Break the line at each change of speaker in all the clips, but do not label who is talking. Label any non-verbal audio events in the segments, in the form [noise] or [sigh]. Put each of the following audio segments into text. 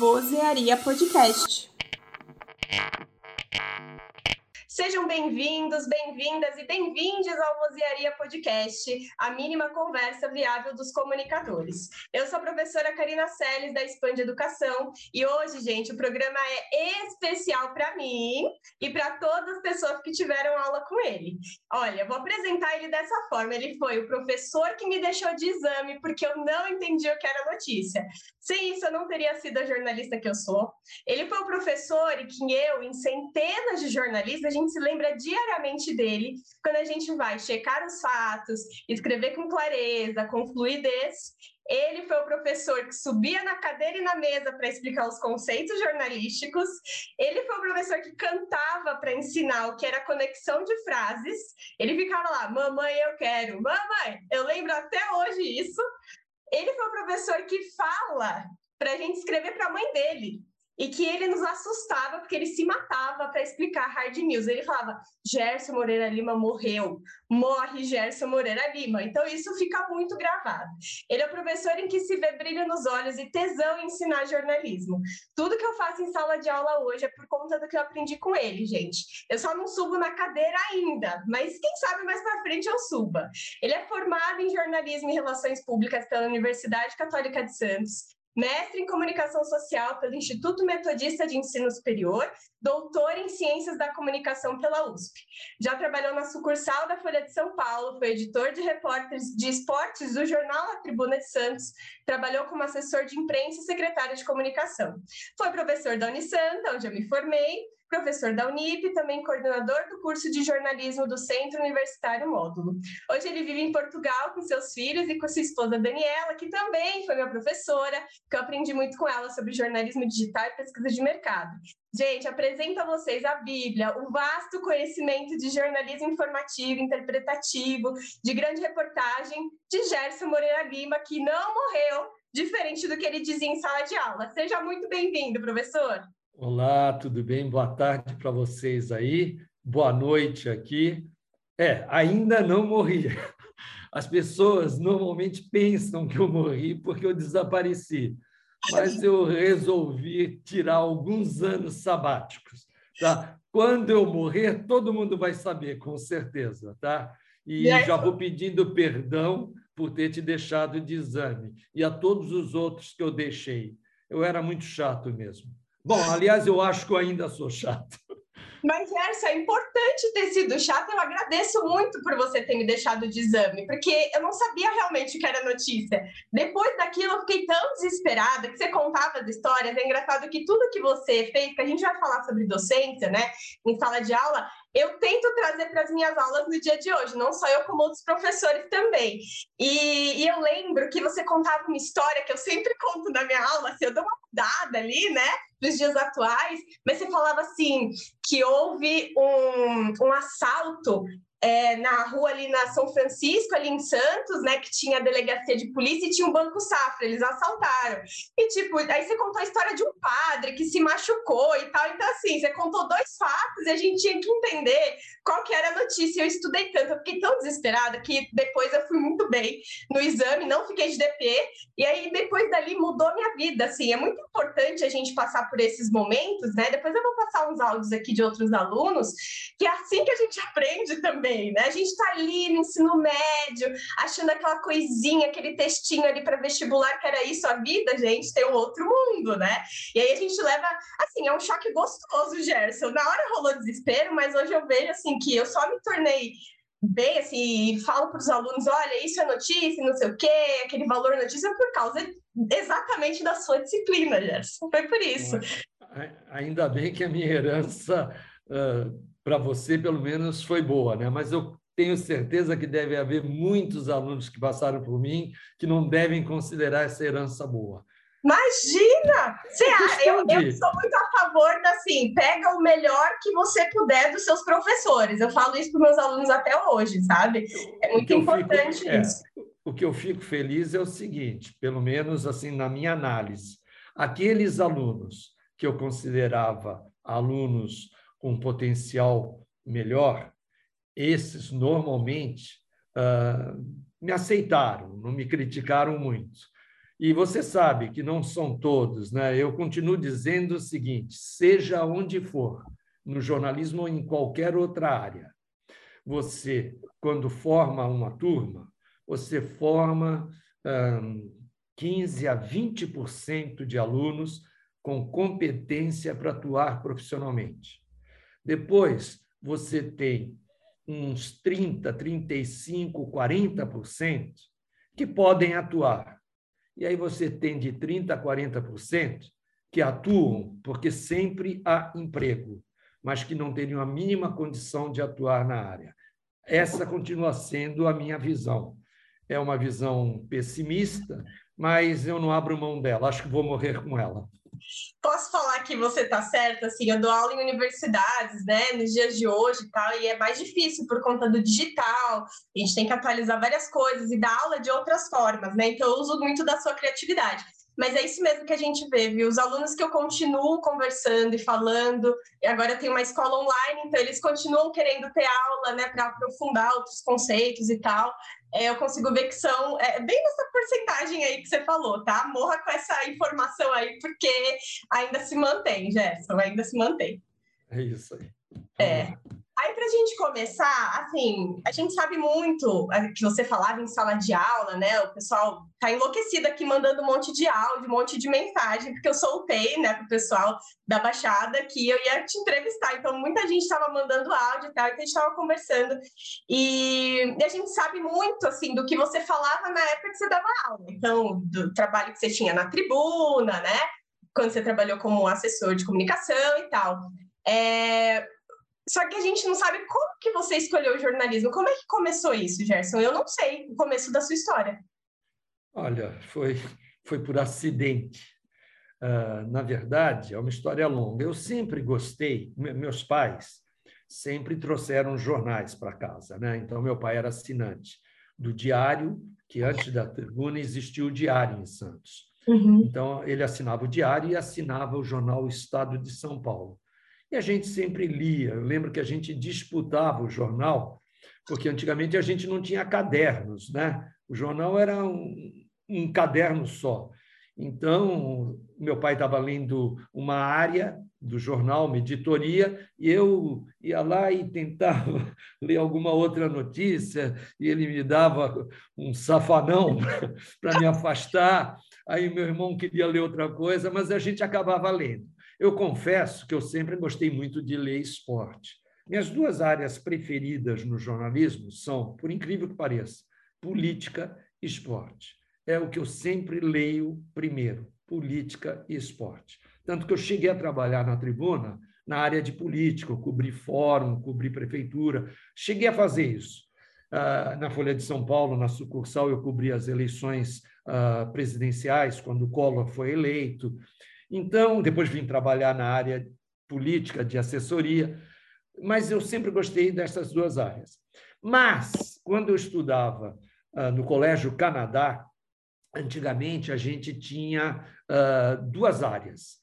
Vozearia Podcast.
Sejam bem-vindos, bem-vindas e bem-vindes ao Vozearia Podcast, a mínima conversa viável dos comunicadores. Eu sou a professora Karina Seles, da Expande Educação, e hoje, gente, o programa é especial para mim e para todas as pessoas que tiveram aula com ele. Olha, vou apresentar ele dessa forma. Ele foi o professor que me deixou de exame porque eu não entendi o que era notícia. Sem isso, eu não teria sido a jornalista que eu sou. Ele foi o professor e que eu, em centenas de jornalistas, a gente se lembra diariamente dele quando a gente vai checar os fatos, escrever com clareza, com fluidez. Ele foi o professor que subia na cadeira e na mesa para explicar os conceitos jornalísticos. Ele foi o professor que cantava para ensinar o que era conexão de frases. Ele ficava lá, mamãe, eu quero, mamãe, eu lembro até hoje isso. Ele foi o professor que fala para a gente escrever para a mãe dele e que ele nos assustava porque ele se matava para explicar hard news. Ele falava: Gerson Moreira Lima morreu, morre Gerson Moreira Lima. Então isso fica muito gravado. Ele é o professor em que se vê brilho nos olhos e tesão em ensinar jornalismo. Tudo que eu faço em sala de aula hoje é por conta do que eu aprendi com ele, gente. Eu só não subo na cadeira ainda, mas quem sabe mais para frente eu suba. Ele é formado em jornalismo e relações públicas pela Universidade Católica de Santos mestre em comunicação social pelo Instituto Metodista de Ensino Superior, doutor em ciências da comunicação pela USP. Já trabalhou na sucursal da Folha de São Paulo, foi editor de repórteres de esportes do jornal A Tribuna de Santos, trabalhou como assessor de imprensa e secretário de comunicação. Foi professor da Unisanta, onde eu me formei, professor da Unip, também coordenador do curso de jornalismo do Centro Universitário Módulo. Hoje ele vive em Portugal com seus filhos e com sua esposa Daniela, que também foi minha professora, que eu aprendi muito com ela sobre jornalismo digital e pesquisa de mercado. Gente, apresento a vocês a Bíblia, o vasto conhecimento de jornalismo informativo, interpretativo, de grande reportagem de Gerson Moreira Lima, que não morreu, diferente do que ele dizia em sala de aula. Seja muito bem-vindo, professor.
Olá, tudo bem? Boa tarde para vocês aí. Boa noite aqui. É, ainda não morri. [laughs] As pessoas normalmente pensam que eu morri porque eu desapareci, mas eu resolvi tirar alguns anos sabáticos. Tá? Quando eu morrer, todo mundo vai saber, com certeza. Tá? E já vou pedindo perdão por ter te deixado de exame e a todos os outros que eu deixei. Eu era muito chato mesmo. Bom, aliás, eu acho que eu ainda sou chato.
Mas, Gerson, é importante ter sido chato. Eu agradeço muito por você ter me deixado de exame, porque eu não sabia realmente o que era notícia. Depois daquilo, eu fiquei tão desesperada que você contava as histórias. É engraçado que tudo que você fez, que a gente vai falar sobre docência, né, em sala de aula, eu tento trazer para as minhas aulas no dia de hoje, não só eu, como outros professores também. E, e, eu lembro que você contava uma história que eu sempre conto na minha aula, assim, eu dou uma mudada ali, né, dos dias atuais, mas você falava assim, que houve um, um assalto é, na rua ali na São Francisco, ali em Santos, né, que tinha a delegacia de polícia e tinha um banco safra, eles assaltaram. E, tipo, aí você contou a história de um padre que se machucou e tal. Então, assim, você contou dois fatos e a gente tinha que entender qual que era a notícia. Eu estudei tanto, eu fiquei tão desesperada que depois eu fui muito bem no exame, não fiquei de DP. E aí, depois dali, mudou minha vida, assim. É muito importante a gente passar por esses momentos, né? Depois eu vou passar uns áudios aqui de outros alunos, que é assim que a gente [laughs] aprende também também, né? A gente está ali no ensino médio, achando aquela coisinha, aquele textinho ali para vestibular que era isso a vida, gente, tem um outro mundo, né? E aí a gente leva, assim, é um choque gostoso, Gerson. Na hora rolou desespero, mas hoje eu vejo, assim, que eu só me tornei bem, assim, falo para os alunos, olha, isso é notícia, não sei o quê, aquele valor notícia, por causa exatamente da sua disciplina, Gerson. Foi por isso.
Ainda bem que a minha herança... Uh para você, pelo menos, foi boa, né? Mas eu tenho certeza que deve haver muitos alunos que passaram por mim que não devem considerar essa herança boa.
Imagina! Você acha, eu, eu sou muito a favor da assim, pega o melhor que você puder dos seus professores. Eu falo isso para meus alunos até hoje, sabe? É muito importante fico, é, isso. É,
o que eu fico feliz é o seguinte, pelo menos assim na minha análise, aqueles alunos que eu considerava alunos com potencial melhor, esses normalmente uh, me aceitaram, não me criticaram muito. E você sabe que não são todos, né? Eu continuo dizendo o seguinte: seja onde for, no jornalismo ou em qualquer outra área, você, quando forma uma turma, você forma hum, 15 a 20% de alunos com competência para atuar profissionalmente. Depois, você tem uns 30, 35, 40% que podem atuar e aí você tem de 30% a 40% que atuam porque sempre há emprego, mas que não teriam a mínima condição de atuar na área. Essa continua sendo a minha visão. É uma visão pessimista, mas eu não abro mão dela, acho que vou morrer com ela.
Posso falar que você está certa? Assim, eu dou aula em universidades, né, nos dias de hoje e tal, e é mais difícil por conta do digital. A gente tem que atualizar várias coisas e dar aula de outras formas, né? Então, eu uso muito da sua criatividade. Mas é isso mesmo que a gente vê, viu? Os alunos que eu continuo conversando e falando, e agora tenho uma escola online, então eles continuam querendo ter aula, né, para aprofundar outros conceitos e tal. É, eu consigo ver que são é, bem nessa porcentagem aí que você falou, tá? Morra com essa informação aí, porque ainda se mantém, Gerson, ainda se mantém.
É isso aí.
É. Aí, para a gente começar, assim, a gente sabe muito que você falava em sala de aula, né? O pessoal tá enlouquecido aqui mandando um monte de áudio, um monte de mensagem, porque eu soltei, né, para o pessoal da Baixada que eu ia te entrevistar. Então, muita gente estava mandando áudio e tal, e a gente estava conversando. E, e a gente sabe muito, assim, do que você falava na época que você dava aula. Então, do trabalho que você tinha na tribuna, né? Quando você trabalhou como assessor de comunicação e tal. É, só que a gente não sabe como que você escolheu o jornalismo. Como é que começou isso, Gerson? Eu não sei o começo da sua história.
Olha, foi, foi por acidente. Uh, na verdade, é uma história longa. Eu sempre gostei, meus pais sempre trouxeram jornais para casa. Né? Então, meu pai era assinante do Diário, que antes da tribuna existia o Diário em Santos. Uhum. Então, ele assinava o Diário e assinava o jornal Estado de São Paulo. E a gente sempre lia. Eu lembro que a gente disputava o jornal, porque antigamente a gente não tinha cadernos, né? O jornal era um, um caderno só. Então, meu pai estava lendo uma área do jornal, uma editoria, e eu ia lá e tentava [laughs] ler alguma outra notícia, e ele me dava um safanão [laughs] para me afastar. Aí meu irmão queria ler outra coisa, mas a gente acabava lendo. Eu confesso que eu sempre gostei muito de ler esporte. Minhas duas áreas preferidas no jornalismo são, por incrível que pareça, política e esporte. É o que eu sempre leio primeiro, política e esporte. Tanto que eu cheguei a trabalhar na tribuna na área de política, cobri fórum, cobri prefeitura, cheguei a fazer isso. Ah, na Folha de São Paulo, na sucursal, eu cobri as eleições ah, presidenciais, quando o Collor foi eleito. Então, depois vim trabalhar na área política de assessoria, mas eu sempre gostei dessas duas áreas. Mas, quando eu estudava uh, no Colégio Canadá, antigamente a gente tinha uh, duas áreas.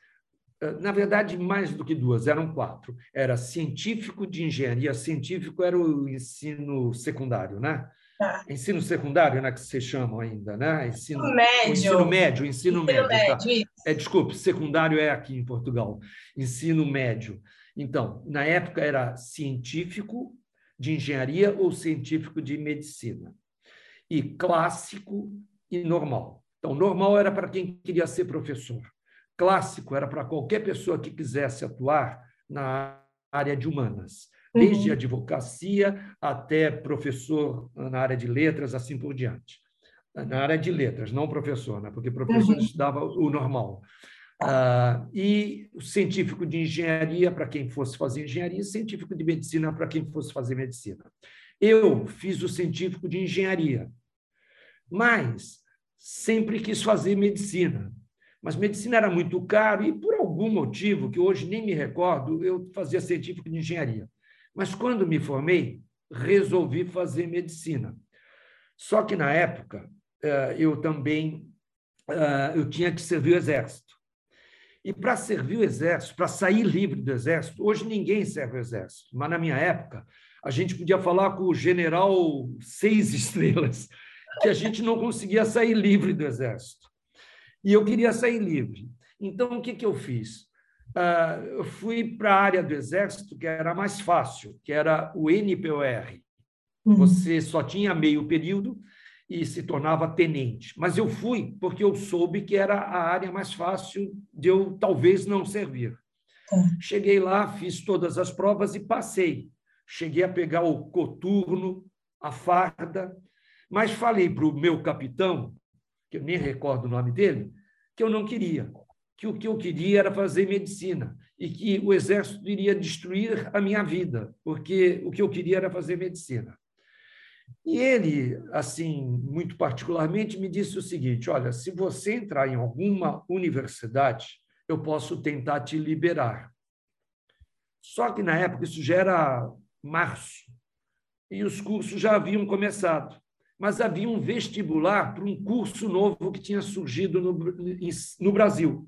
Uh, na verdade, mais do que duas, eram quatro. Era científico de engenharia, científico era o ensino secundário, né? Tá. Ensino secundário, né, que vocês chamam ainda, né?
Ensino médio.
Ensino médio, ensino, ensino médio. médio tá. É, desculpe, secundário é aqui em Portugal. Ensino médio. Então, na época era científico de engenharia ou científico de medicina. E clássico e normal. Então, normal era para quem queria ser professor. Clássico era para qualquer pessoa que quisesse atuar na área de humanas desde uhum. advocacia até professor na área de letras, assim por diante. Na área de letras, não professor, né? porque professor uhum. estudava o normal. Ah, e científico de engenharia para quem fosse fazer engenharia, e científico de medicina para quem fosse fazer medicina. Eu fiz o científico de engenharia, mas sempre quis fazer medicina. Mas medicina era muito caro e, por algum motivo, que hoje nem me recordo, eu fazia científico de engenharia. Mas quando me formei, resolvi fazer medicina. Só que na época eu também eh, eu tinha que servir o exército. E para servir o exército, para sair livre do exército, hoje ninguém serve o exército, mas na minha época a gente podia falar com o general seis [laughs] estrelas, que a gente não conseguia sair livre do exército. E eu queria sair livre. Então, o que, que eu fiz? Uh, eu fui para a área do Exército, que era mais fácil, que era o NPOR. Uhum. Você só tinha meio período e se tornava tenente. Mas eu fui porque eu soube que era a área mais fácil de eu talvez não servir. Uhum. Cheguei lá, fiz todas as provas e passei. Cheguei a pegar o coturno, a farda, mas falei para o meu capitão, que eu nem recordo o nome dele, que eu não queria, que o que eu queria era fazer medicina e que o exército iria destruir a minha vida, porque o que eu queria era fazer medicina. E ele, assim, muito particularmente, me disse o seguinte: olha, se você entrar em alguma universidade, eu posso tentar te liberar. Só que na época isso já era março e os cursos já haviam começado mas havia um vestibular para um curso novo que tinha surgido no, no Brasil,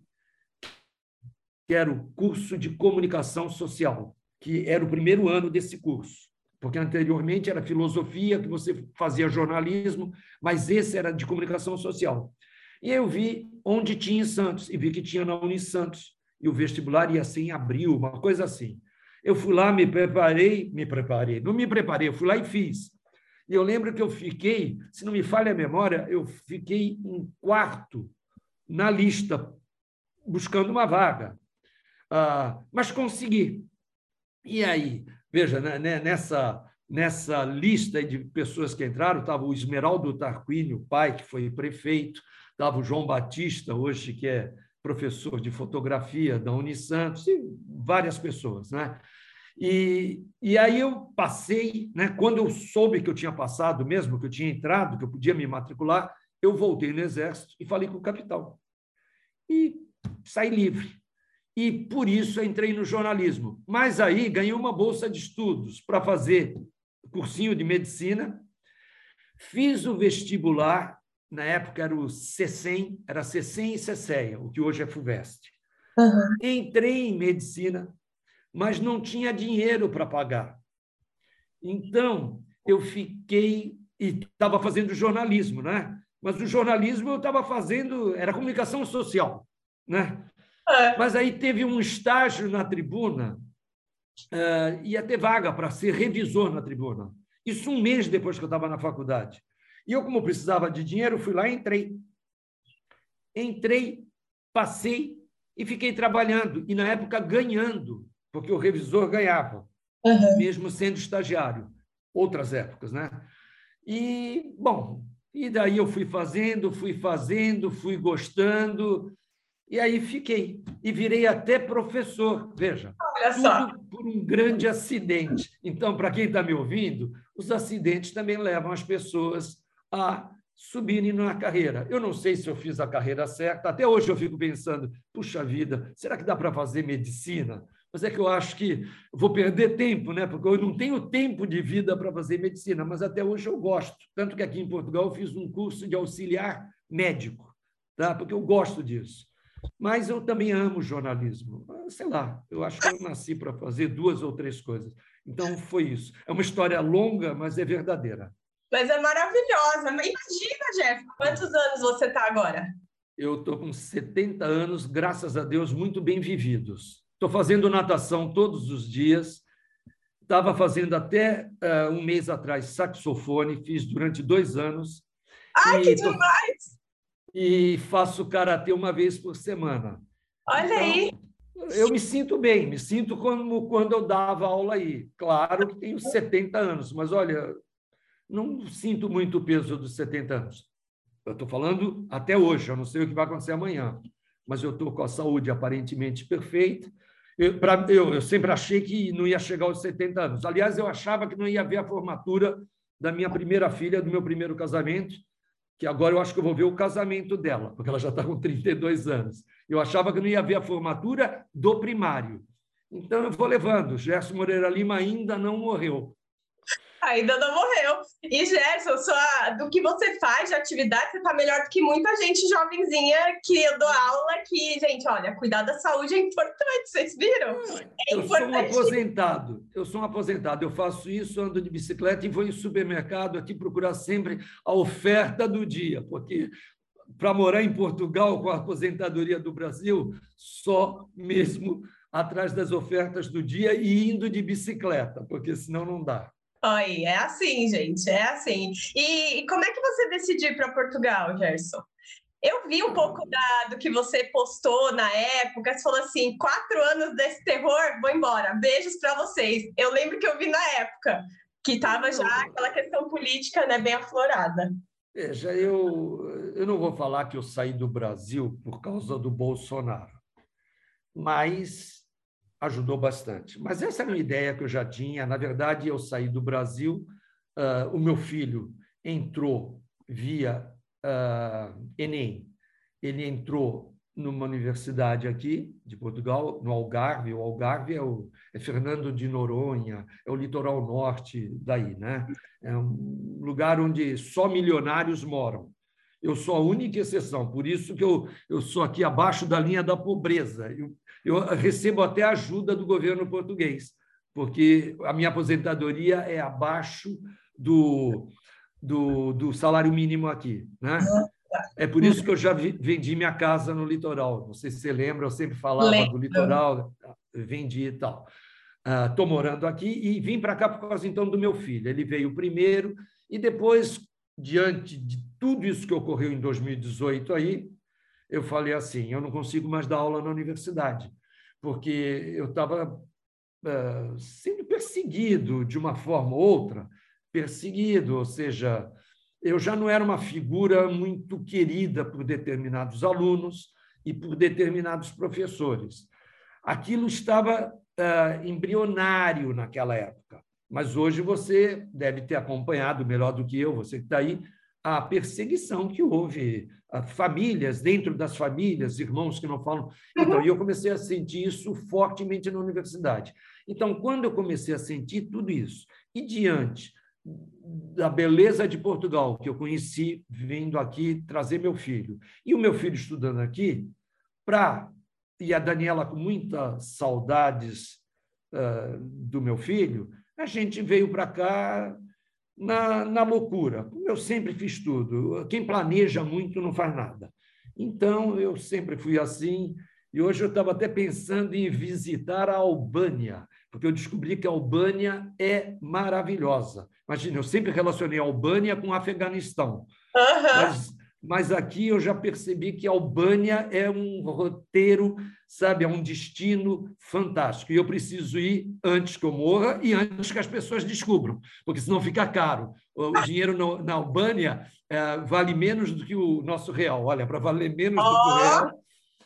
que era o curso de comunicação social, que era o primeiro ano desse curso, porque anteriormente era filosofia, que você fazia jornalismo, mas esse era de comunicação social. E eu vi onde tinha em Santos, e vi que tinha na Unisantos, e o vestibular ia ser em abril, uma coisa assim. Eu fui lá, me preparei, me preparei, não me preparei, eu fui lá e fiz. E eu lembro que eu fiquei, se não me falha a memória, eu fiquei em quarto na lista, buscando uma vaga. Ah, mas consegui. E aí, veja, né, né nessa, nessa lista de pessoas que entraram, estava o Esmeraldo Tarquini, o pai, que foi prefeito, estava o João Batista, hoje que é professor de fotografia da Unisantos, e várias pessoas. Né? E, e aí eu passei, né, quando eu soube que eu tinha passado mesmo, que eu tinha entrado, que eu podia me matricular, eu voltei no Exército e falei com o capitão. E saí livre. E por isso entrei no jornalismo. Mas aí ganhei uma bolsa de estudos para fazer cursinho de medicina. Fiz o vestibular, na época era o CECEM, era CECEM e CECEA, o que hoje é FUVEST. Uhum. Entrei em medicina, mas não tinha dinheiro para pagar. Então, eu fiquei e estava fazendo jornalismo, né? Mas o jornalismo eu estava fazendo, era comunicação social, né? É. Mas aí teve um estágio na tribuna, uh, ia ter vaga para ser revisor na tribuna. Isso um mês depois que eu estava na faculdade. E eu, como precisava de dinheiro, fui lá e entrei. Entrei, passei e fiquei trabalhando. E, na época, ganhando porque o revisor ganhava, uhum. mesmo sendo estagiário. Outras épocas, né? E, bom, e daí eu fui fazendo, fui fazendo, fui gostando, e aí fiquei. E virei até professor, veja. Olha só. Tudo por um grande acidente. Então, para quem está me ouvindo, os acidentes também levam as pessoas a subirem na carreira. Eu não sei se eu fiz a carreira certa, até hoje eu fico pensando, puxa vida, será que dá para fazer medicina? mas é que eu acho que vou perder tempo, né? porque eu não tenho tempo de vida para fazer medicina, mas até hoje eu gosto. Tanto que aqui em Portugal eu fiz um curso de auxiliar médico, tá? porque eu gosto disso. Mas eu também amo jornalismo. Sei lá, eu acho que eu nasci para fazer duas ou três coisas. Então foi isso. É uma história longa, mas é verdadeira.
Mas é maravilhosa. Imagina, Jeff, quantos anos você está agora?
Eu estou com 70 anos, graças a Deus, muito bem vividos. Estou fazendo natação todos os dias. Estava fazendo até uh, um mês atrás saxofone, fiz durante dois anos.
Ai, que tô... demais!
E faço karatê uma vez por semana.
Olha então, aí!
Eu me sinto bem, me sinto como quando eu dava aula aí. Claro que tenho 70 anos, mas olha, não sinto muito o peso dos 70 anos. Eu estou falando até hoje, eu não sei o que vai acontecer amanhã, mas eu estou com a saúde aparentemente perfeita, eu, pra, eu, eu sempre achei que não ia chegar aos 70 anos. Aliás, eu achava que não ia haver a formatura da minha primeira filha, do meu primeiro casamento, que agora eu acho que eu vou ver o casamento dela, porque ela já está com 32 anos. Eu achava que não ia haver a formatura do primário. Então, eu vou levando. Gerson Moreira Lima ainda não morreu.
Ainda não morreu. E Gerson, sua, do que você faz de atividade, você está melhor do que muita gente jovenzinha que eu dou aula, que, gente, olha, cuidar da saúde é importante, vocês viram?
É eu importante. sou um aposentado, eu sou um aposentado, eu faço isso, ando de bicicleta e vou em supermercado aqui procurar sempre a oferta do dia, porque para morar em Portugal com a aposentadoria do Brasil, só mesmo atrás das ofertas do dia e indo de bicicleta, porque senão não dá.
Oi, é assim, gente, é assim. E, e como é que você decidiu ir para Portugal, Gerson? Eu vi um pouco da, do que você postou na época. Você falou assim: quatro anos desse terror, vou embora. Beijos para vocês. Eu lembro que eu vi na época que estava já aquela questão política né, bem aflorada.
Veja, eu, eu não vou falar que eu saí do Brasil por causa do Bolsonaro, mas ajudou bastante. Mas essa era uma ideia que eu já tinha. Na verdade, eu saí do Brasil, uh, o meu filho entrou via uh, Enem. Ele entrou numa universidade aqui de Portugal, no Algarve. O Algarve é, o, é Fernando de Noronha, é o litoral norte daí, né? É um lugar onde só milionários moram. Eu sou a única exceção, por isso que eu, eu sou aqui abaixo da linha da pobreza. Eu, eu recebo até ajuda do governo português, porque a minha aposentadoria é abaixo do, do, do salário mínimo aqui. Né? É por isso que eu já vendi minha casa no litoral. Não sei se você lembra, eu sempre falava Lembro. do litoral, vendi e tal. Estou uh, morando aqui e vim para cá por causa então do meu filho. Ele veio primeiro e depois, diante de tudo isso que ocorreu em 2018 aí, eu falei assim, eu não consigo mais dar aula na universidade, porque eu estava uh, sendo perseguido de uma forma ou outra perseguido, ou seja, eu já não era uma figura muito querida por determinados alunos e por determinados professores. Aquilo estava uh, embrionário naquela época, mas hoje você deve ter acompanhado melhor do que eu, você que está aí, a perseguição que houve, famílias, dentro das famílias, irmãos que não falam. Então, eu comecei a sentir isso fortemente na universidade. Então, quando eu comecei a sentir tudo isso, e diante da beleza de Portugal, que eu conheci vindo aqui trazer meu filho. E o meu filho estudando aqui, para e a Daniela com muitas saudades uh, do meu filho, a gente veio para cá na, na loucura. Como eu sempre fiz tudo, quem planeja muito não faz nada. Então, eu sempre fui assim, e hoje eu estava até pensando em visitar a Albânia, porque eu descobri que a Albânia é maravilhosa. Imagina, eu sempre relacionei a Albânia com o Afeganistão. Uhum. Mas, mas aqui eu já percebi que a Albânia é um roteiro, sabe, é um destino fantástico. E eu preciso ir antes que eu morra e antes que as pessoas descubram, porque senão fica caro. O dinheiro no, na Albânia é, vale menos do que o nosso real. Olha, para valer menos oh, do que o real.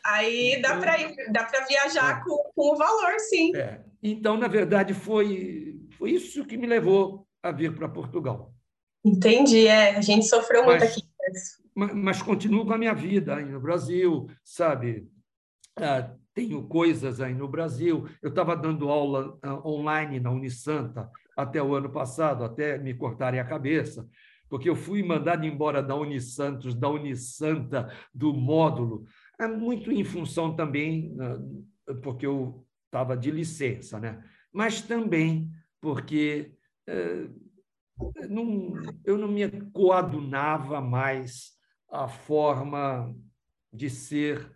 Aí dá para dá para viajar é. com, com o valor, sim.
É. Então, na verdade, foi, foi isso que me levou a vir para Portugal.
Entendi, é, a gente sofreu mas, muito aqui.
Mas, continuo com a minha vida aí no Brasil, sabe? Ah, tenho coisas aí no Brasil. Eu estava dando aula ah, online na Unisanta até o ano passado, até me cortarem a cabeça, porque eu fui mandado embora da Unisantos, da Unisanta, do módulo, é muito em função também, ah, porque eu estava de licença, né? mas também porque é, não, eu não me coadunava mais a forma de ser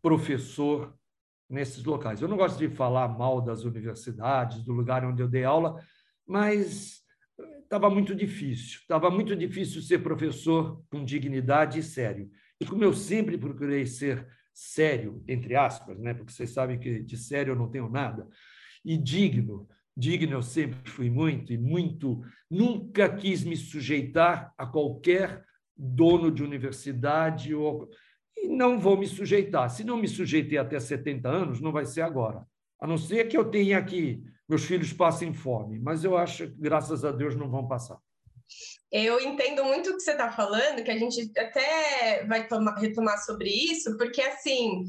professor nesses locais. Eu não gosto de falar mal das universidades, do lugar onde eu dei aula, mas estava muito difícil. Estava muito difícil ser professor com dignidade e sério. E como eu sempre procurei ser sério, entre aspas, né? porque vocês sabem que de sério eu não tenho nada, e digno, digno eu sempre fui muito e muito, nunca quis me sujeitar a qualquer dono de universidade ou e não vou me sujeitar. Se não me sujeitei até 70 anos, não vai ser agora. A não ser que eu tenha aqui, meus filhos passem fome, mas eu acho que, graças a Deus, não vão passar.
Eu entendo muito o que você está falando, que a gente até vai tomar, retomar sobre isso, porque assim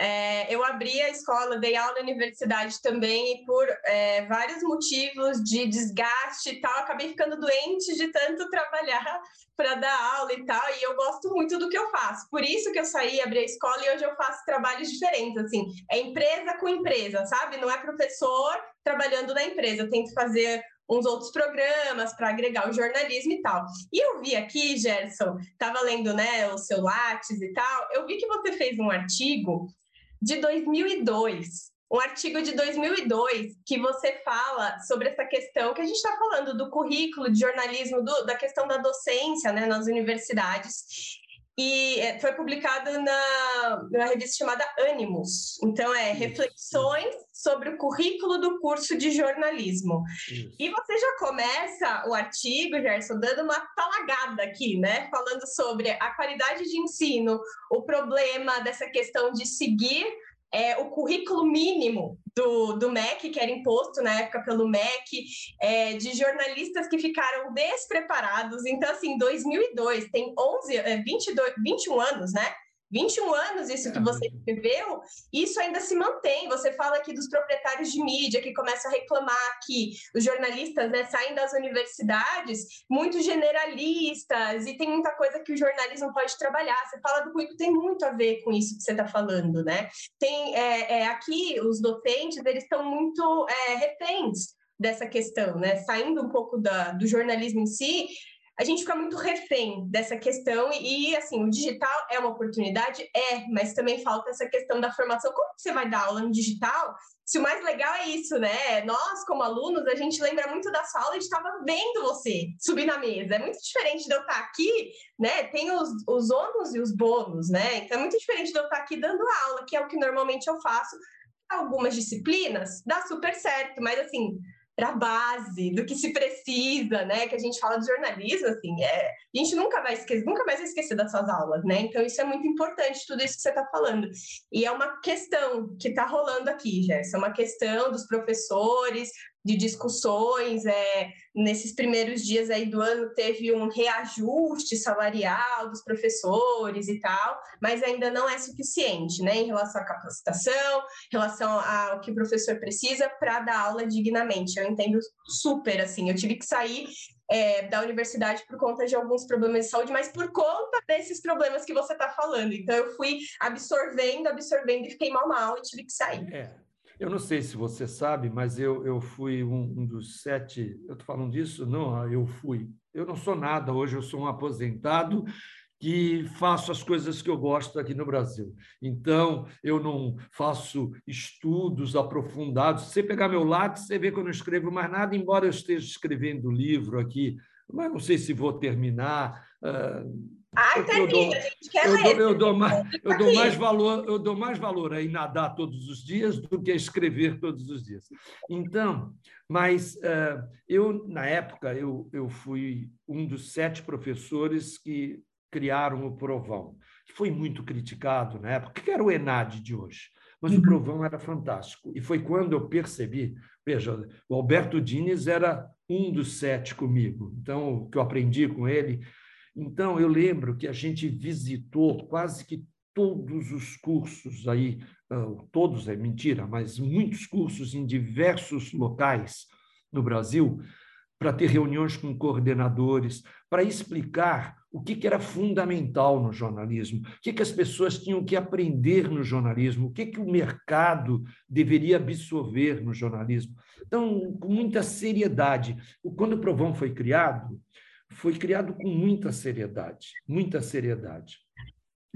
é, eu abri a escola, dei aula na universidade também, e por é, vários motivos de desgaste e tal, acabei ficando doente de tanto trabalhar [laughs] para dar aula e tal, e eu gosto muito do que eu faço. Por isso que eu saí, abri a escola e hoje eu faço trabalhos diferentes, assim, é empresa com empresa, sabe? Não é professor trabalhando na empresa, eu tento fazer uns outros programas para agregar o jornalismo e tal. E eu vi aqui, Gerson, estava lendo né, o seu Lattes e tal, eu vi que você fez um artigo de 2002 um artigo de 2002 que você fala sobre essa questão que a gente está falando do currículo de jornalismo, do, da questão da docência né, nas universidades. E é, foi publicado na, na revista chamada Ânimos. Então, é Reflexões sobre o currículo do curso de jornalismo. Isso. E você já começa o artigo, Gerson, dando uma talagada aqui, né? Falando sobre a qualidade de ensino, o problema dessa questão de seguir é, o currículo mínimo do, do MEC, que era imposto na época pelo MEC, é, de jornalistas que ficaram despreparados. Então, assim, 2002, tem 11, é, 22, 21 anos, né? 21 anos isso que você escreveu, isso ainda se mantém. Você fala aqui dos proprietários de mídia que começam a reclamar que os jornalistas né, saem das universidades muito generalistas e tem muita coisa que o jornalismo pode trabalhar. Você fala do currículo, tem muito a ver com isso que você está falando, né? Tem é, é, aqui os docentes, eles estão muito é, reféns dessa questão, né? Saindo um pouco da, do jornalismo em si, a gente fica muito refém dessa questão e, assim, o digital é uma oportunidade? É, mas também falta essa questão da formação. Como você vai dar aula no digital se o mais legal é isso, né? Nós, como alunos, a gente lembra muito da sala e estava vendo você subir na mesa. É muito diferente de eu estar aqui, né? Tem os, os ônus e os bônus, né? Então é muito diferente de eu estar aqui dando aula, que é o que normalmente eu faço. Algumas disciplinas dá super certo, mas assim, para a base do que se precisa, né? Que a gente fala de jornalismo, assim, é, a gente nunca vai esquecer, nunca mais vai esquecer das suas aulas, né? Então isso é muito importante, tudo isso que você está falando. E é uma questão que está rolando aqui, Gerson, é uma questão dos professores, de discussões. É, nesses primeiros dias aí do ano teve um reajuste salarial dos professores e tal, mas ainda não é suficiente, né, em relação à capacitação, em relação ao que o professor precisa para dar aula dignamente. Eu entendo super assim. Eu tive que sair é, da universidade por conta de alguns problemas de saúde, mas por conta desses problemas que você está falando. Então, eu fui absorvendo, absorvendo e fiquei mal, mal e tive que sair.
É. Eu não sei se você sabe, mas eu, eu fui um, um dos sete. Eu estou falando disso? Não, ah, eu fui. Eu não sou nada hoje, eu sou um aposentado que faço as coisas que eu gosto aqui no Brasil. Então, eu não faço estudos aprofundados. Se você pegar meu lápis, você vê que eu não escrevo mais nada, embora eu esteja escrevendo livro aqui, mas não sei se vou terminar. Uh,
Ai, termina, a gente quer
eu
ler.
Dou, eu, dou mais, eu, dou mais valor, eu dou mais valor a ir nadar todos os dias do que a escrever todos os dias. Então, mas uh, eu, na época, eu, eu fui um dos sete professores que criaram o Provão. Foi muito criticado na época, que era o ENAD de hoje. Mas o uhum. Provão era fantástico. E foi quando eu percebi, veja, o Alberto Dines era um dos sete comigo. Então, o que eu aprendi com ele então, eu lembro que a gente visitou quase que todos os cursos aí, todos é mentira, mas muitos cursos em diversos locais no Brasil, para ter reuniões com coordenadores, para explicar o que, era fundamental no jornalismo, o que, que as pessoas tinham que aprender no jornalismo, o que, que o mercado deveria absorver no jornalismo. Então, com muita seriedade. Quando o Provão foi criado, foi criado com muita seriedade, muita seriedade.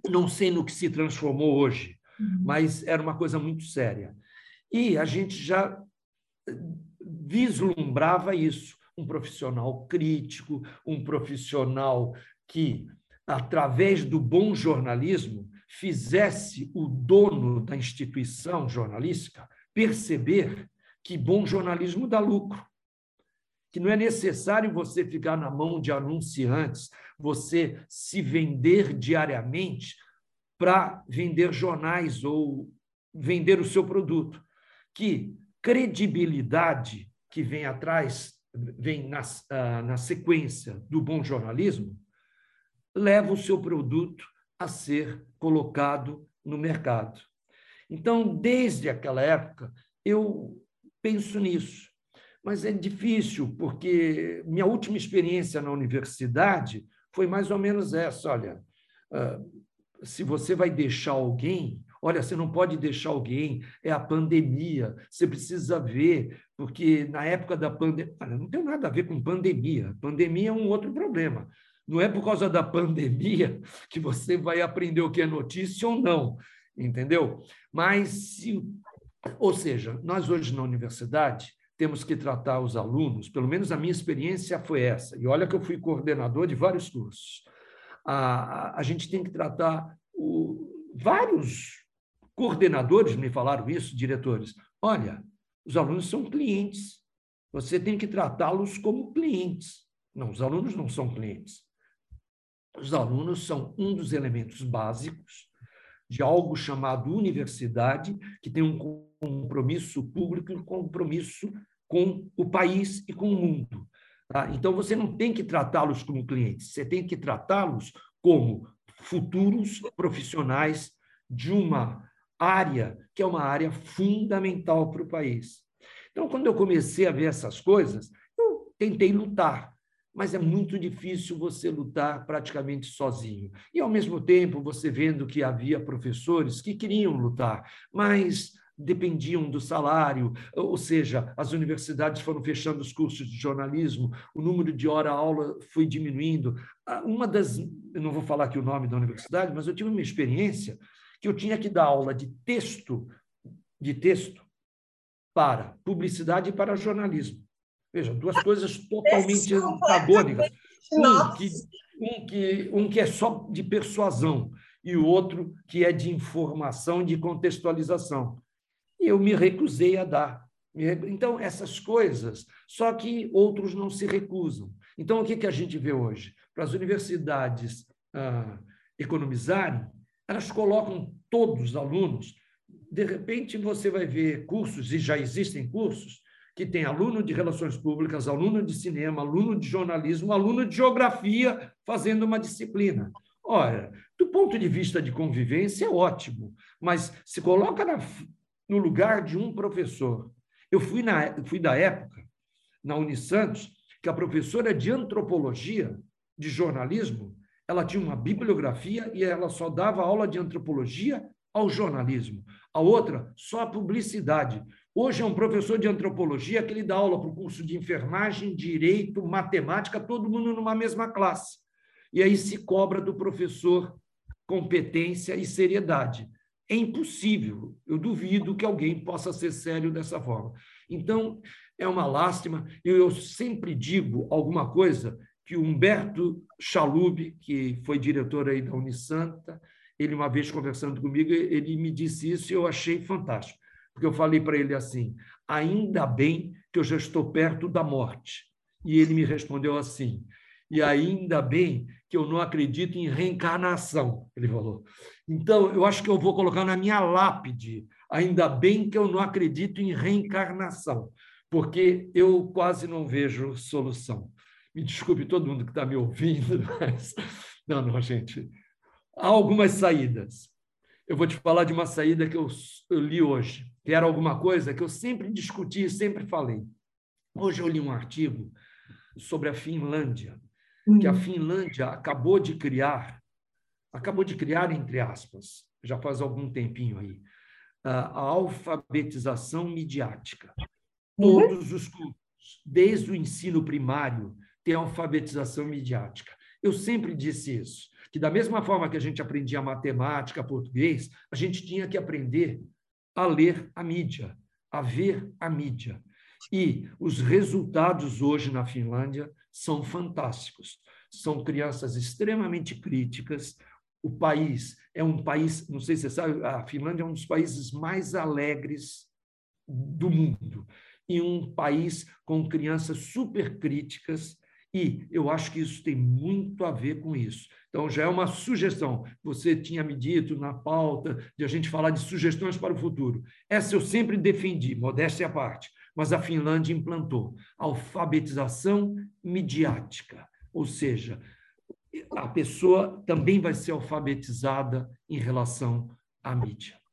Não sei no que se transformou hoje, uhum. mas era uma coisa muito séria. E a gente já vislumbrava isso, um profissional crítico, um profissional que, através do bom jornalismo, fizesse o dono da instituição jornalística perceber que bom jornalismo dá lucro que não é necessário você ficar na mão de anunciantes, você se vender diariamente para vender jornais ou vender o seu produto. Que credibilidade que vem atrás, vem na, ah, na sequência do bom jornalismo, leva o seu produto a ser colocado no mercado. Então, desde aquela época, eu penso nisso mas é difícil, porque minha última experiência na universidade foi mais ou menos essa: olha, ah, se você vai deixar alguém, Olha, você não pode deixar alguém, é a pandemia, você precisa ver, porque na época da pandemia. Não tem nada a ver com pandemia. Pandemia é um outro problema. Não é por causa da pandemia [laughs] que você vai aprender o que é notícia ou não, entendeu? Mas, se, ou seja, nós hoje na universidade temos que tratar os alunos, pelo menos a minha experiência foi essa, e olha que eu fui coordenador de vários cursos. A, a, a gente tem que tratar o, vários coordenadores me falaram isso, diretores. Olha, os alunos são clientes. Você tem que tratá-los como clientes. Não, os alunos não são clientes. Os alunos são um dos elementos básicos de algo chamado universidade, que tem um compromisso público e um compromisso com o país e com o mundo. Tá? Então, você não tem que tratá-los como clientes, você tem que tratá-los como futuros profissionais de uma área que é uma área fundamental para o país. Então, quando eu comecei a ver essas coisas, eu tentei lutar, mas é muito difícil você lutar praticamente sozinho. E, ao mesmo tempo, você vendo que havia professores que queriam lutar, mas dependiam do salário, ou seja, as universidades foram fechando os cursos de jornalismo, o número de hora-aula foi diminuindo. Uma das, não vou falar aqui o nome da universidade, mas eu tive uma experiência que eu tinha que dar aula de texto, de texto para publicidade e para jornalismo. Veja, duas coisas totalmente antagônicas. Um que, um, que, um que é só de persuasão e o outro que é de informação, de contextualização. E eu me recusei a dar. Então, essas coisas, só que outros não se recusam. Então, o que, que a gente vê hoje? Para as universidades ah, economizarem, elas colocam todos os alunos. De repente, você vai ver cursos, e já existem cursos, que tem aluno de relações públicas, aluno de cinema, aluno de jornalismo, aluno de geografia fazendo uma disciplina. Ora, do ponto de vista de convivência, é ótimo, mas se coloca na, no lugar de um professor. Eu fui, na, fui da época, na Unisantos, que a professora de antropologia, de jornalismo, ela tinha uma bibliografia e ela só dava aula de antropologia ao jornalismo. A outra, só a publicidade. Hoje é um professor de antropologia que ele dá aula para o curso de enfermagem, direito, matemática, todo mundo numa mesma classe. E aí se cobra do professor competência e seriedade. É impossível, eu duvido que alguém possa ser sério dessa forma. Então, é uma lástima. Eu sempre digo alguma coisa que Humberto Chalub, que foi diretor aí da Unisanta, ele uma vez conversando comigo, ele me disse isso e eu achei fantástico, porque eu falei para ele assim: ainda bem que eu já estou perto da morte. E ele me respondeu assim: e ainda bem que eu não acredito em reencarnação, ele falou. Então, eu acho que eu vou colocar na minha lápide: ainda bem que eu não acredito em reencarnação, porque eu quase não vejo solução. Me desculpe todo mundo que está me ouvindo, [laughs] mas. Não, não, gente. Há algumas saídas. Eu vou te falar de uma saída que eu, eu li hoje, que era alguma coisa que eu sempre discuti, sempre falei. Hoje eu li um artigo sobre a Finlândia, que a hum. Finlândia acabou de criar, acabou de criar, entre aspas, já faz algum tempinho aí, a alfabetização midiática. Uhum. Todos os cursos, desde o ensino primário ter alfabetização midiática. Eu sempre disse isso, que da mesma forma que a gente aprendia matemática, português, a gente tinha que aprender a ler a mídia, a ver a mídia. E os resultados hoje na Finlândia são fantásticos. São crianças extremamente críticas. O país é um país, não sei se você sabe, a Finlândia é um dos países mais alegres do mundo. E um país com crianças super críticas e eu acho que isso tem muito a ver com isso. Então, já é uma sugestão. Você tinha me dito na pauta de a gente falar de sugestões para o futuro. Essa eu sempre defendi, modéstia à parte, mas a Finlândia implantou alfabetização midiática, ou seja, a pessoa também vai ser alfabetizada em relação à mídia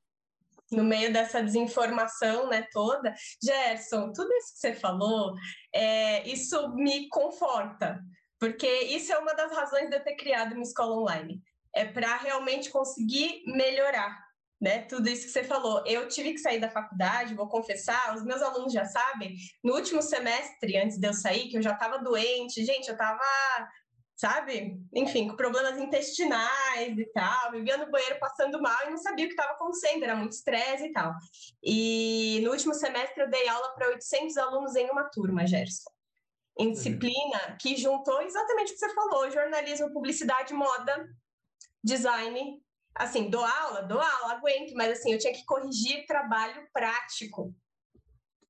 no meio dessa desinformação né, toda. Gerson, tudo isso que você falou, é, isso me conforta, porque isso é uma das razões de eu ter criado uma escola online. É para realmente conseguir melhorar. né? Tudo isso que você falou. Eu tive que sair da faculdade, vou confessar, os meus alunos já sabem, no último semestre, antes de eu sair, que eu já estava doente, gente, eu estava, sabe? Enfim, com problemas intestinais e tal, vivia no banheiro passando mal e não sabia o que estava acontecendo, era muito estresse e tal. E no último semestre eu dei aula para 800 alunos em uma turma, Gerson. Em uhum. disciplina que juntou exatamente o que você falou: jornalismo, publicidade, moda, design assim, dou aula, dou aula, aguento, mas assim, eu tinha que corrigir trabalho prático.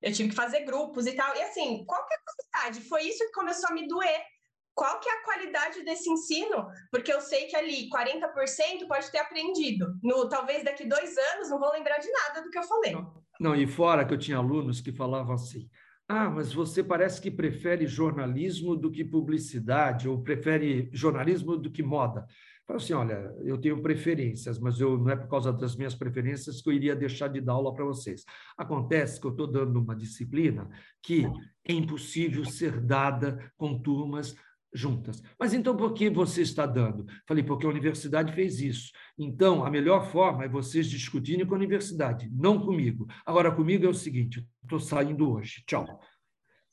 Eu tive que fazer grupos e tal. E assim, qual que é? Foi isso que começou a me doer. Qual que é a qualidade desse ensino? Porque eu sei que ali 40% pode ter aprendido. No, talvez daqui dois anos não vou lembrar de nada do que eu falei.
Não, não, e fora que eu tinha alunos que falavam assim: ah, mas você parece que prefere jornalismo do que publicidade, ou prefere jornalismo do que moda. Fala assim, olha, eu tenho preferências, mas eu, não é por causa das minhas preferências que eu iria deixar de dar aula para vocês. Acontece que eu estou dando uma disciplina que é impossível ser dada com turmas juntas. Mas então por que você está dando? Falei, porque a universidade fez isso. Então, a melhor forma é vocês discutirem com a universidade, não comigo. Agora, comigo é o seguinte, estou saindo hoje, tchau.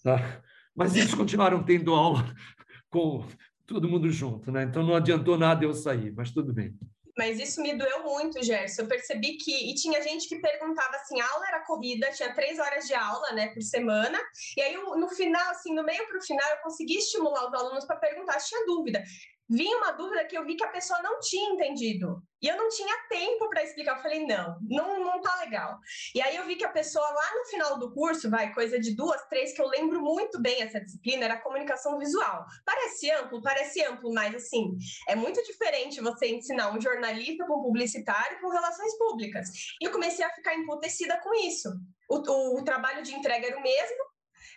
Tá? Mas eles continuaram tendo aula [laughs] com todo mundo junto, né? Então não adiantou nada eu sair, mas tudo bem.
Mas isso me doeu muito, Gerson. Eu percebi que. E tinha gente que perguntava assim: a aula era corrida, tinha três horas de aula, né, por semana. E aí, no final, assim, no meio para o final, eu consegui estimular os alunos para perguntar se tinha dúvida vinha uma dúvida que eu vi que a pessoa não tinha entendido. E eu não tinha tempo para explicar. Eu falei, não, não, não tá legal. E aí eu vi que a pessoa lá no final do curso, vai, coisa de duas, três, que eu lembro muito bem essa disciplina, era comunicação visual. Parece amplo, parece amplo, mas assim, é muito diferente você ensinar um jornalista com um publicitário com relações públicas. E eu comecei a ficar emputecida com isso. O, o, o trabalho de entrega era o mesmo,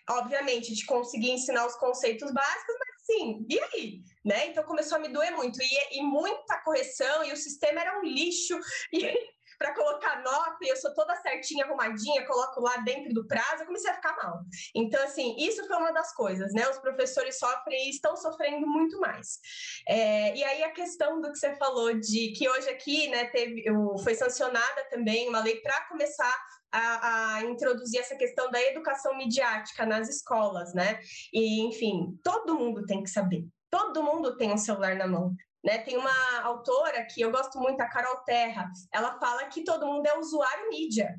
obviamente, de conseguir ensinar os conceitos básicos, mas assim, e aí? Né? Então começou a me doer muito, e, e muita correção, e o sistema era um lixo, e [laughs] para colocar nota, e eu sou toda certinha, arrumadinha, coloco lá dentro do prazo, eu comecei a ficar mal. Então, assim, isso foi uma das coisas, né? Os professores sofrem e estão sofrendo muito mais. É, e aí a questão do que você falou de que hoje aqui, né, teve, foi sancionada também uma lei para começar a, a, introduzir essa questão da educação midiática nas escolas, né? E, enfim, todo mundo tem que saber. Todo mundo tem um celular na mão. Né? Tem uma autora que eu gosto muito, a Carol Terra. Ela fala que todo mundo é usuário mídia.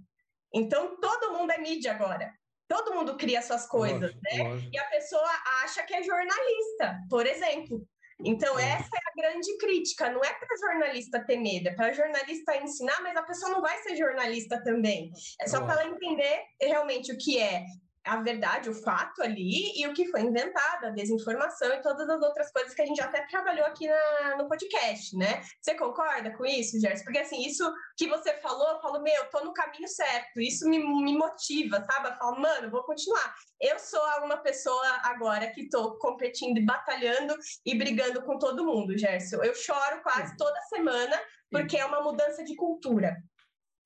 Então, todo mundo é mídia agora. Todo mundo cria suas coisas, lógico, né? Lógico. E a pessoa acha que é jornalista, por exemplo. Então, essa é a grande crítica. Não é para jornalista ter medo, é para jornalista ensinar, mas a pessoa não vai ser jornalista também. É só para ela entender realmente o que é a verdade, o fato ali e o que foi inventado, a desinformação e todas as outras coisas que a gente até trabalhou aqui na, no podcast, né? Você concorda com isso, Gerson? Porque assim, isso que você falou, eu falo, meu, eu tô no caminho certo, isso me, me motiva, sabe? Eu falo, mano, vou continuar. Eu sou uma pessoa agora que tô competindo e batalhando e brigando com todo mundo, Gerson. Eu choro quase toda semana porque é uma mudança de cultura.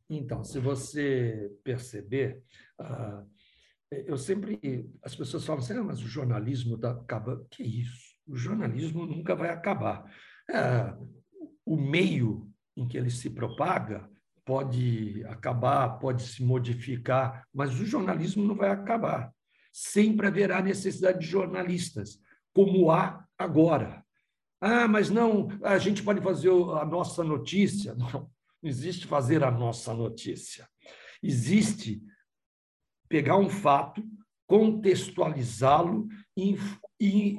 Então, se você perceber, uh eu sempre. As pessoas falam assim, ah, mas o jornalismo está acabando. Que isso? O jornalismo nunca vai acabar. É, o meio em que ele se propaga pode acabar, pode se modificar, mas o jornalismo não vai acabar. Sempre haverá necessidade de jornalistas, como há agora. Ah, mas não, a gente pode fazer a nossa notícia. [laughs] Não, não existe fazer a nossa notícia. Existe pegar um fato, contextualizá-lo e, e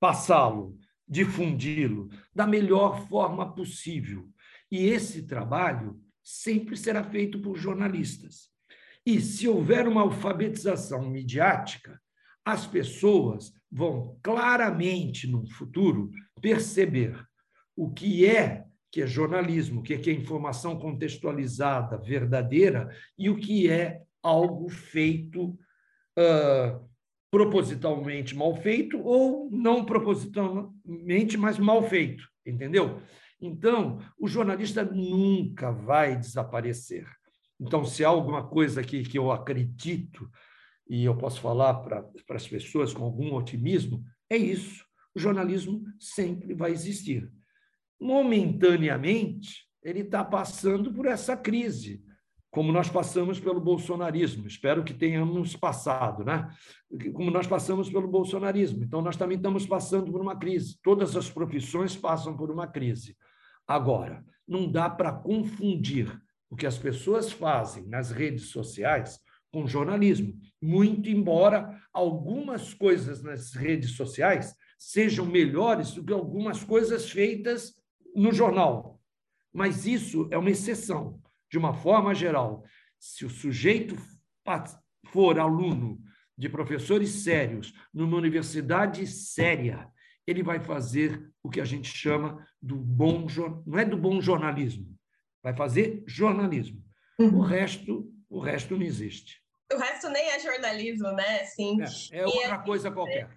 passá-lo, difundi-lo da melhor forma possível. E esse trabalho sempre será feito por jornalistas. E se houver uma alfabetização midiática, as pessoas vão claramente no futuro perceber o que é que é jornalismo, o que é, que é informação contextualizada, verdadeira, e o que é algo feito uh, propositalmente mal feito ou não propositalmente, mas mal feito, entendeu? Então, o jornalista nunca vai desaparecer. Então, se há alguma coisa aqui que eu acredito, e eu posso falar para, as pessoas com algum otimismo, é isso. O jornalismo sempre vai existir. Momentaneamente, ele está passando por essa crise, como nós passamos pelo bolsonarismo. Espero que tenhamos passado, né? Como nós passamos pelo bolsonarismo. Então, nós também estamos passando por uma crise. Todas as profissões passam por uma crise. Agora, não dá para confundir o que as pessoas fazem nas redes sociais com jornalismo. Muito embora algumas coisas nas redes sociais sejam melhores do que algumas coisas feitas no jornal. Mas isso é uma exceção. De uma forma geral, se o sujeito for aluno de professores sérios numa universidade séria, ele vai fazer o que a gente chama do bom não é do bom jornalismo, vai fazer jornalismo. Uhum. O resto, o resto não existe.
O resto nem é jornalismo, né? Assim,
é, é outra coisa qualquer.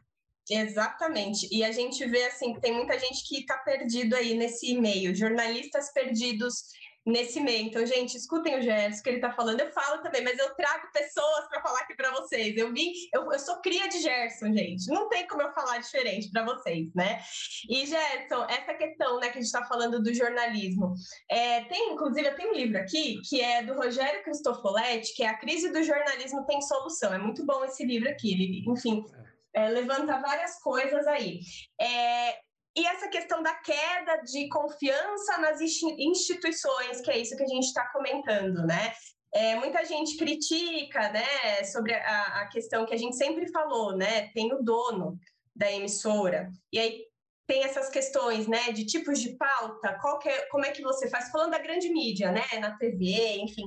Exatamente. E a gente vê assim que tem muita gente que está perdido aí nesse meio, jornalistas perdidos nesse meio. Então, gente, escutem o Gerson que ele está falando. Eu falo também, mas eu trago pessoas para falar aqui para vocês. Eu vim, eu, eu, sou cria de Gerson, gente. Não tem como eu falar diferente para vocês, né? E Gerson, essa questão, né, que a gente está falando do jornalismo, é, tem, inclusive, eu tenho um livro aqui que é do Rogério Cristofoletti, que é A Crise do Jornalismo Tem Solução. É muito bom esse livro aqui. Ele, enfim, é, levanta várias coisas aí. É, e essa questão da queda de confiança nas instituições, que é isso que a gente está comentando, né? É, muita gente critica, né, sobre a, a, questão que a gente sempre falou, né? Tem o dono da emissora, e aí tem essas questões, né, de tipos de pauta, é, como é que você faz, falando da grande mídia, né, na TV, enfim,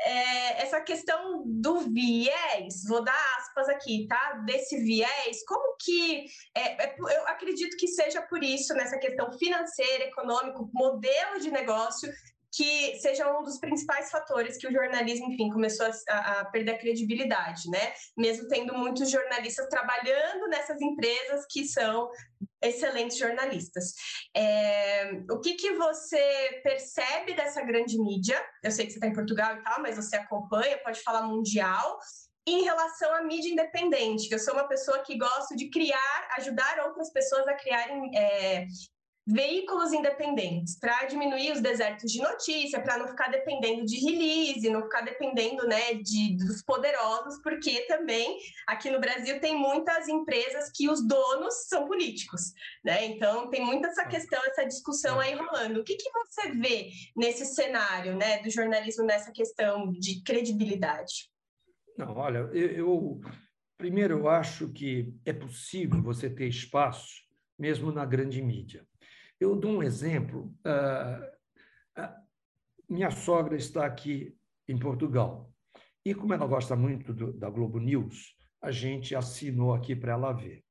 é, essa questão do viés, vou dar aspas aqui, tá? Desse viés, como que é, é, eu acredito que seja por isso nessa questão financeira, econômico, modelo de negócio que seja um dos principais fatores que o jornalismo, enfim, começou a, a, perder a credibilidade, né? Mesmo tendo muitos jornalistas trabalhando nessas empresas que são excelentes jornalistas. É, o que, que você percebe dessa grande mídia? Eu sei que você está em Portugal e tal, mas você acompanha, pode falar mundial. Em relação à mídia independente, eu sou uma pessoa que gosto de criar, ajudar outras pessoas a criarem é, veículos independentes para diminuir os desertos de notícia, para não ficar dependendo de release, não ficar dependendo né, de, dos poderosos, porque também aqui no Brasil tem muitas empresas que os donos são políticos, né? Então tem muita essa questão, essa discussão aí rolando. O que, que você vê nesse cenário né, do jornalismo nessa questão de credibilidade?
Não, olha, eu, eu primeiro eu acho que é possível você ter espaço mesmo na grande mídia. Eu dou um exemplo. minha sogra está aqui em Portugal. E como ela gosta muito do, da Globo News, a gente assinou aqui para ela ver.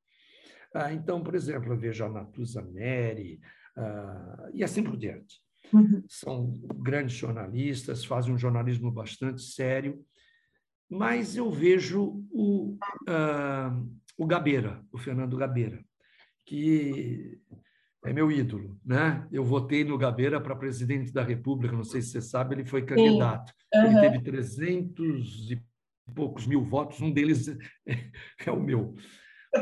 Ah, então, por exemplo, eu vejo a Natuza Neri ah, e assim por diante. Uhum. São grandes jornalistas, fazem um jornalismo bastante sério, mas eu vejo o, ah, o Gabeira, o Fernando Gabeira, que é meu ídolo, né? Eu votei no Gabeira para presidente da República, não sei se você sabe, ele foi candidato. Uhum. Ele teve 300 e poucos mil votos, um deles [laughs] é o meu.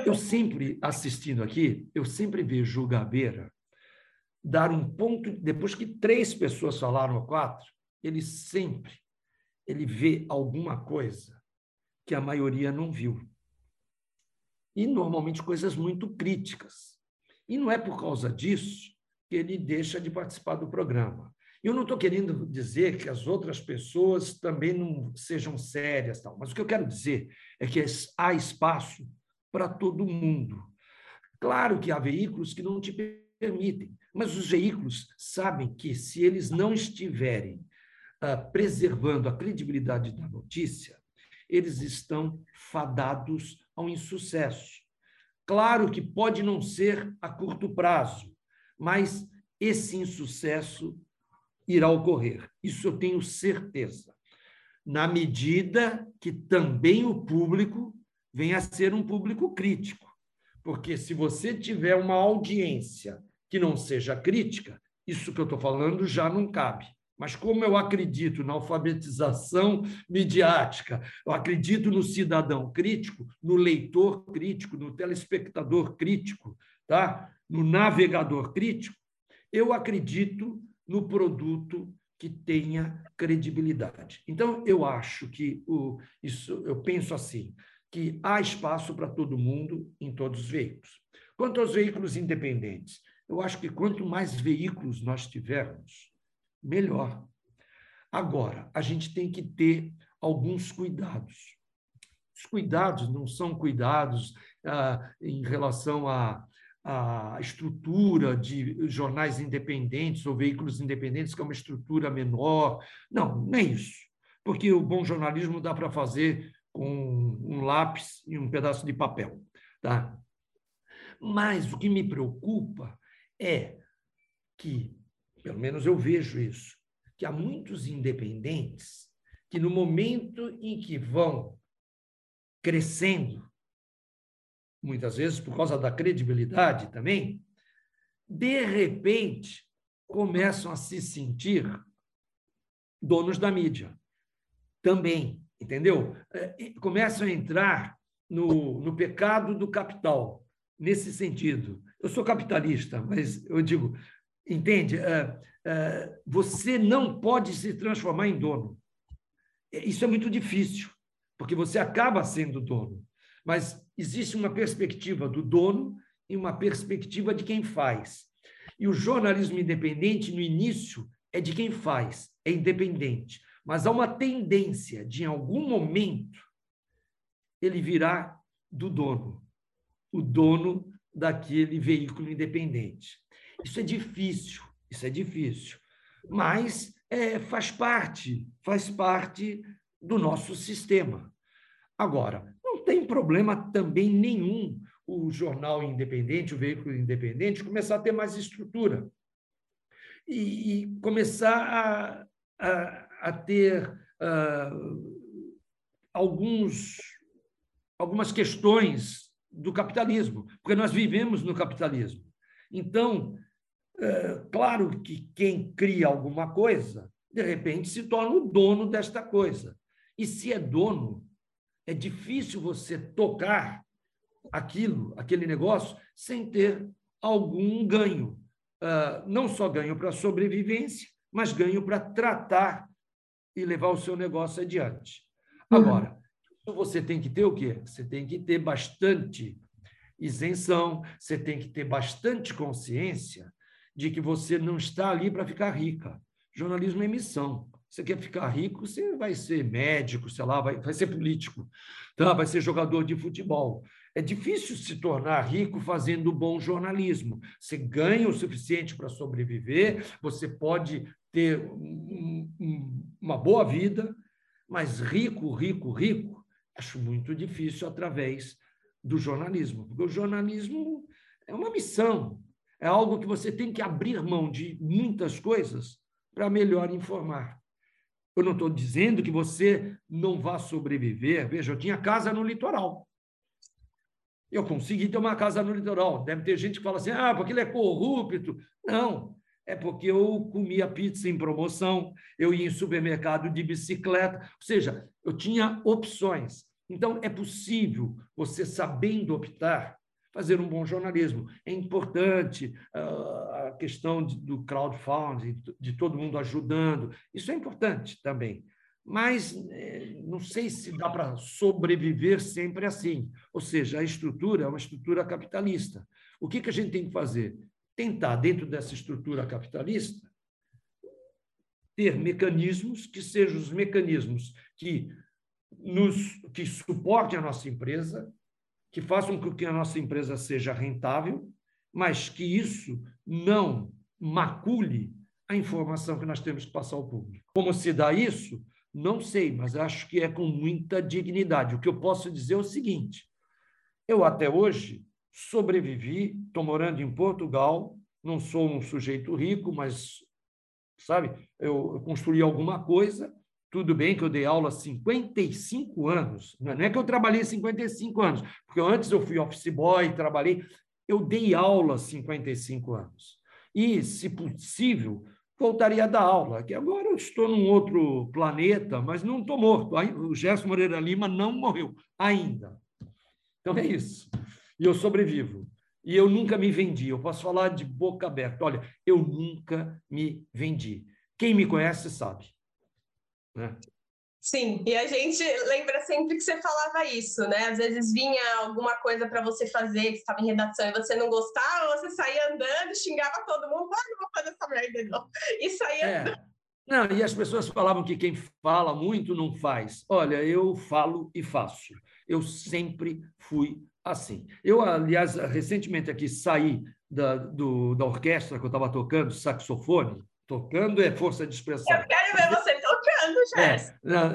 Eu sempre, assistindo aqui, eu sempre vejo o Gabeira dar um ponto, depois que três pessoas falaram, ou quatro, ele sempre ele vê alguma coisa que a maioria não viu. E normalmente coisas muito críticas. E não é por causa disso que ele deixa de participar do programa. Eu não estou querendo dizer que as outras pessoas também não sejam sérias, tal, mas o que eu quero dizer é que há espaço para todo mundo. Claro que há veículos que não te permitem, mas os veículos sabem que se eles não estiverem uh, preservando a credibilidade da notícia, eles estão fadados ao insucesso. Claro que pode não ser a curto prazo, mas esse insucesso irá ocorrer. Isso eu tenho certeza. Na medida que também o público venha a ser um público crítico. Porque se você tiver uma audiência que não seja crítica, isso que eu estou falando já não cabe. Mas como eu acredito na alfabetização midiática, eu acredito no cidadão crítico, no leitor crítico, no telespectador crítico, tá? no navegador crítico, eu acredito no produto que tenha credibilidade. Então, eu acho que o, isso, eu penso assim, que há espaço para todo mundo em todos os veículos. Quanto aos veículos independentes, eu acho que quanto mais veículos nós tivermos, melhor. Agora, a gente tem que ter alguns cuidados. Os cuidados não são cuidados ah, em relação à, à estrutura de jornais independentes ou veículos independentes, que é uma estrutura menor. Não, não é isso. Porque o bom jornalismo dá para fazer com um lápis e um pedaço de papel. Tá? Mas o que me preocupa é que, pelo menos eu vejo isso, que há muitos independentes que, no momento em que vão crescendo, muitas vezes por causa da credibilidade também, de repente começam a se sentir donos da mídia também, entendeu? É, começam a entrar no, no pecado do capital, nesse sentido. Eu sou capitalista, mas eu digo, entende? É, é, você não pode se transformar em dono. Isso é muito difícil porque você acaba sendo dono. Mas existe uma perspectiva do dono e uma perspectiva de quem faz. E o jornalismo independente, no início, é de quem faz, é independente. Mas há uma tendência de, em algum momento, ele virar do dono, o dono daquele veículo independente. Isso é difícil, isso é difícil. Mas é, faz parte, faz parte do nosso sistema. Agora, não tem problema também nenhum o jornal independente, o veículo independente, começar a ter mais estrutura e, e começar a, a, a ter uh, alguns, algumas questões do capitalismo, porque nós vivemos no capitalismo. Então, é, claro que quem cria alguma coisa, de repente se torna o dono desta coisa. E se é dono, é difícil você tocar aquilo, aquele negócio, sem ter algum ganho. Uh, não só ganho para sobrevivência, mas ganho para tratar e levar o seu negócio adiante. Uhum. Agora, você tem que ter o quê? Você tem que ter bastante isenção, você tem que ter bastante consciência de que você não está ali para ficar rica. Jornalismo é missão. Você quer ficar rico, você vai ser médico, sei lá, vai, vai ser político, tá? vai ser jogador de futebol. É difícil se tornar rico fazendo bom jornalismo. Você ganha o suficiente para sobreviver, você pode ter um, um, uma boa vida, mas rico, rico, rico, acho muito difícil através do jornalismo, porque o jornalismo é uma missão, é algo que você tem que abrir mão de muitas coisas para melhor informar. Eu não estou dizendo que você não vá sobreviver. Veja, eu tinha casa no litoral. Eu consegui ter uma casa no litoral. Deve ter gente que fala assim, ah, porque ele é corrupto. Não, é porque eu comia pizza em promoção, eu ia em supermercado de bicicleta. Ou seja, eu tinha opções. Então, é possível você, sabendo optar, fazer um bom jornalismo. É importante uh, a questão do crowdfunding, de todo mundo ajudando, isso é importante também. Mas eh, não sei se dá para sobreviver sempre assim. Ou seja, a estrutura é uma estrutura capitalista. O que, que a gente tem que fazer? Tentar, dentro dessa estrutura capitalista, ter mecanismos que sejam os mecanismos que nos que suportem a nossa empresa, que façam com que a nossa empresa seja rentável, mas que isso não macule a informação que nós temos que passar ao público. Como se dá isso? Não sei, mas acho que é com muita dignidade. O que eu posso dizer é o seguinte: eu até hoje sobrevivi, estou morando em Portugal, não sou um sujeito rico, mas, sabe, eu construí alguma coisa tudo bem que eu dei aula há 55 anos, não é que eu trabalhei 55 anos, porque antes eu fui office boy, trabalhei, eu dei aula há 55 anos. E, se possível, voltaria a dar aula, que agora eu estou num outro planeta, mas não estou morto. O Gerson Moreira Lima não morreu ainda. Então é isso. E eu sobrevivo. E eu nunca me vendi. Eu posso falar de boca aberta. Olha, eu nunca me vendi. Quem me conhece sabe. Né?
Sim, e a gente lembra sempre que você falava isso, né? Às vezes vinha alguma coisa para você fazer, que estava em redação e você não gostava, você saía andando, xingava todo mundo, ah, não vou fazer essa merda não. E saía
é. andando. Não, e as pessoas falavam que quem fala muito não faz. Olha, eu falo e faço. Eu sempre fui assim. Eu, aliás, recentemente aqui saí da, do, da orquestra que eu estava tocando, saxofone. Tocando é força de expressão.
Eu quero ver
é,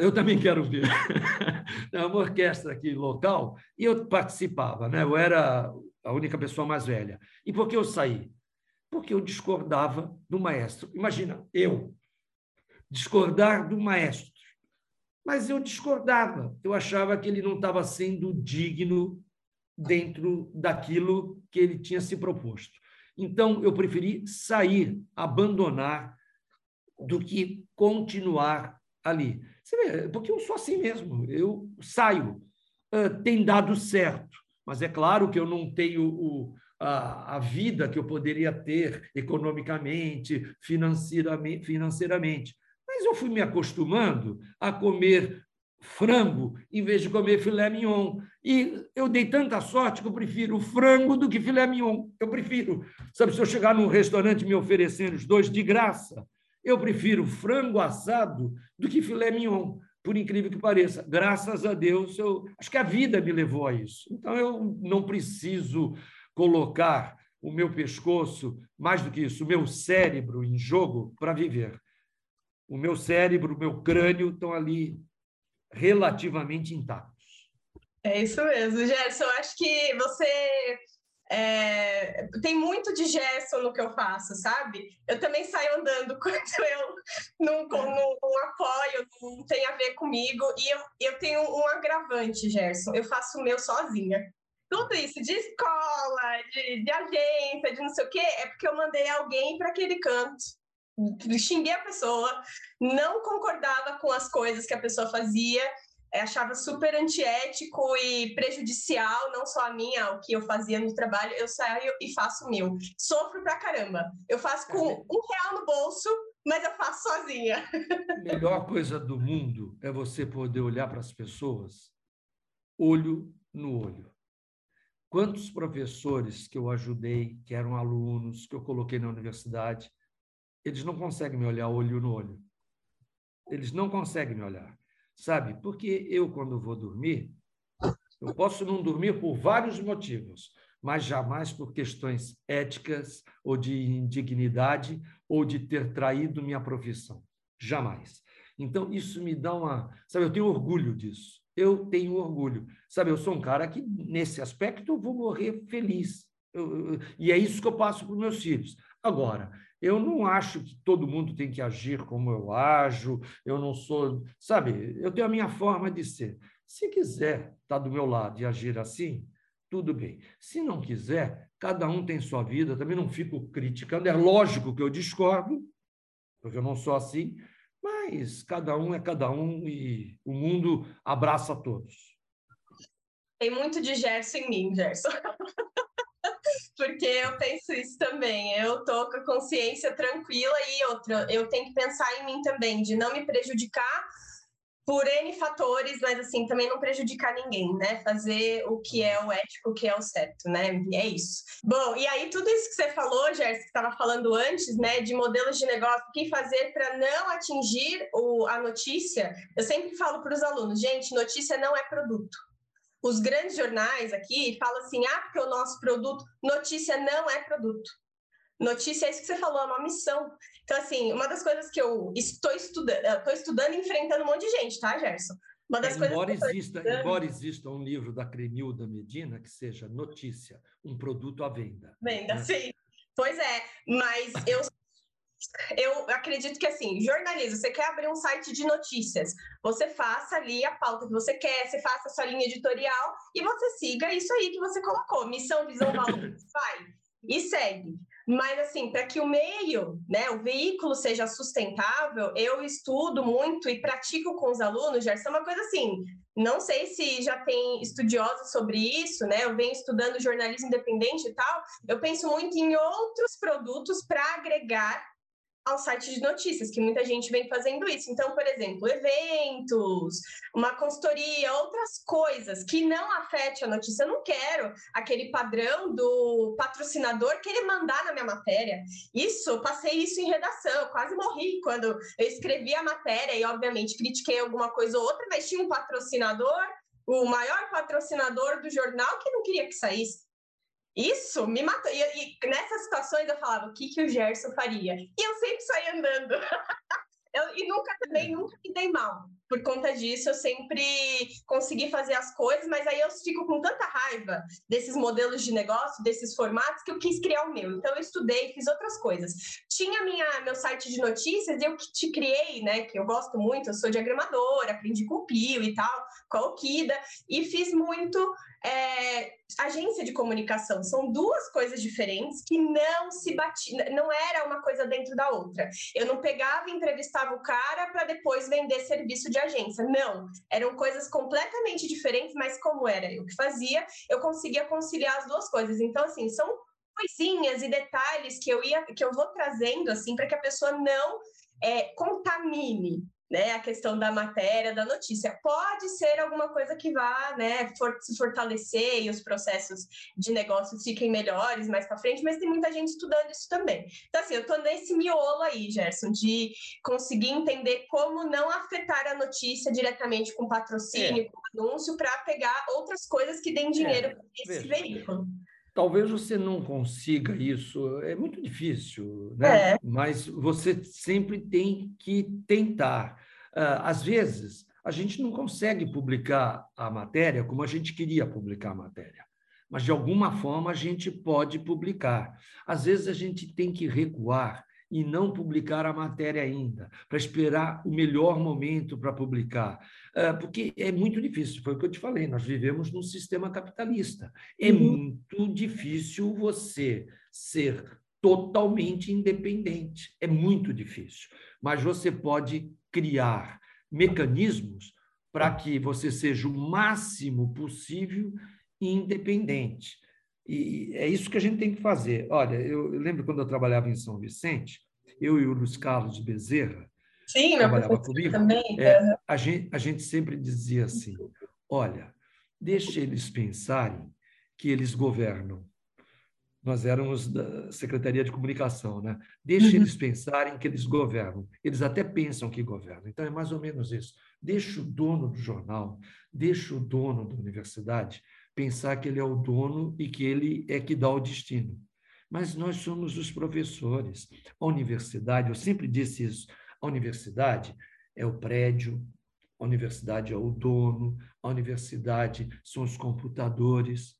eu também quero ver. [laughs] É uma orquestra aqui local e eu participava, né? Eu era a única pessoa mais velha. E por que eu saí? Porque eu discordava do maestro. Imagina, eu discordar do maestro. Mas eu discordava. Eu achava que ele não estava sendo digno dentro daquilo que ele tinha se proposto. Então, eu preferi sair, abandonar, do que continuar ali. Você vê, porque eu sou assim mesmo, eu saio. Uh, tem dado certo, mas é claro que eu não tenho o, a, a vida que eu poderia ter economicamente, financeiramente, financeiramente. Mas eu fui me acostumando a comer frango em vez de comer filé mignon. E eu dei tanta sorte que eu prefiro frango do que filé mignon. Eu prefiro. Sabe, se eu chegar num restaurante me oferecendo os dois de graça, eu prefiro frango assado do que filé mignon, por incrível que pareça. Graças a Deus, eu acho que a vida me levou a isso. Então, eu não preciso colocar o meu pescoço, mais do que isso, o meu cérebro em jogo para viver. O meu cérebro, o meu crânio estão ali relativamente intactos.
É isso mesmo, Gerson. Acho que você é, tem muito de Gerson no que eu faço, sabe? Eu também saio andando [laughs] quando eu não, não, não apoio, não tem a ver comigo. E eu, eu tenho um agravante, Gerson. Eu faço o meu sozinha. Tudo isso de escola, de, de agência, de não sei o quê, é porque eu mandei alguém para aquele canto. Xinguei a pessoa, não concordava com as coisas que a pessoa fazia é, achava super antiético e prejudicial, não só a minha, o que eu fazia no trabalho, eu saio e faço o meu. Sofro pra caramba. Eu faço com um real no bolso, mas eu faço sozinha.
A melhor coisa do mundo é você poder olhar para as pessoas olho no olho. Quantos professores que eu ajudei, que eram alunos, que eu coloquei na universidade, eles não conseguem me olhar olho no olho. Eles não conseguem me olhar sabe? Porque eu, quando vou dormir, eu posso não dormir por vários motivos, mas jamais por questões éticas ou de indignidade ou de ter traído minha profissão. Jamais. Então, isso me dá uma. Sabe, eu tenho orgulho disso. Eu tenho orgulho. Sabe, eu sou um cara que, nesse aspecto, eu vou morrer feliz. Eu, eu, e é isso que eu passo para os meus filhos. Agora, eu não acho que todo mundo tem que agir como eu ajo, eu não sou. Sabe, eu tenho a minha forma de ser. Se quiser estar do meu lado e agir assim, tudo bem. Se não quiser, cada um tem sua vida, também não fico criticando. É lógico que eu discordo, porque eu não sou assim, mas cada um é cada um e o mundo abraça todos.
Tem muito de Gerson em mim, Gerson. [laughs] porque eu penso isso também. Eu tô com a consciência tranquila e outra, eu tenho que pensar em mim também, de não me prejudicar por N fatores, mas assim, também não prejudicar ninguém, né? Fazer o que é o ético, o que é o certo, né? E é isso. Bom, e aí tudo isso que você falou, Gerson, que estava falando antes, né, de modelos de negócio, o que fazer para não atingir o, a notícia, eu sempre falo para os alunos, gente, notícia não é produto os grandes jornais aqui falam assim: ah, porque o nosso produto, notícia não é produto. Notícia é isso que você falou, é uma missão. Então, assim, uma das coisas que eu estou estudando, estou estudando e enfrentando um monte de gente, tá, Gerson? Uma
das é, coisas embora, exista, estudando... embora exista um livro da Cremilda Medina que seja notícia, um produto à venda.
Venda, né? sim. Pois é, mas eu eu acredito que assim, jornalismo, você quer abrir um site de notícias, você faça ali a pauta que você quer, você faça a sua linha editorial e você siga isso aí que você colocou, missão, visão, valor, [laughs] vai e segue. Mas, assim, para que o meio, né, o veículo seja sustentável, eu estudo muito e pratico com os alunos, Gerson, é uma coisa assim, não sei se já tem estudiosos sobre isso, né? Eu venho estudando jornalismo independente e tal. Eu penso muito em outros produtos para agregar ao site de notícias, que muita gente vem fazendo isso. Então, por exemplo, eventos, uma consultoria, outras coisas que não afete a notícia. Eu não quero aquele padrão do patrocinador querer mandar na minha matéria. Isso, eu passei isso em redação, quase morri quando eu escrevi a matéria e, obviamente, critiquei alguma coisa ou outra, mas tinha um patrocinador, o maior patrocinador do jornal, que não queria que saísse. Isso me matou. E, e, nessas situações eu falava, o que, que o Gerson faria? E eu sempre saía andando. [laughs] eu, e nunca também, nunca me dei mal. Por conta disso, eu sempre consegui fazer as coisas, mas aí eu fico com tanta raiva desses modelos de negócio, desses formatos, que eu quis criar o meu. Então, eu estudei, fiz outras coisas. Tinha minha, meu site de notícias, eu que te criei, né? Que eu gosto muito, eu sou diagramadora, aprendi com o Pio e tal, com a Okida, e fiz muito é, agência de comunicação. São duas coisas diferentes que não se batiam, não era uma coisa dentro da outra. Eu não pegava e entrevistava o cara para depois vender serviço de agência. Não, eram coisas completamente diferentes, mas como era eu que fazia, eu conseguia conciliar as duas coisas. Então, assim, são coisinhas e detalhes que eu ia que eu vou trazendo assim para que a pessoa não é, contamine né, a questão da matéria, da notícia. Pode ser alguma coisa que vá né, for, se fortalecer e os processos de negócios fiquem melhores mais para frente, mas tem muita gente estudando isso também. Então, assim, eu estou nesse miolo aí, Gerson, de conseguir entender como não afetar a notícia diretamente com patrocínio, é. com anúncio, para pegar outras coisas que deem dinheiro é, para esse veja. veículo.
Talvez você não consiga isso, é muito difícil, né? É. mas você sempre tem que tentar. Ah, às vezes, a gente não consegue publicar a matéria como a gente queria publicar a matéria, mas de alguma forma a gente pode publicar. Às vezes, a gente tem que recuar e não publicar a matéria ainda, para esperar o melhor momento para publicar. Ah, porque é muito difícil, foi o que eu te falei, nós vivemos num sistema capitalista. É uhum. muito difícil você ser totalmente independente. É muito difícil. Mas você pode criar mecanismos para que você seja o máximo possível independente. E é isso que a gente tem que fazer. Olha, eu lembro quando eu trabalhava em São Vicente, eu e o Luiz Carlos de Bezerra,
Sim, trabalhava comigo, também.
É, a, gente, a gente sempre dizia assim: olha, deixe eles pensarem que eles governam. Nós éramos da Secretaria de Comunicação, né? Deixe uhum. eles pensarem que eles governam. Eles até pensam que governam. Então, é mais ou menos isso. Deixe o dono do jornal, deixe o dono da universidade pensar que ele é o dono e que ele é que dá o destino. Mas nós somos os professores. A universidade, eu sempre disse isso, a universidade é o prédio, a universidade é o dono, a universidade são os computadores,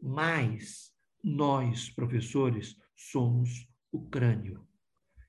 mas nós, professores, somos o crânio.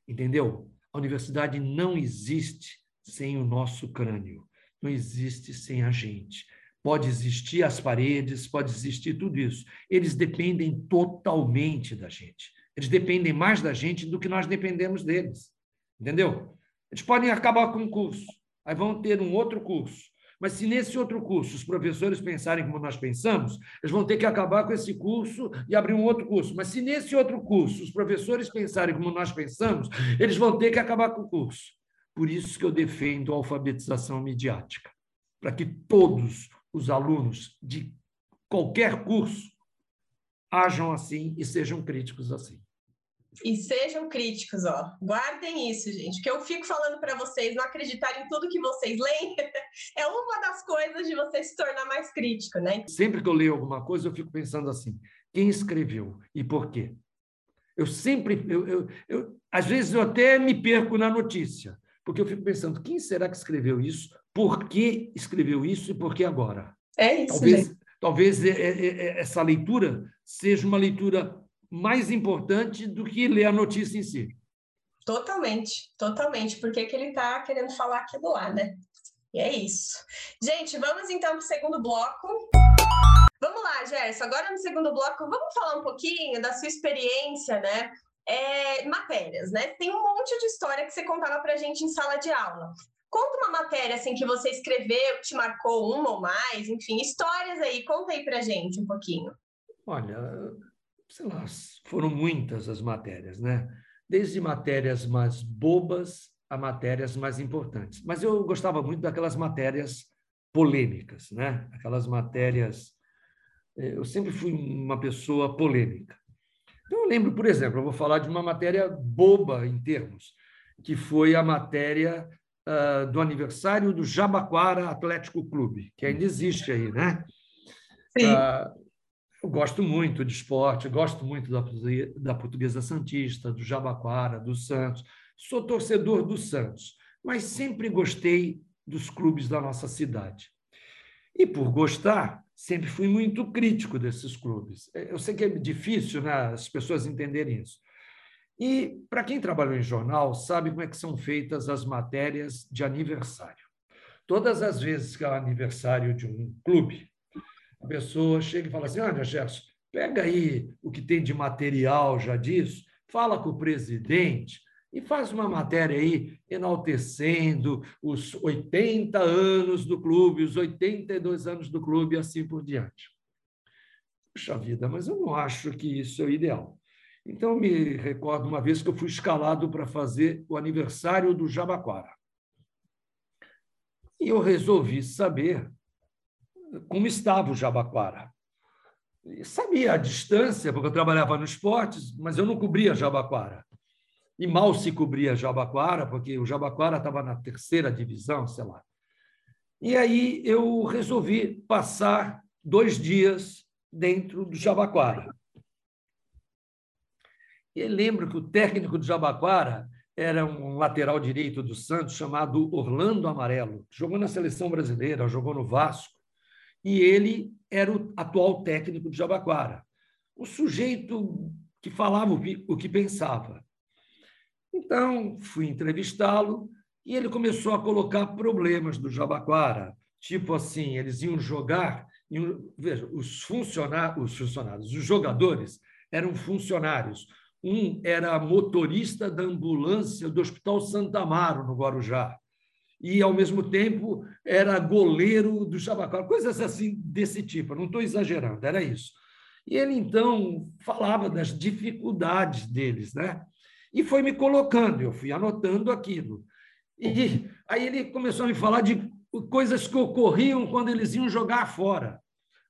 Entendeu? A universidade não existe sem o nosso crânio, não existe sem a gente. Pode existir as paredes, pode existir tudo isso. Eles dependem totalmente da gente. Eles dependem mais da gente do que nós dependemos deles. Entendeu? Eles podem acabar com um curso, aí vão ter um outro curso. Mas se nesse outro curso os professores pensarem como nós pensamos, eles vão ter que acabar com esse curso e abrir um outro curso. Mas se nesse outro curso os professores pensarem como nós pensamos, eles vão ter que acabar com o curso. Por isso que eu defendo a alfabetização midiática, para que todos os alunos de qualquer curso ajam assim e sejam críticos assim.
E sejam críticos, ó. Guardem isso, gente. Que eu fico falando para vocês não acreditarem em tudo que vocês leem. [laughs] é uma das coisas de você se tornar mais crítico, né?
Sempre que eu leio alguma coisa, eu fico pensando assim: quem escreveu e por quê? Eu sempre, eu, eu, eu, às vezes eu até me perco na notícia, porque eu fico pensando: quem será que escreveu isso? Por que escreveu isso e por que agora?
É isso. Talvez,
talvez é, é, é, essa leitura seja uma leitura mais importante do que ler a notícia em si.
Totalmente, totalmente. Porque que ele está querendo falar aquilo lá, né? E é isso. Gente, vamos então para o segundo bloco. Vamos lá, Gerson. Agora no segundo bloco, vamos falar um pouquinho da sua experiência, né? É, matérias, né? Tem um monte de história que você contava para a gente em sala de aula. Conta uma matéria assim que você escreveu, que te marcou uma ou mais, enfim, histórias aí. Conta aí para gente um pouquinho.
Olha, sei lá, foram muitas as matérias, né? Desde matérias mais bobas a matérias mais importantes. Mas eu gostava muito daquelas matérias polêmicas, né? Aquelas matérias. Eh, eu sempre fui uma pessoa polêmica. Então, eu lembro, por exemplo, eu vou falar de uma matéria boba em termos, que foi a matéria uh, do aniversário do Jabaquara Atlético Clube, que ainda existe aí, né?
Sim. Uh,
eu gosto muito de esporte, gosto muito da, da Portuguesa Santista, do Jabaquara, do Santos. Sou torcedor do Santos, mas sempre gostei dos clubes da nossa cidade. E por gostar, sempre fui muito crítico desses clubes. É, eu sei que é difícil né, as pessoas entenderem isso. E para quem trabalhou em jornal, sabe como é que são feitas as matérias de aniversário. Todas as vezes que é o aniversário de um clube, a pessoa chega e fala assim: olha, Gerson, pega aí o que tem de material já disso, fala com o presidente e faz uma matéria aí enaltecendo os 80 anos do clube, os 82 anos do clube e assim por diante. Puxa vida, mas eu não acho que isso é o ideal. Então, me recordo uma vez que eu fui escalado para fazer o aniversário do Jabaquara. E eu resolvi saber como estava o Jabaquara. E sabia a distância, porque eu trabalhava no esportes, mas eu não cobria Jabaquara. E mal se cobria Jabaquara, porque o Jabaquara estava na terceira divisão, sei lá. E aí eu resolvi passar dois dias dentro do Jabaquara. E lembro que o técnico do Jabaquara era um lateral direito do Santos chamado Orlando Amarelo. Jogou na seleção brasileira, jogou no Vasco e ele era o atual técnico de Jabaquara. O sujeito que falava o que pensava. Então, fui entrevistá-lo e ele começou a colocar problemas do Jabaquara, tipo assim, eles iam jogar, iam, veja, os funcionários, os funcionários, os jogadores eram funcionários. Um era motorista da ambulância do Hospital Santa Amaro, no Guarujá e, ao mesmo tempo, era goleiro do Chabacal, coisas assim desse tipo, não estou exagerando, era isso. E ele, então, falava das dificuldades deles, né? E foi me colocando, eu fui anotando aquilo. E aí ele começou a me falar de coisas que ocorriam quando eles iam jogar fora,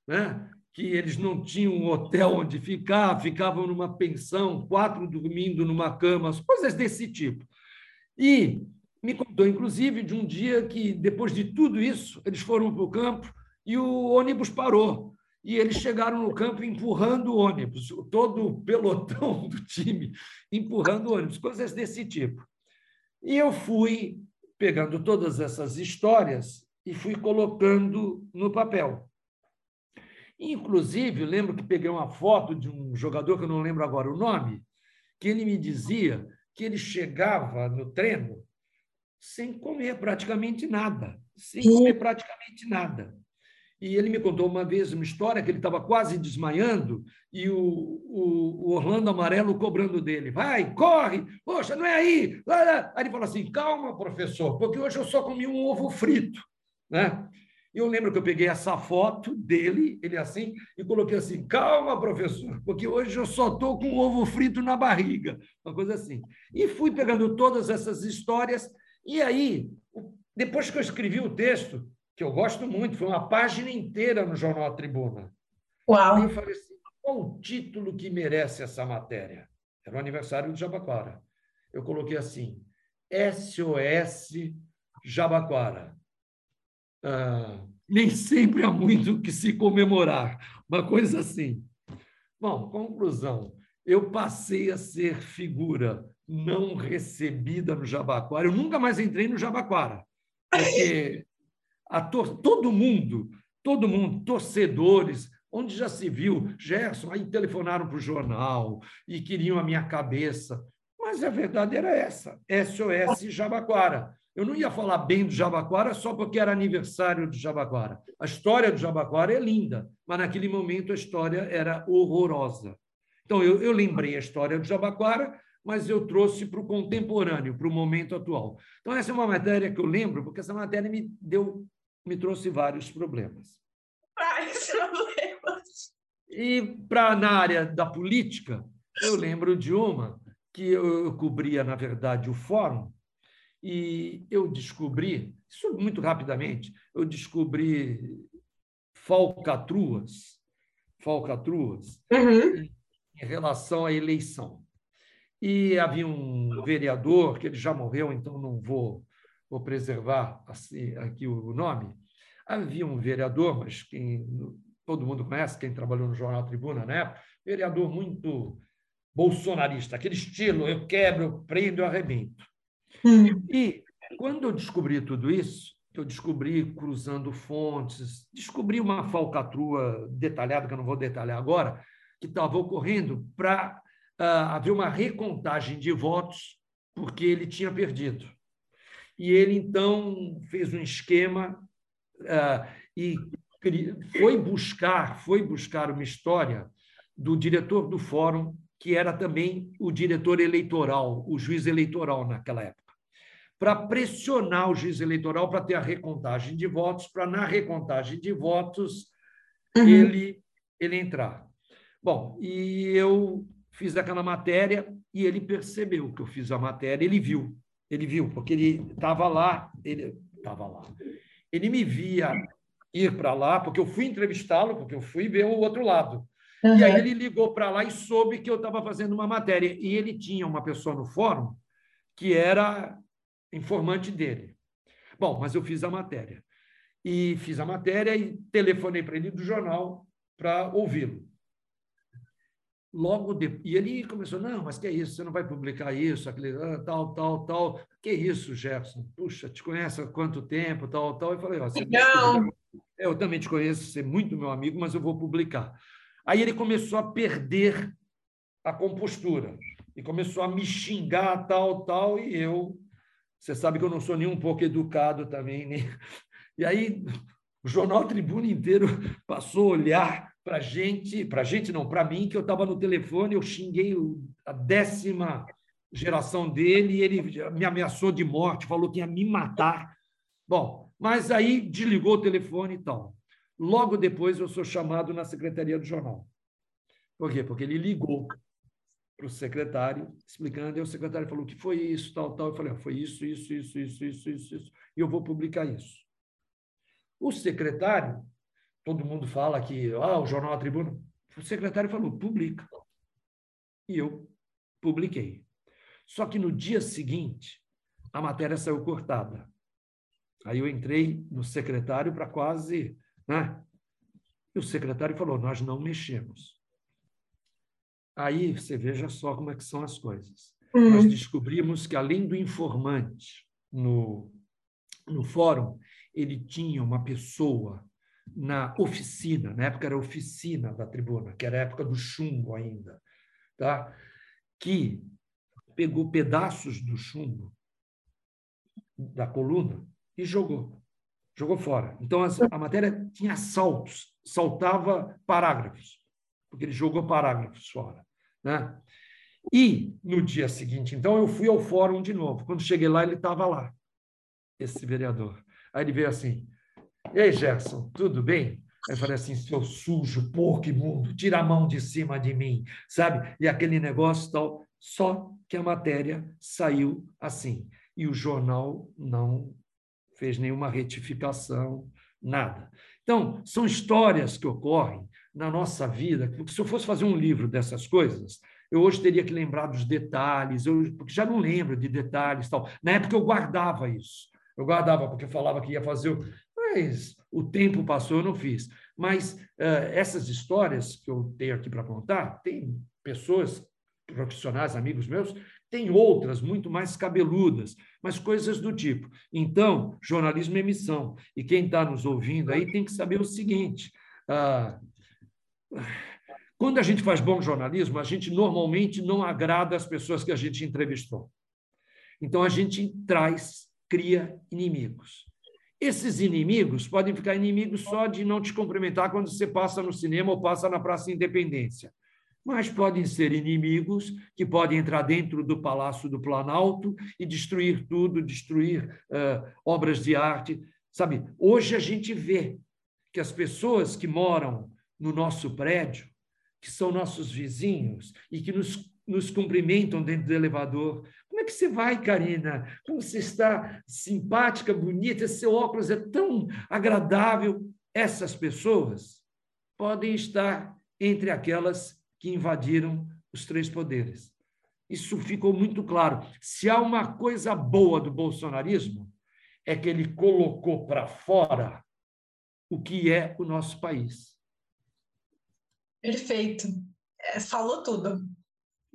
né? que eles não tinham um hotel onde ficar, ficavam numa pensão, quatro dormindo numa cama, coisas desse tipo. E me contou, inclusive, de um dia que, depois de tudo isso, eles foram para o campo e o ônibus parou. E eles chegaram no campo empurrando o ônibus, todo o pelotão [laughs] do time empurrando o ônibus, coisas desse tipo. E eu fui pegando todas essas histórias e fui colocando no papel. Inclusive, lembro que peguei uma foto de um jogador, que eu não lembro agora o nome, que ele me dizia que ele chegava no treino sem comer praticamente nada, sem comer praticamente nada. E ele me contou uma vez uma história que ele estava quase desmaiando e o, o, o, Orlando Amarelo cobrando dele. Vai, corre! Poxa, não é aí! Aí ele falou assim, calma, professor, porque hoje eu só comi um ovo frito. Né? Eu lembro que eu peguei essa foto dele, ele assim, e coloquei assim, calma, professor, porque hoje eu só estou com um ovo frito na barriga. Uma coisa assim. E fui pegando todas essas histórias e aí, depois que eu escrevi o texto, que eu gosto muito, foi uma página inteira no Jornal Tribuna.
Uau!
Eu falei assim, qual o título que merece essa matéria? Era o aniversário de Jabaquara. Eu coloquei assim, SOS Jabaquara. Ah, nem sempre há muito que se comemorar, uma coisa assim. Bom, conclusão, eu passei a ser figura não recebida no Jabaquara. Eu nunca mais entrei no Jabaquara, porque [laughs] todo mundo, todo mundo, torcedores, onde já se viu, Gerson, aí telefonaram para o jornal e queriam a minha cabeça. Mas a verdade era essa: SOS Jabaquara. Eu não ia falar bem do Jabaquara só porque era aniversário do Jabaquara. A história do Jabaquara é linda, mas naquele momento a história era horrorosa. Então, eu, eu lembrei a história do Jabaquara, mas eu trouxe para o contemporâneo, para o momento atual. Então, essa é uma matéria que eu lembro, porque essa matéria me deu, me trouxe vários problemas.
Vários [laughs] problemas.
E para na área da política, eu lembro de uma que eu, cobria, na verdade, o fórum, e eu descobri, isso muito rapidamente, eu descobri falcatruas, falcatruas
uhum.
em, em relação à eleição. E havia um vereador, que ele já morreu, então não vou, vou preservar assim, aqui o nome. Havia um vereador, mas quem todo mundo conhece, quem trabalhou no Jornal Tribuna na época, vereador muito bolsonarista, aquele estilo, eu quebro, eu prendo, eu arrebento.
Hum.
E quando eu descobri tudo isso, eu descobri cruzando fontes, descobri uma falcatrua detalhada, que eu não vou detalhar agora, que estava ocorrendo para uh, haver uma recontagem de votos, porque ele tinha perdido. E ele, então, fez um esquema uh, e foi buscar, foi buscar uma história do diretor do fórum, que era também o diretor eleitoral, o juiz eleitoral naquela época para pressionar o juiz eleitoral para ter a recontagem de votos, para na recontagem de votos uhum. ele, ele entrar. Bom, e eu fiz aquela matéria e ele percebeu que eu fiz a matéria, ele viu, ele viu, porque ele estava lá, ele estava lá. Ele me via ir para lá, porque eu fui entrevistá-lo, porque eu fui ver o outro lado. Uhum. E aí ele ligou para lá e soube que eu estava fazendo uma matéria. E ele tinha uma pessoa no fórum que era informante dele. Bom, mas eu fiz a matéria. E fiz a matéria e telefonei para ele do jornal para ouvi-lo. Logo depois, e ele começou, não, mas que é isso, você não vai publicar isso, aquele, ah, tal, tal, tal. Que isso, Jefferson? Puxa, te conheço há quanto tempo, tal, tal. Eu falei, ó, você
não.
Eu também te conheço, você é muito meu amigo, mas eu vou publicar. Aí ele começou a perder a compostura e começou a me xingar, tal, tal, e eu você sabe que eu não sou nem um pouco educado também. E aí o jornal Tribuna inteiro passou a olhar para gente, para gente não, para mim, que eu estava no telefone, eu xinguei a décima geração dele e ele me ameaçou de morte, falou que ia me matar. Bom, mas aí desligou o telefone e tal. Logo depois eu sou chamado na secretaria do jornal. Por quê? Porque ele ligou para o secretário, explicando, e o secretário falou que foi isso, tal, tal. Eu falei, ah, foi isso, isso, isso, isso, isso, isso, isso, e eu vou publicar isso. O secretário, todo mundo fala que ah, o jornal A Tribuna, o secretário falou, publica. E eu publiquei. Só que no dia seguinte, a matéria saiu cortada. Aí eu entrei no secretário para quase. Né? E o secretário falou: Nós não mexemos. Aí você veja só como é que são as coisas. Uhum. Nós descobrimos que, além do informante no, no fórum, ele tinha uma pessoa na oficina, na época era oficina da tribuna, que era a época do chumbo ainda, tá? que pegou pedaços do chumbo da coluna e jogou. Jogou fora. Então, a matéria tinha saltos, saltava parágrafos, porque ele jogou parágrafos fora. Né? E no dia seguinte, então, eu fui ao fórum de novo. Quando cheguei lá, ele estava lá, esse vereador. Aí ele veio assim: Ei, Gerson, tudo bem? Aí eu falei assim: seu sujo, porco imundo, tira a mão de cima de mim, sabe? E aquele negócio tal. Só que a matéria saiu assim. E o jornal não fez nenhuma retificação, nada. Então, são histórias que ocorrem na nossa vida, porque se eu fosse fazer um livro dessas coisas, eu hoje teria que lembrar dos detalhes, eu, porque já não lembro de detalhes tal. Na época eu guardava isso. Eu guardava porque falava que ia fazer, mas o tempo passou, eu não fiz. Mas uh, essas histórias que eu tenho aqui para contar, tem pessoas profissionais, amigos meus, tem outras muito mais cabeludas, mas coisas do tipo. Então, jornalismo é missão. E quem está nos ouvindo aí tem que saber o seguinte: uh, Quando a gente faz bom jornalismo, a gente normalmente não agrada as pessoas que a gente entrevistou. Então, a gente traz, cria inimigos. Esses inimigos podem ficar inimigos só de não te cumprimentar quando você passa no cinema ou passa na Praça Independência. Mas podem ser inimigos que podem entrar dentro do Palácio do Planalto e destruir tudo, destruir uh, obras de arte. Sabe, hoje a gente vê que as pessoas que moram no nosso prédio, que são nossos vizinhos e que nos, nos cumprimentam dentro do elevador, que você vai, Karina? Como você está simpática, bonita, seu óculos é tão agradável. Essas pessoas podem estar entre aquelas que invadiram os três poderes. Isso ficou muito claro. Se há uma coisa boa do bolsonarismo, é que ele colocou para fora o que é o nosso país.
Perfeito. É, falou tudo.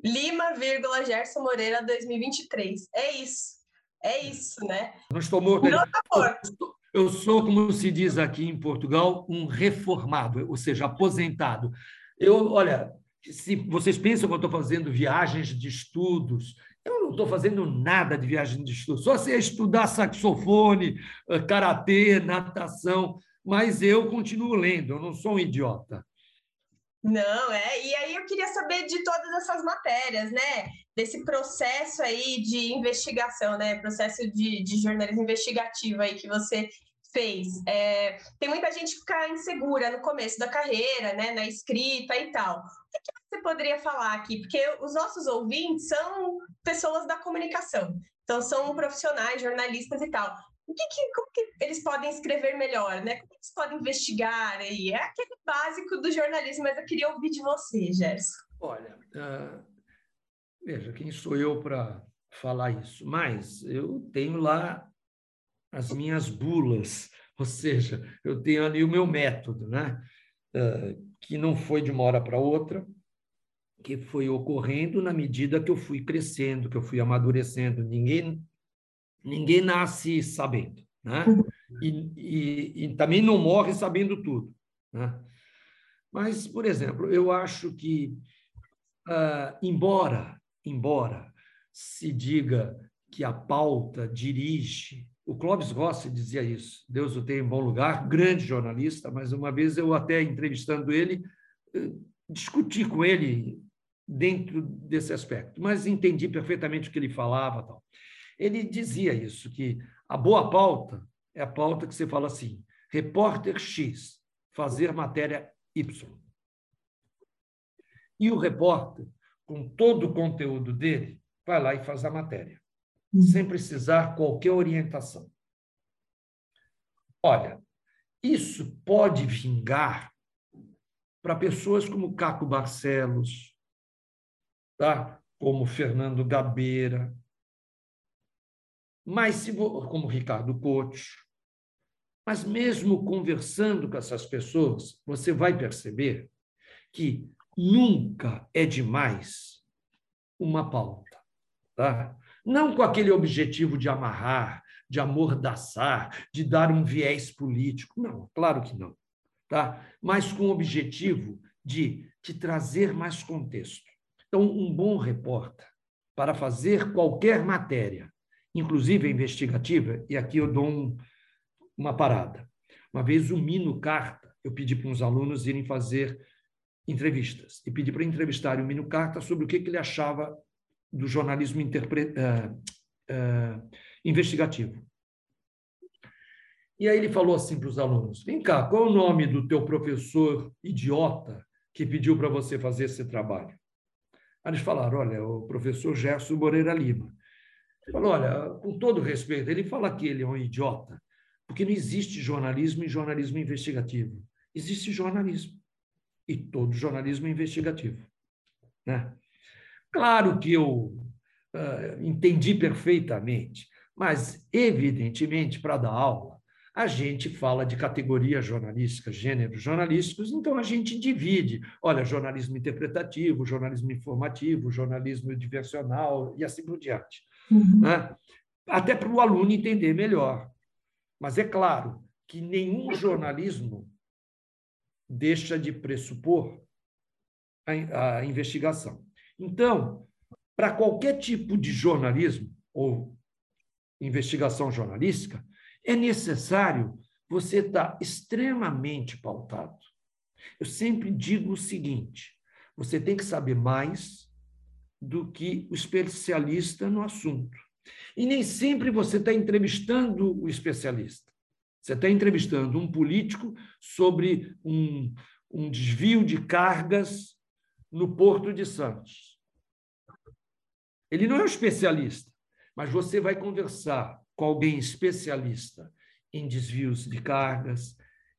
Lima, vírgula, Gerson Moreira 2023. É isso. É isso, né?
Não estou morto. Não morto. Eu sou, como se diz aqui em Portugal, um reformado, ou seja, aposentado. Eu, olha, se vocês pensam que eu estou fazendo viagens de estudos, eu não estou fazendo nada de viagem de estudos, só sei estudar saxofone, eh, karatê, natação, mas eu continuo lendo, eu não sou um idiota.
Não, é. E aí eu queria saber de todas essas matérias, né? Desse processo aí de investigação, né? Processo de, de jornalismo investigativo aí que você fez. É, tem muita gente que fica insegura no começo da carreira, né? Na escrita e tal. O que, você poderia falar aqui? Porque os nossos ouvintes são pessoas da comunicação. Então, são profissionais, jornalistas e tal o que, que, como que eles podem escrever melhor, né? Como eles podem investigar aí? É aquele básico do jornalismo, mas eu queria ouvir de você, Gerson.
Olha, uh, veja, quem sou eu para falar isso? Mas eu tenho lá as minhas bulas, [laughs] ou seja, eu tenho ali o meu método, né? Uh, que não foi de uma hora para outra, que foi ocorrendo na medida que eu fui crescendo, que eu fui amadurecendo. Ninguém ninguém nasce sabendo, né? E, e, e também não morre sabendo tudo, né? Mas, por exemplo, eu acho que, uh, embora, embora se diga que a pauta dirige, o Clóvis Rossi dizia isso, Deus o tem em bom lugar, grande jornalista, mas uma vez eu até entrevistando ele, eh, discuti com ele dentro desse aspecto, mas entendi perfeitamente o que ele falava, tal ele dizia isso, que a boa pauta é a pauta que você fala assim, repórter X, fazer matéria Y. E o repórter, com todo o conteúdo dele, vai lá e faz a matéria, uhum. sem precisar qualquer orientação. Olha, isso pode vingar para pessoas como Caco Barcelos, tá? como Fernando Gabeira, mas se como Ricardo Couto, mas mesmo conversando com essas pessoas, você vai perceber que nunca é demais uma pauta, tá? Não com aquele objetivo de amarrar, de amordaçar, de dar um viés político, não, claro que não, tá? Mas com o objetivo de te trazer mais contexto. Então, um bom repórter para fazer qualquer matéria inclusive investigativa, e aqui eu dou um, uma parada. Uma vez o Mino Carta, eu pedi para uns alunos irem fazer entrevistas, e pedi para entrevistarem o Mino Carta sobre o que, que ele achava do jornalismo interpre... Uh, uh, investigativo. E aí ele falou assim para os alunos: vem cá, qual é o nome do teu professor idiota que pediu para você fazer esse trabalho? Aí eles falaram: olha, o professor Gerson Moreira Lima. Falou: olha, com todo respeito, ele fala que ele é um idiota, porque não existe jornalismo e jornalismo investigativo. Existe jornalismo. E todo jornalismo é investigativo. Né? Claro que eu uh, entendi perfeitamente, mas, evidentemente, para dar aula, a gente fala de categorias jornalísticas, gêneros jornalísticos, então a gente divide. Olha, jornalismo interpretativo, jornalismo informativo, jornalismo diversional e assim por diante uhum. né? até para o aluno entender melhor. Mas é claro que nenhum jornalismo deixa de pressupor a, a investigação. Então, para qualquer tipo de jornalismo ou investigação jornalística, é necessário você estar extremamente pautado. Eu sempre digo o seguinte: você tem que saber mais do que o especialista no assunto. E nem sempre você está entrevistando o especialista. Você está entrevistando um político sobre um, um desvio de cargas no Porto de Santos. Ele não é um especialista, mas você vai conversar com alguém especialista em desvios de cargas,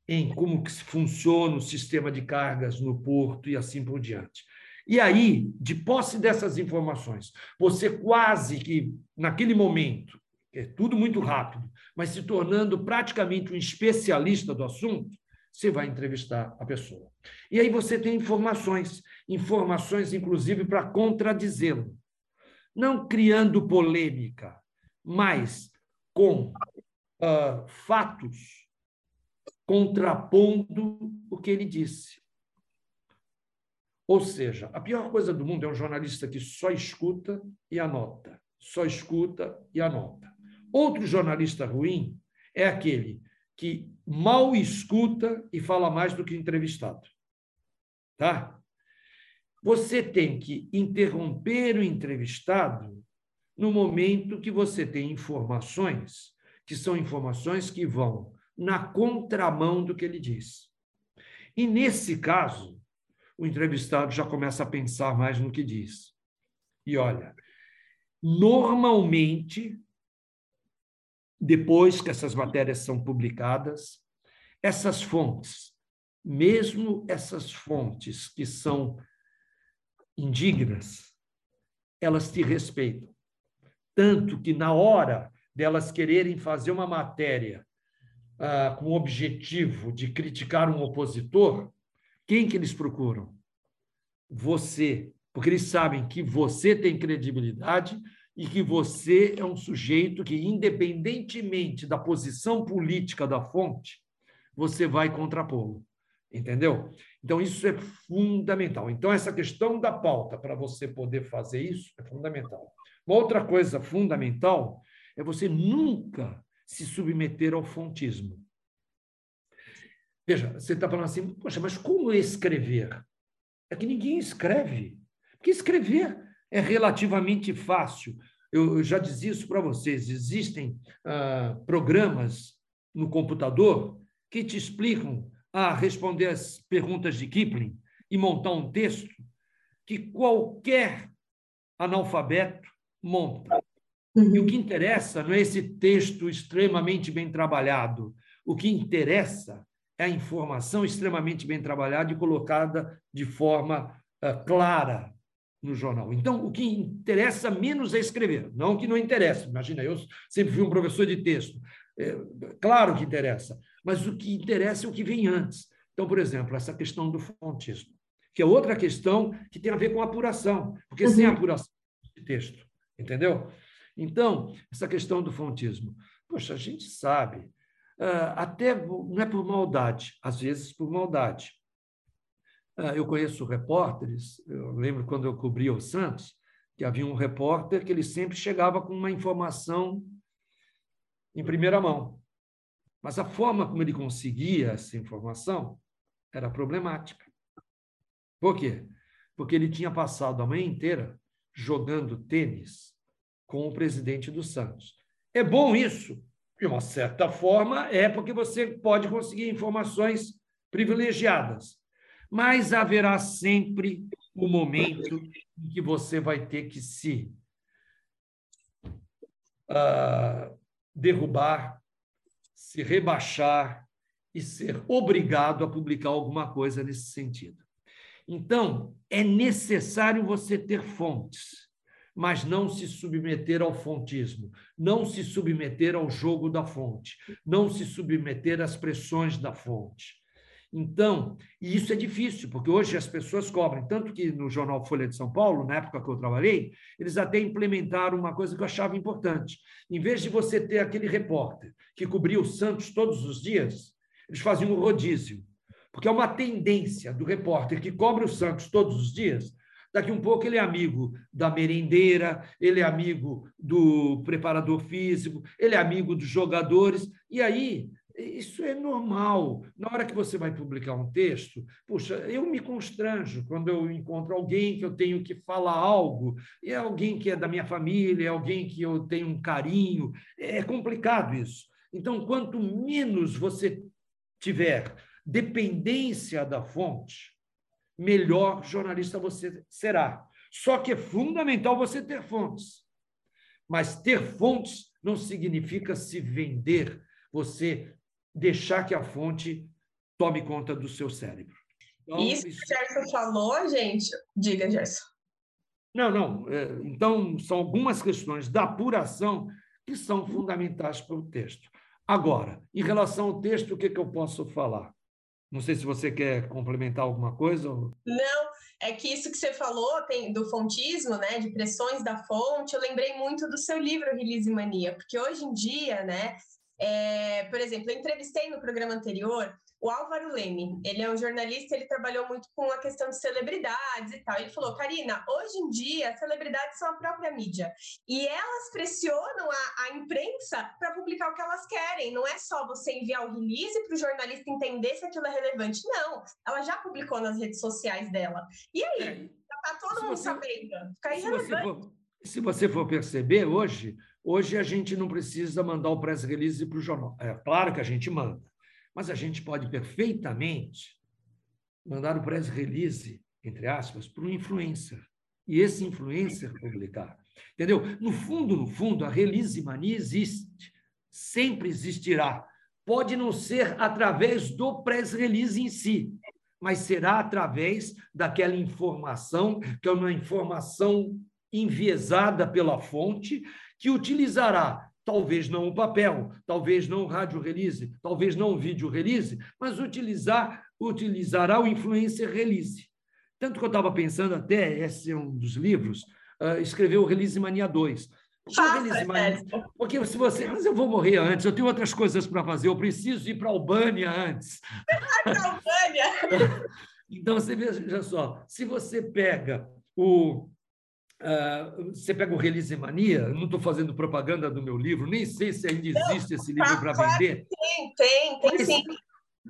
em como que funciona o sistema de cargas no porto e assim por diante. E aí, de posse dessas informações, você quase que, naquele momento, é tudo muito rápido, mas se tornando praticamente um especialista do assunto, você vai entrevistar a pessoa. E aí você tem informações, informações inclusive para contradizê-lo. Não criando polêmica, mas com uh, fatos contrapondo o que ele disse. Ou seja, a pior coisa do mundo é um jornalista que só escuta e anota, só escuta e anota. Outro jornalista ruim é aquele que mal escuta e fala mais do que entrevistado. Tá? Você tem que interromper o entrevistado no momento que você tem informações que são informações que vão na contramão do que ele diz. E nesse caso, o entrevistado já começa a pensar mais no que diz. E olha, normalmente, depois que essas matérias são publicadas, essas fontes, mesmo essas fontes que são indignas, elas te respeitam. Tanto que, na hora delas quererem fazer uma matéria ah, com o objetivo de criticar um opositor, quem que eles procuram? Você, porque eles sabem que você tem credibilidade e que você é um sujeito que, independentemente da posição política da fonte, você vai contrapô-lo. Entendeu? Então, isso é fundamental. Então, essa questão da pauta, para você poder fazer isso, é fundamental. Uma outra coisa fundamental é você nunca se submeter ao fontismo. Veja, você está falando assim, poxa, mas como escrever? É que ninguém escreve. Porque escrever é relativamente fácil. Eu, já dizia isso para vocês. Existem ah, programas no computador que te explicam a responder as perguntas de Kipling e montar um texto que qualquer analfabeto monta. E o que interessa não é esse texto extremamente bem trabalhado. O que interessa é a informação extremamente bem trabalhada e colocada de forma uh, clara no jornal. Então, o que interessa menos é escrever, não que não interessa. Imagina, eu sempre fui um professor de texto. É, claro que interessa, mas o que interessa é o que vem antes. Então, por exemplo, essa questão do fontismo, que é outra questão que tem a ver com apuração, porque uhum. sem apuração de texto, entendeu? Então, essa questão do fontismo. Poxa, a gente sabe, até não é por maldade, às vezes por maldade. Ah, eu conheço repórteres, eu lembro quando eu cobria o Santos, que havia um repórter que ele sempre chegava com uma informação em primeira mão. Mas a forma como ele conseguia essa informação era problemática. Por quê? Porque ele tinha passado a manhã inteira jogando tênis com o presidente do Santos. É bom isso? De uma certa forma, é porque você pode conseguir informações privilegiadas. Mas haverá sempre o um momento em que você vai ter que se uh, derrubar, se rebaixar e ser obrigado a publicar alguma coisa nesse sentido. Então, é necessário você ter fontes mas não se submeter ao fontismo, não se submeter ao jogo da fonte, não se submeter às pressões da fonte. Então, e isso é difícil, porque hoje as pessoas cobrem, tanto que no jornal Folha de São Paulo, na época que eu trabalhei, eles até implementaram uma coisa que eu achava importante. Em vez de você ter aquele repórter que cobria o Santos todos os dias, eles faziam um rodízio. Porque é uma tendência do repórter que cobre o Santos todos os dias. Daqui um pouco ele é amigo da merendeira, ele é amigo do preparador físico, ele é amigo dos jogadores. E aí isso é normal. Na hora que você vai publicar um texto, puxa, eu me constranjo quando eu encontro alguém que eu tenho que falar algo, é alguém que é da minha família, é alguém que eu tenho um carinho. É complicado isso. Então, quanto menos você tiver dependência da fonte, melhor jornalista você será. Só que é fundamental você ter fontes. Mas ter fontes não significa se vender, você deixar que a fonte tome conta do seu cérebro.
Então, isso, isso que o Gerson falou, gente, diga, Gerson.
Não, não. É, então, são algumas questões da apuração que são fundamentais para o texto. Agora, em relação ao texto, o que, que eu posso falar? Não sei se você quer complementar alguma coisa.
Não, é que isso que você falou tem, do fontismo, né, de pressões da fonte, eu lembrei muito do seu livro Release Mania, porque hoje em dia, né, é, por exemplo, eu entrevistei no programa anterior o Álvaro Leme. Ele é um jornalista, ele trabalhou muito com a questão de celebridades e tal. Ele falou, Karina, hoje em dia, celebridades são a própria mídia. E elas pressionam a, a imprensa para publicar o que elas querem. Não é só você enviar o release para o jornalista entender se aquilo é relevante. Não, ela já publicou nas redes sociais dela. E aí? É, já está todo mundo você, sabendo. Fica irrelevante.
Se você, for, se você for perceber hoje Hoje a gente não precisa mandar o press release para o jornal. É claro que a gente manda, mas a gente pode perfeitamente mandar o press release, entre aspas, para um influencer. E esse influencer publicar. Entendeu? No fundo, no fundo, a release mania existe, sempre existirá. Pode não ser através do press release em si, mas será através daquela informação, que é uma informação enviesada pela fonte, que utilizará talvez não o papel, talvez não o rádio release, talvez não o vídeo release, mas utilizar, utilizará o influencer release. Tanto que eu estava pensando até, esse é um dos livros, uh, escrever o Release Mania 2. Release Mania, porque se você, mas eu vou morrer antes, eu tenho outras coisas para fazer, eu preciso ir para a Albânia antes. Para Albânia! [laughs] então, você veja só, se você pega o Uh, você pega o Release Mania, não estou fazendo propaganda do meu livro, nem sei se ainda existe esse livro para vender.
Tem, tem, tem sim.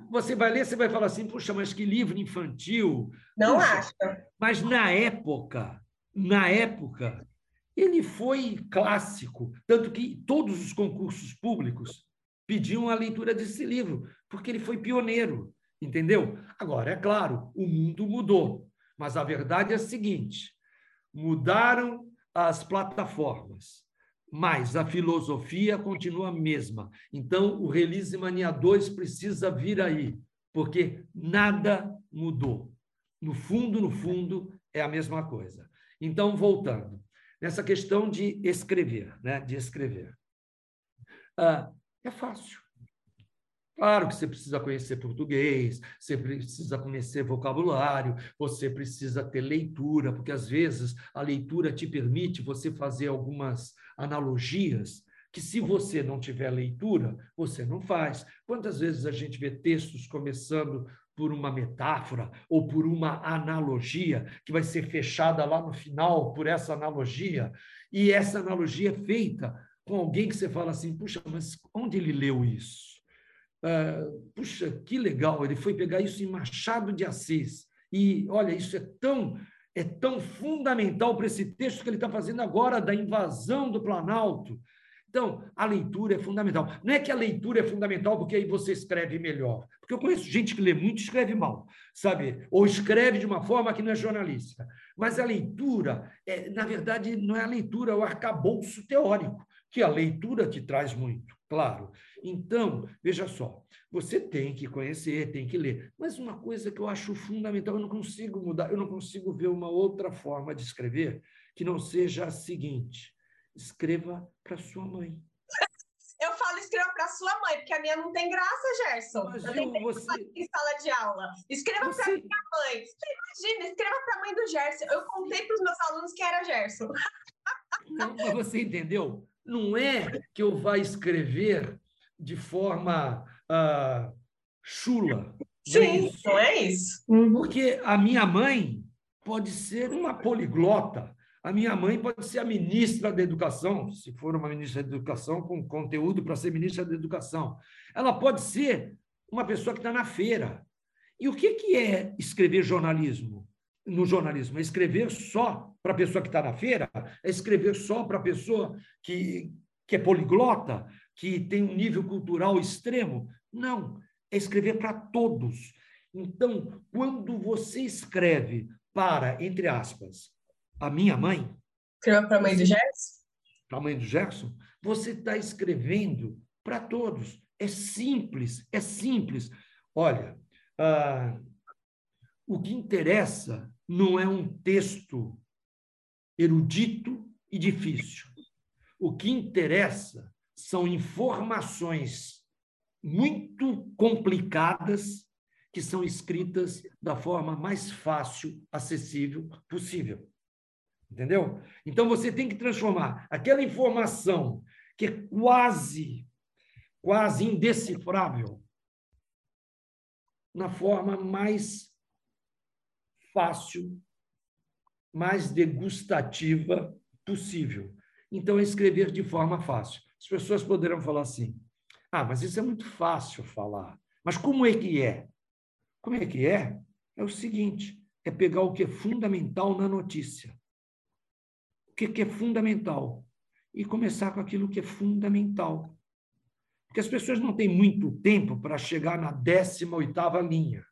Você vai ler, você vai falar assim, puxa, mas que livro infantil.
Não puxa. acho.
Mas na época, na época, ele foi clássico, tanto que todos os concursos públicos pediam a leitura desse livro, porque ele foi pioneiro, entendeu? Agora, é claro, o mundo mudou, mas a verdade é a seguinte: mudaram as plataformas, mas a filosofia continua a mesma. Então, o Release Mania 2 precisa vir aí, porque nada mudou. No fundo, no fundo, é a mesma coisa. Então, voltando, nessa questão de escrever, né? de escrever. Ah, é fácil. Claro que você precisa conhecer português, você precisa conhecer vocabulário, você precisa ter leitura, porque às vezes a leitura te permite você fazer algumas analogias que se você não tiver leitura, você não faz. Quantas vezes a gente vê textos começando por uma metáfora ou por uma analogia que vai ser fechada lá no final por essa analogia, e essa analogia é feita com alguém que você fala assim: puxa, mas onde ele leu isso? Ah, puxa, que legal, ele foi pegar isso em Machado de Assis. E olha, isso é tão é tão fundamental para esse texto que ele está fazendo agora da invasão do Planalto. Então, a leitura é fundamental. Não é que a leitura é fundamental porque aí você escreve melhor. Porque eu conheço gente que lê muito e escreve mal, sabe? Ou escreve de uma forma que não é jornalística. Mas a leitura, é, na verdade, não é a leitura, é o arcabouço teórico, que a leitura te traz muito, claro. Então, veja só, você tem que conhecer, tem que ler. Mas uma coisa que eu acho fundamental, eu não consigo mudar, eu não consigo ver uma outra forma de escrever que não seja a seguinte: escreva para sua mãe. [laughs]
Eu falo escreva para sua mãe, porque a minha não tem graça, Gerson. Mas eu nem você... em sala de aula. Escreva você... para minha mãe. Imagina, escreva para a mãe do Gerson. Eu contei para os meus alunos que era Gerson.
Não, você entendeu? Não é que eu vá escrever de forma ah, chula,
Sim, não é isso? Não é isso.
Uhum. Porque a minha mãe pode ser uma poliglota. A minha mãe pode ser a ministra da Educação, se for uma ministra da Educação com conteúdo para ser ministra da Educação. Ela pode ser uma pessoa que está na feira. E o que, que é escrever jornalismo? No jornalismo, é escrever só para a pessoa que está na feira? É escrever só para a pessoa que, que é poliglota, que tem um nível cultural extremo? Não, é escrever para todos. Então, quando você escreve para, entre aspas, a minha mãe.
Escreveu para a mãe do Gerson?
Para a mãe do Gerson? Você está escrevendo para todos. É simples, é simples. Olha, ah, o que interessa não é um texto erudito e difícil. O que interessa são informações muito complicadas que são escritas da forma mais fácil, acessível possível. Entendeu? Então você tem que transformar aquela informação que é quase, quase indecifrável na forma mais fácil, mais degustativa possível. Então, é escrever de forma fácil. As pessoas poderão falar assim: ah, mas isso é muito fácil falar. Mas como é que é? Como é que é? É o seguinte: é pegar o que é fundamental na notícia. O que é fundamental? E começar com aquilo que é fundamental. Porque as pessoas não têm muito tempo para chegar na 18ª linha.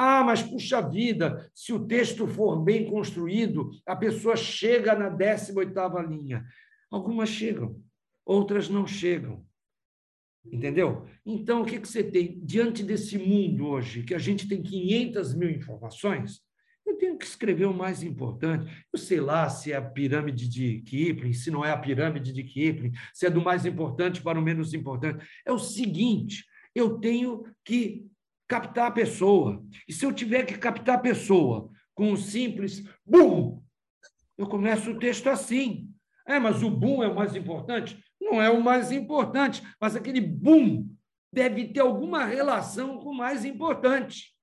Ah, mas puxa vida, se o texto for bem construído, a pessoa chega na 18ª linha. Algumas chegam, outras não chegam. Entendeu? Então, o que, que você tem? Diante desse mundo hoje, que a gente tem 500 mil informações, eu tenho que escrever o mais importante. Eu sei lá se é a pirâmide de Kipling, se não é a pirâmide de Kipling, se é do mais importante para o menos importante. É o seguinte: eu tenho que captar a pessoa. E se eu tiver que captar a pessoa com um simples bum, eu começo o texto assim. É, mas o boom é o mais importante? Não é o mais importante, mas aquele boom deve ter alguma relação com o mais importante.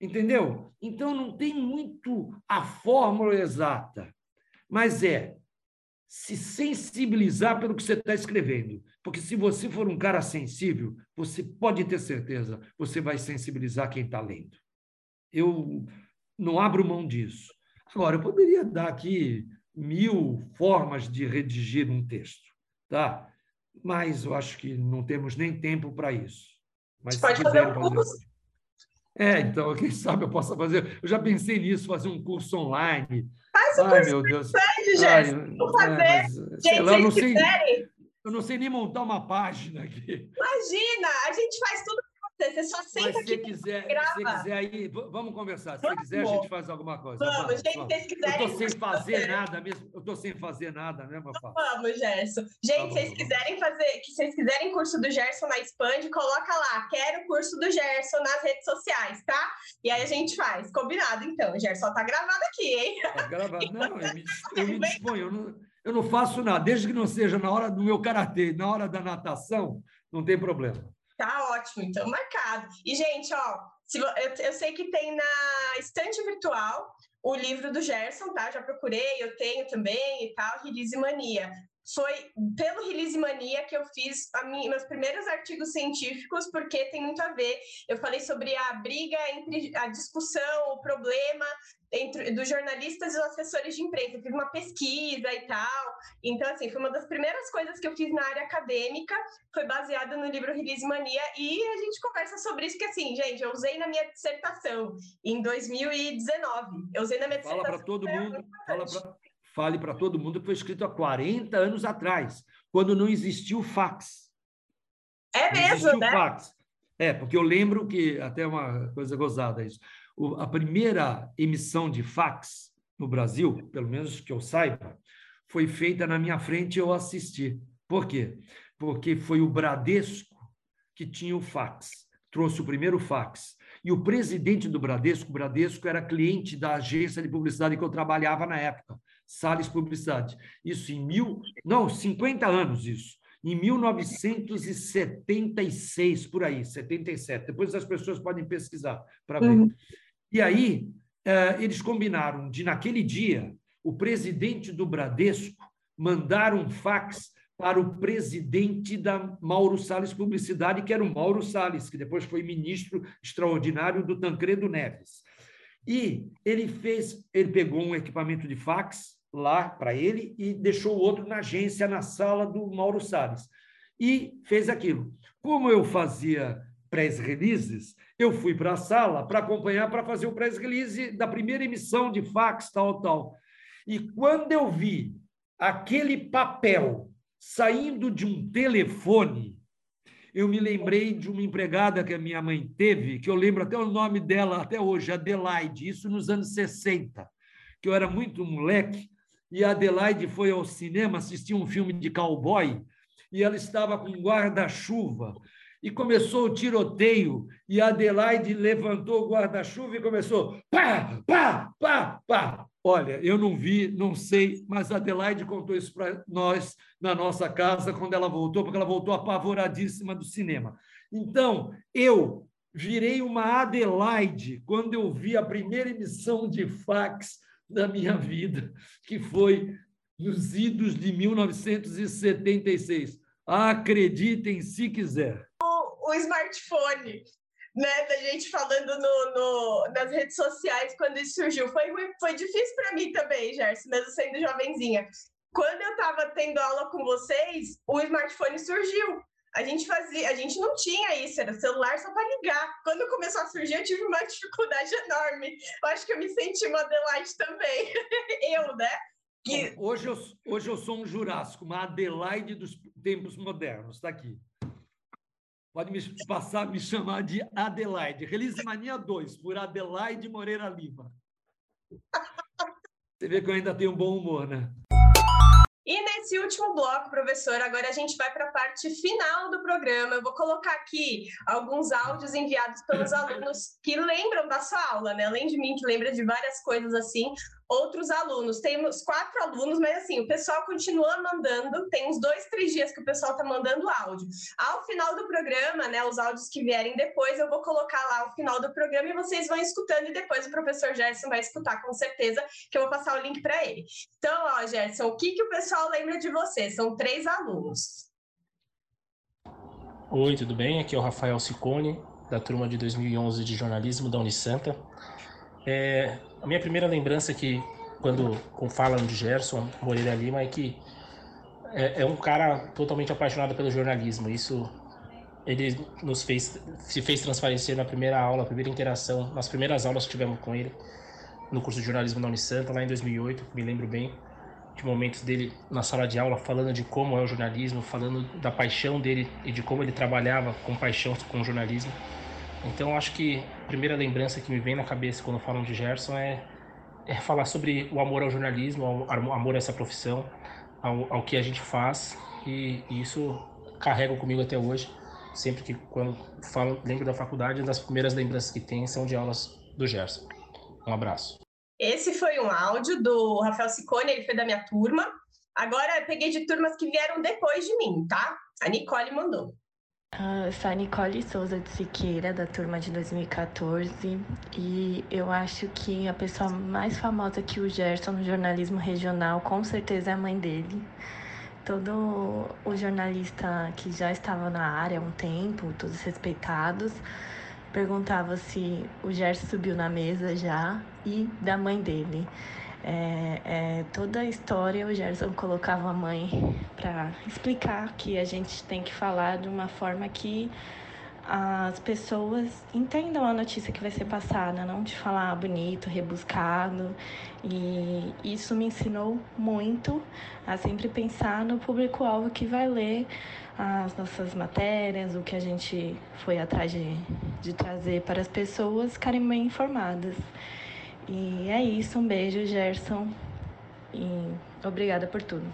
Entendeu? Então não tem muito a fórmula exata, mas é se sensibilizar pelo que você está escrevendo. Porque se você for um cara sensível, você pode ter certeza, você vai sensibilizar quem está lendo. Eu não abro mão disso. Agora, eu poderia dar aqui mil formas de redigir um texto, tá? Mas eu acho que não temos nem tempo para isso. Mas
Você pode fazer um curso. Fazer...
É, então, quem sabe eu possa fazer. Eu já pensei nisso, fazer um curso online.
Faz o Ai, curso meu Deus. Pede, Jéssica. Vou fazer. É, mas, Gente, lá, eu, não sei,
eu não sei nem montar uma página aqui.
Imagina, a gente faz tudo você só senta
Mas se aqui quiser, se quiser aí, vamos conversar. Se vamos. quiser, a gente faz alguma coisa.
Vamos, gente, vamos. se quiserem.
Eu estou sem fazer nada mesmo. Eu estou sem fazer nada, né, Mafá?
Vamos, Gerson. Gente, tá vocês quiserem fazer, que vocês quiserem curso do Gerson na Expand, coloca lá, quero curso do Gerson nas redes sociais, tá? E aí a gente faz. Combinado, então. O Gerson tá gravado aqui, hein?
Tá gravado. Não, eu me, eu me [laughs] disponho. Eu não, eu não faço nada, desde que não seja na hora do meu karatê, na hora da natação, não tem problema.
Tá ótimo, então marcado. E, gente, ó, se, eu, eu sei que tem na estante virtual o livro do Gerson, tá? Já procurei, eu tenho também e tal, Release Mania foi pelo Release Mania que eu fiz minha, meus primeiros artigos científicos, porque tem muito a ver. Eu falei sobre a briga entre a discussão, o problema entre dos jornalistas e os assessores de imprensa. Eu fiz uma pesquisa e tal. Então, assim, foi uma das primeiras coisas que eu fiz na área acadêmica, foi baseada no livro Release Mania, e a gente conversa sobre isso, que assim, gente, eu usei na minha dissertação em 2019. Eu usei na minha
fala
dissertação.
Fala para todo mundo, fala para fale para todo mundo que foi escrito há 40 anos atrás, quando não existiu o fax.
É mesmo, né?
Fax. É, porque eu lembro que, até uma coisa gozada isso, a primeira emissão de fax no Brasil, pelo menos que eu saiba, foi feita na minha frente e eu assisti. Por quê? Porque foi o Bradesco que tinha o fax, trouxe o primeiro fax. E o presidente do Bradesco, o Bradesco era cliente da agência de publicidade que eu trabalhava na época. Salles Publicidade. Isso em mil, não, 50 anos isso. em 1976, por aí, 77. Depois as pessoas podem pesquisar para ver. Uhum. E aí, eh, eles combinaram de, naquele dia, o presidente do Bradesco mandar um fax para o presidente da Mauro Salles Publicidade, que era o Mauro Salles, que depois foi ministro extraordinário do Tancredo Neves. E ele fez, ele pegou um equipamento de fax lá para ele e deixou o outro na agência, na sala do Mauro Salles. E fez aquilo. Como eu fazia press releases, eu fui para a sala para acompanhar, para fazer o press release da primeira emissão de fax, tal, tal. E quando eu vi aquele papel saindo de um telefone, eu me lembrei de uma empregada que a minha mãe teve, que eu lembro até o nome dela até hoje, Adelaide, isso nos anos 60, que eu era muito moleque, e a Adelaide foi ao cinema assistir um filme de cowboy, e ela estava com guarda-chuva, e começou o tiroteio, e Adelaide levantou o guarda-chuva e começou pá, pá, pá, pá. Olha, eu não vi, não sei, mas Adelaide contou isso para nós na nossa casa quando ela voltou, porque ela voltou apavoradíssima do cinema. Então, eu virei uma Adelaide quando eu vi a primeira emissão de fax da minha vida, que foi nos idos de 1976. Acreditem se quiser.
O, smartphone né, da gente falando no, no, nas redes sociais quando isso surgiu. Foi, foi difícil para mim também, Gerson, mesmo sendo jovenzinha. Quando eu estava tendo aula com vocês, o smartphone surgiu. A gente fazia, a gente não tinha isso, era celular só para ligar. Quando começou a surgir, eu tive uma [laughs] dificuldade enorme. Eu acho que eu me senti uma Adelaide também. [laughs] eu, né?
Que... Hoje, eu, hoje eu sou um Jurássico, uma Adelaide dos tempos modernos, está aqui. Pode me passar, me chamar de Adelaide. Release Mania 2, por Adelaide Moreira Lima. Você vê que eu ainda tenho um bom humor, né?
E nesse último bloco, professor, agora a gente vai para a parte final do programa. Eu vou colocar aqui alguns áudios enviados pelos alunos que lembram da sua aula, né? Além de mim, que lembra de várias coisas assim outros alunos. Temos quatro alunos, mas assim, o pessoal continua mandando. Tem uns dois, três dias que o pessoal está mandando áudio. Ao final do programa, né, os áudios que vierem depois, eu vou colocar lá o final do programa e vocês vão escutando e depois o professor Gerson vai escutar com certeza, que eu vou passar o link para ele. Então, ó, Gerson, o que, que o pessoal lembra de você? São três alunos.
Oi, tudo bem? Aqui é o Rafael Ciccone, da turma de 2011 de jornalismo da Unisanta. É, a minha primeira lembrança que quando falam de Gerson Moreira Lima é que é, é, um cara totalmente apaixonado pelo jornalismo. Isso ele nos fez se fez transparecer na primeira aula, primeira interação, nas primeiras aulas que tivemos com ele no curso de jornalismo da Unisanta lá em 2008, me lembro bem de momentos dele na sala de aula falando de como é o jornalismo, falando da paixão dele e de como ele trabalhava com paixão com o jornalismo. Então acho que a primeira lembrança que me vem na cabeça quando falam de Gerson é, é falar sobre o amor ao jornalismo, ao, amor a essa profissão, ao, ao que a gente faz e, e, isso carrego comigo até hoje. Sempre que quando falo, lembro da faculdade, das primeiras lembranças que tem são de aulas do Gerson. Um abraço.
Esse foi um áudio do Rafael Sicone, ele foi da minha turma. Agora peguei de turmas que vieram depois de mim, tá? A Nicole mandou.
Uh, eu sou a Nicole Souza de Siqueira, da turma de 2014, e eu acho que a pessoa mais famosa que o Gerson no jornalismo regional com certeza é a mãe dele. Todo o jornalista que já estava na área há um tempo, todos respeitados, perguntava se o Gerson subiu na mesa já e da mãe dele. É, é, toda a história o Gerson colocava a mãe para explicar que a gente tem que falar de uma forma que as pessoas entendam a notícia que vai ser passada, não de falar bonito, rebuscado. E isso me ensinou muito a sempre pensar no público-alvo que vai ler as nossas matérias, o que a gente foi atrás de, de trazer para as pessoas ficarem bem informadas. E é isso, um beijo, Gerson. E obrigada por tudo.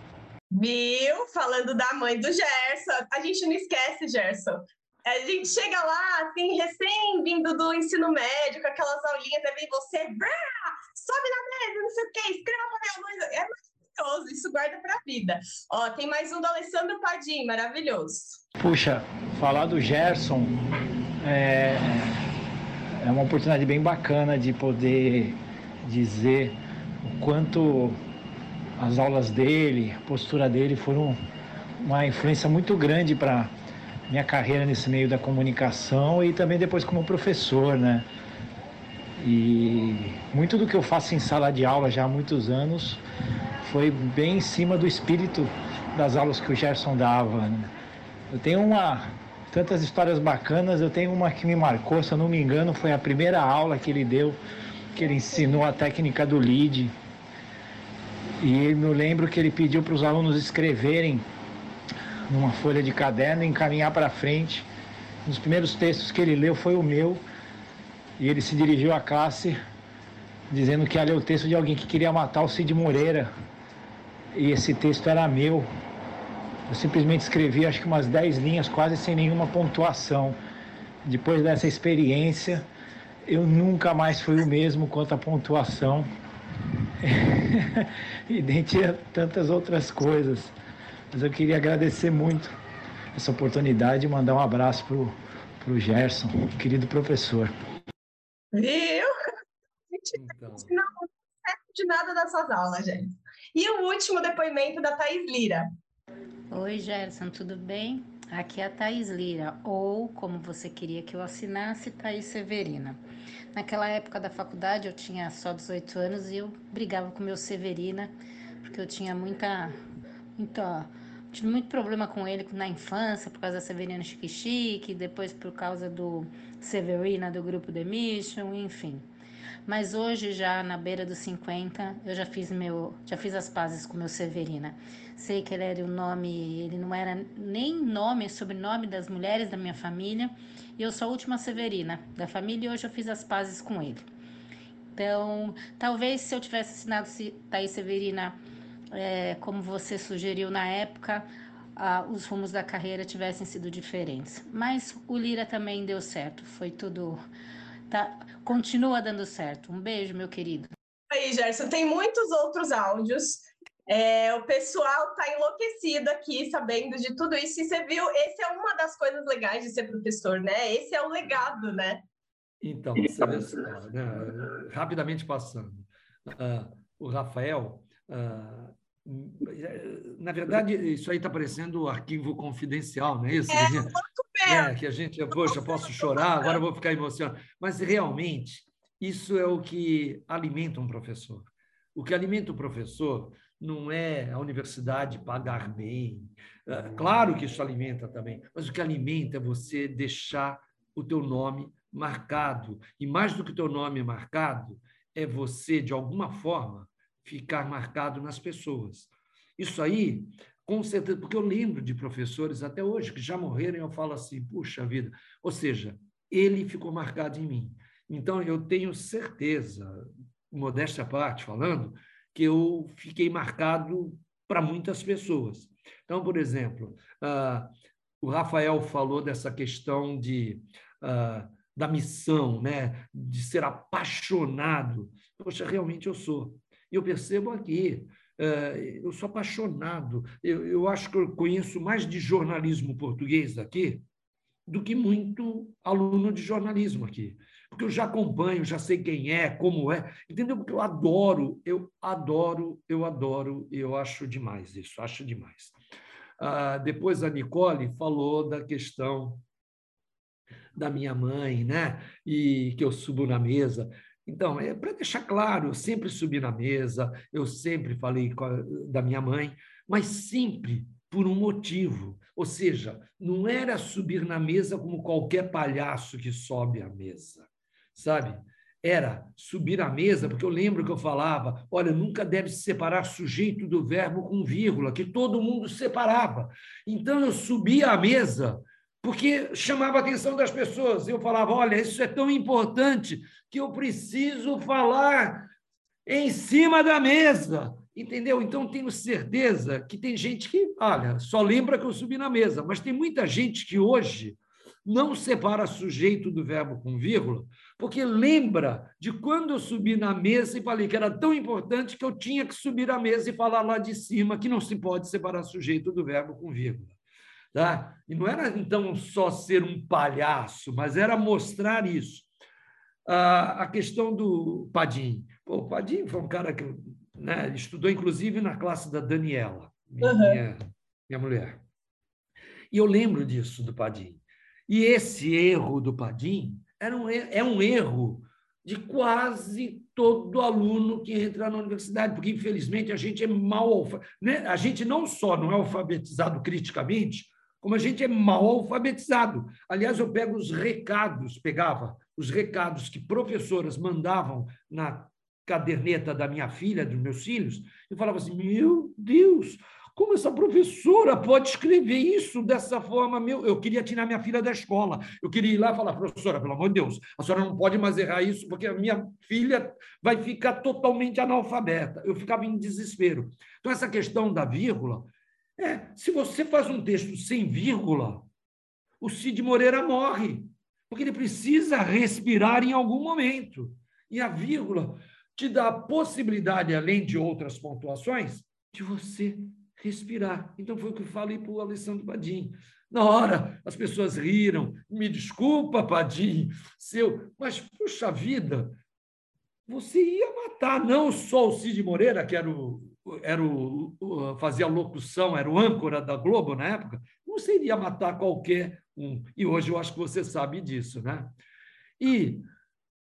Viu? Falando da mãe do Gerson. A gente não esquece, Gerson. A gente chega lá, assim, recém-vindo do ensino médio, com aquelas aulinhas, aí vem você, brá, sobe na mesa, não sei o quê, escreva para minha mãe. É maravilhoso, isso guarda para a vida. Ó, tem mais um do Alessandro Padim, maravilhoso.
Puxa, falar do Gerson é, é uma oportunidade bem bacana de poder dizer o quanto as aulas dele, a postura dele foram uma influência muito grande para minha carreira nesse meio da comunicação e também depois como professor, né? E muito do que eu faço em sala de aula já há muitos anos foi bem em cima do espírito das aulas que o Gerson dava. Né? Eu tenho uma tantas histórias bacanas, eu tenho uma que me marcou, se eu não me engano, foi a primeira aula que ele deu, que ele ensinou a técnica do lead. E eu lembro que ele pediu para os alunos escreverem numa folha de caderno e encaminhar para frente. Um dos primeiros textos que ele leu foi o meu, e ele se dirigiu à classe dizendo que ia ler o texto de alguém que queria matar o Cid Moreira. E esse texto era meu. Eu simplesmente escrevi acho que umas 10 linhas, quase sem nenhuma pontuação. Depois dessa experiência, eu nunca mais fui o mesmo quanto à pontuação. [laughs] e dentre tantas outras coisas. Mas eu queria agradecer muito essa oportunidade e mandar um abraço pro, pro Gerson, querido professor.
Viu? Então. Não, não de nada dessas aulas, gente. E o último depoimento da Thais Lira.
Oi, Gerson, tudo bem? Aqui é a Thais Lira, ou como você queria que eu assinasse, Thais Severina. Naquela época da faculdade eu tinha só 18 anos e eu brigava com meu Severina, porque eu tinha muita, muita tive muito problema com ele na infância, por causa da Severina Chique Chique, depois por causa do Severina do grupo The Mission, enfim. Mas hoje, já na beira dos 50, eu já fiz meu, já fiz as pazes com meu Severina. Sei que ele era o nome, ele não era nem nome, sobrenome das mulheres da minha família, e eu sou a última Severina da família e hoje eu fiz as pazes com ele. Então, talvez se eu tivesse assinado Thaís Severina é, como você sugeriu na época, ah, os rumos da carreira tivessem sido diferentes. Mas o Lira também deu certo, foi tudo Tá, continua dando certo. Um beijo, meu querido.
Aí, Gerson, tem muitos outros áudios. É, o pessoal está enlouquecido aqui, sabendo de tudo isso. E você viu, esse é uma das coisas legais de ser professor, né? Esse é o legado, né?
Então, você vê só, né? rapidamente passando. Uh, o Rafael, uh, na verdade, isso aí está parecendo arquivo confidencial, não é isso?
É, [laughs]
é, que a gente, poxa, posso chorar, agora vou ficar emocionado. Mas realmente, isso é o que alimenta um professor. O que alimenta o professor não é a universidade pagar bem. É, claro que isso alimenta também, mas o que alimenta é você deixar o teu nome marcado. E mais do que o teu nome marcado, é você, de alguma forma, ficar marcado nas pessoas. Isso aí com certeza, porque eu lembro de professores até hoje que já morreram e eu falo assim, puxa vida, ou seja, ele ficou marcado em mim. Então, eu tenho certeza, modéstia à parte falando, que eu fiquei marcado para muitas pessoas. Então, por exemplo, uh, o Rafael falou dessa questão de, uh, da missão, né? de ser apaixonado. Poxa, realmente eu sou. E eu percebo aqui, eu sou apaixonado. Eu, eu acho que eu conheço mais de jornalismo português aqui do que muito aluno de jornalismo aqui. Porque eu já acompanho, já sei quem é, como é, entendeu? Porque eu adoro, eu adoro, eu adoro, eu acho demais isso, acho demais. Ah, depois a Nicole falou da questão da minha mãe, né? E que eu subo na mesa. Então, é para deixar claro, eu sempre subi na mesa, eu sempre falei a, da minha mãe, mas sempre por um motivo. Ou seja, não era subir na mesa como qualquer palhaço que sobe à mesa, sabe? Era subir à mesa, porque eu lembro que eu falava: olha, nunca deve se separar sujeito do verbo com vírgula, que todo mundo separava. Então eu subia à mesa porque chamava a atenção das pessoas. Eu falava: olha, isso é tão importante que eu preciso falar em cima da mesa. Entendeu? Então, tenho certeza que tem gente que, olha, só lembra que eu subi na mesa, mas tem muita gente que hoje não separa sujeito do verbo com vírgula, porque lembra de quando eu subi na mesa e falei que era tão importante que eu tinha que subir à mesa e falar lá de cima que não se pode separar sujeito do verbo com vírgula. Tá? E não era então só ser um palhaço, mas era mostrar isso. Ah, a questão do Padim. Pô, o Padim foi um cara que né, estudou, inclusive, na classe da Daniela, minha, uhum. minha mulher. E eu lembro disso do Padim. E esse erro do Padim era um, é um erro de quase todo aluno que entra na universidade, porque, infelizmente, a gente é mal... Né? A gente não só não é alfabetizado criticamente, como a gente é mal alfabetizado. Aliás, eu pego os recados, pegava os recados que professoras mandavam na caderneta da minha filha, dos meus filhos, e falava assim: meu Deus, como essa professora pode escrever isso dessa forma? Meu, eu queria tirar minha filha da escola. Eu queria ir lá e falar, professora, pelo amor de Deus, a senhora não pode mais errar isso, porque a minha filha vai ficar totalmente analfabeta. Eu ficava em desespero. Então, essa questão da vírgula, é, se você faz um texto sem vírgula, o Cid Moreira morre, porque ele precisa respirar em algum momento. E a vírgula te dá a possibilidade, além de outras pontuações, de você respirar. Então, foi o que eu falei para o Alessandro Padim. Na hora, as pessoas riram. Me desculpa, Padim, seu. Mas, puxa vida, você ia matar não só o Cid Moreira, que era o, era o, fazia locução, era o âncora da Globo na época, você iria matar qualquer um. E hoje eu acho que você sabe disso, né? E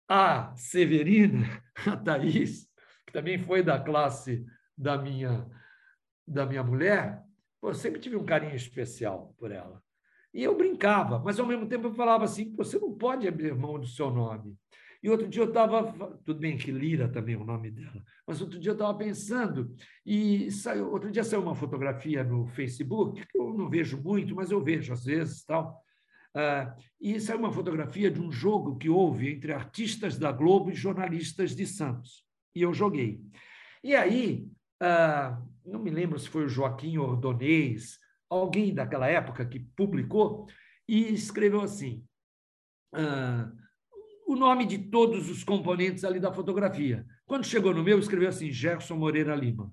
a Severina, [laughs] a Thaís, que também foi da classe da minha, da minha mulher, eu sempre tive um carinho especial por ela. E eu brincava, mas ao mesmo tempo eu falava assim: você não pode abrir mão do seu nome. E outro dia eu estava. Tudo bem que Lira também é o nome dela, mas outro dia eu estava pensando, e saiu, outro dia saiu uma fotografia no Facebook, que eu não vejo muito, mas eu vejo às vezes tal. Uh, e saiu uma fotografia de um jogo que houve entre artistas da Globo e jornalistas de Santos. E eu joguei. E aí, uh, não me lembro se foi o Joaquim Ordonês, alguém daquela época que publicou, e escreveu assim: uh, o nome de todos os componentes ali da fotografia. Quando chegou no meu, escreveu assim: Gerson Moreira Lima.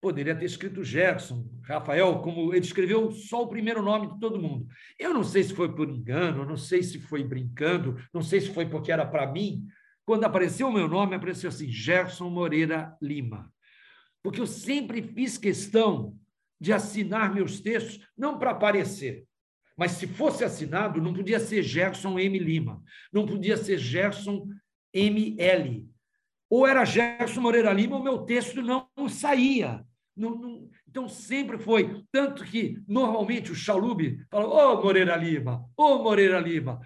Poderia ter escrito Gerson, Rafael, como ele escreveu só o primeiro nome de todo mundo. Eu não sei se foi por engano, não sei se foi brincando, não sei se foi porque era para mim. Quando apareceu o meu nome, apareceu assim: Gerson Moreira Lima. Porque eu sempre fiz questão de assinar meus textos, não para aparecer, mas se fosse assinado, não podia ser Gerson M. Lima, não podia ser Gerson ML. Ou era Gerson Moreira Lima, o meu texto não saía. Não, não, então, sempre foi. Tanto que, normalmente, o Chalube fala, ô oh, Moreira Lima, ô oh, Moreira Lima,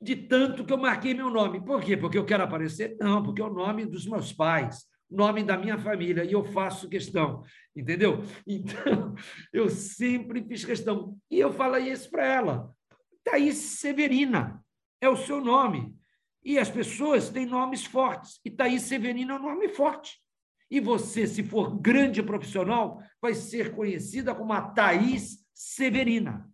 de tanto que eu marquei meu nome. Por quê? Porque eu quero aparecer? Não, porque é o nome dos meus pais, nome da minha família, e eu faço questão, entendeu? [laughs] Então, eu sempre fiz questão. E eu falei isso para ela. Thaís Severina é o seu nome. E as pessoas têm nomes fortes. E Thaís Severina é um nome forte. E você, se for grande profissional, vai ser conhecida como a Thaís Severina.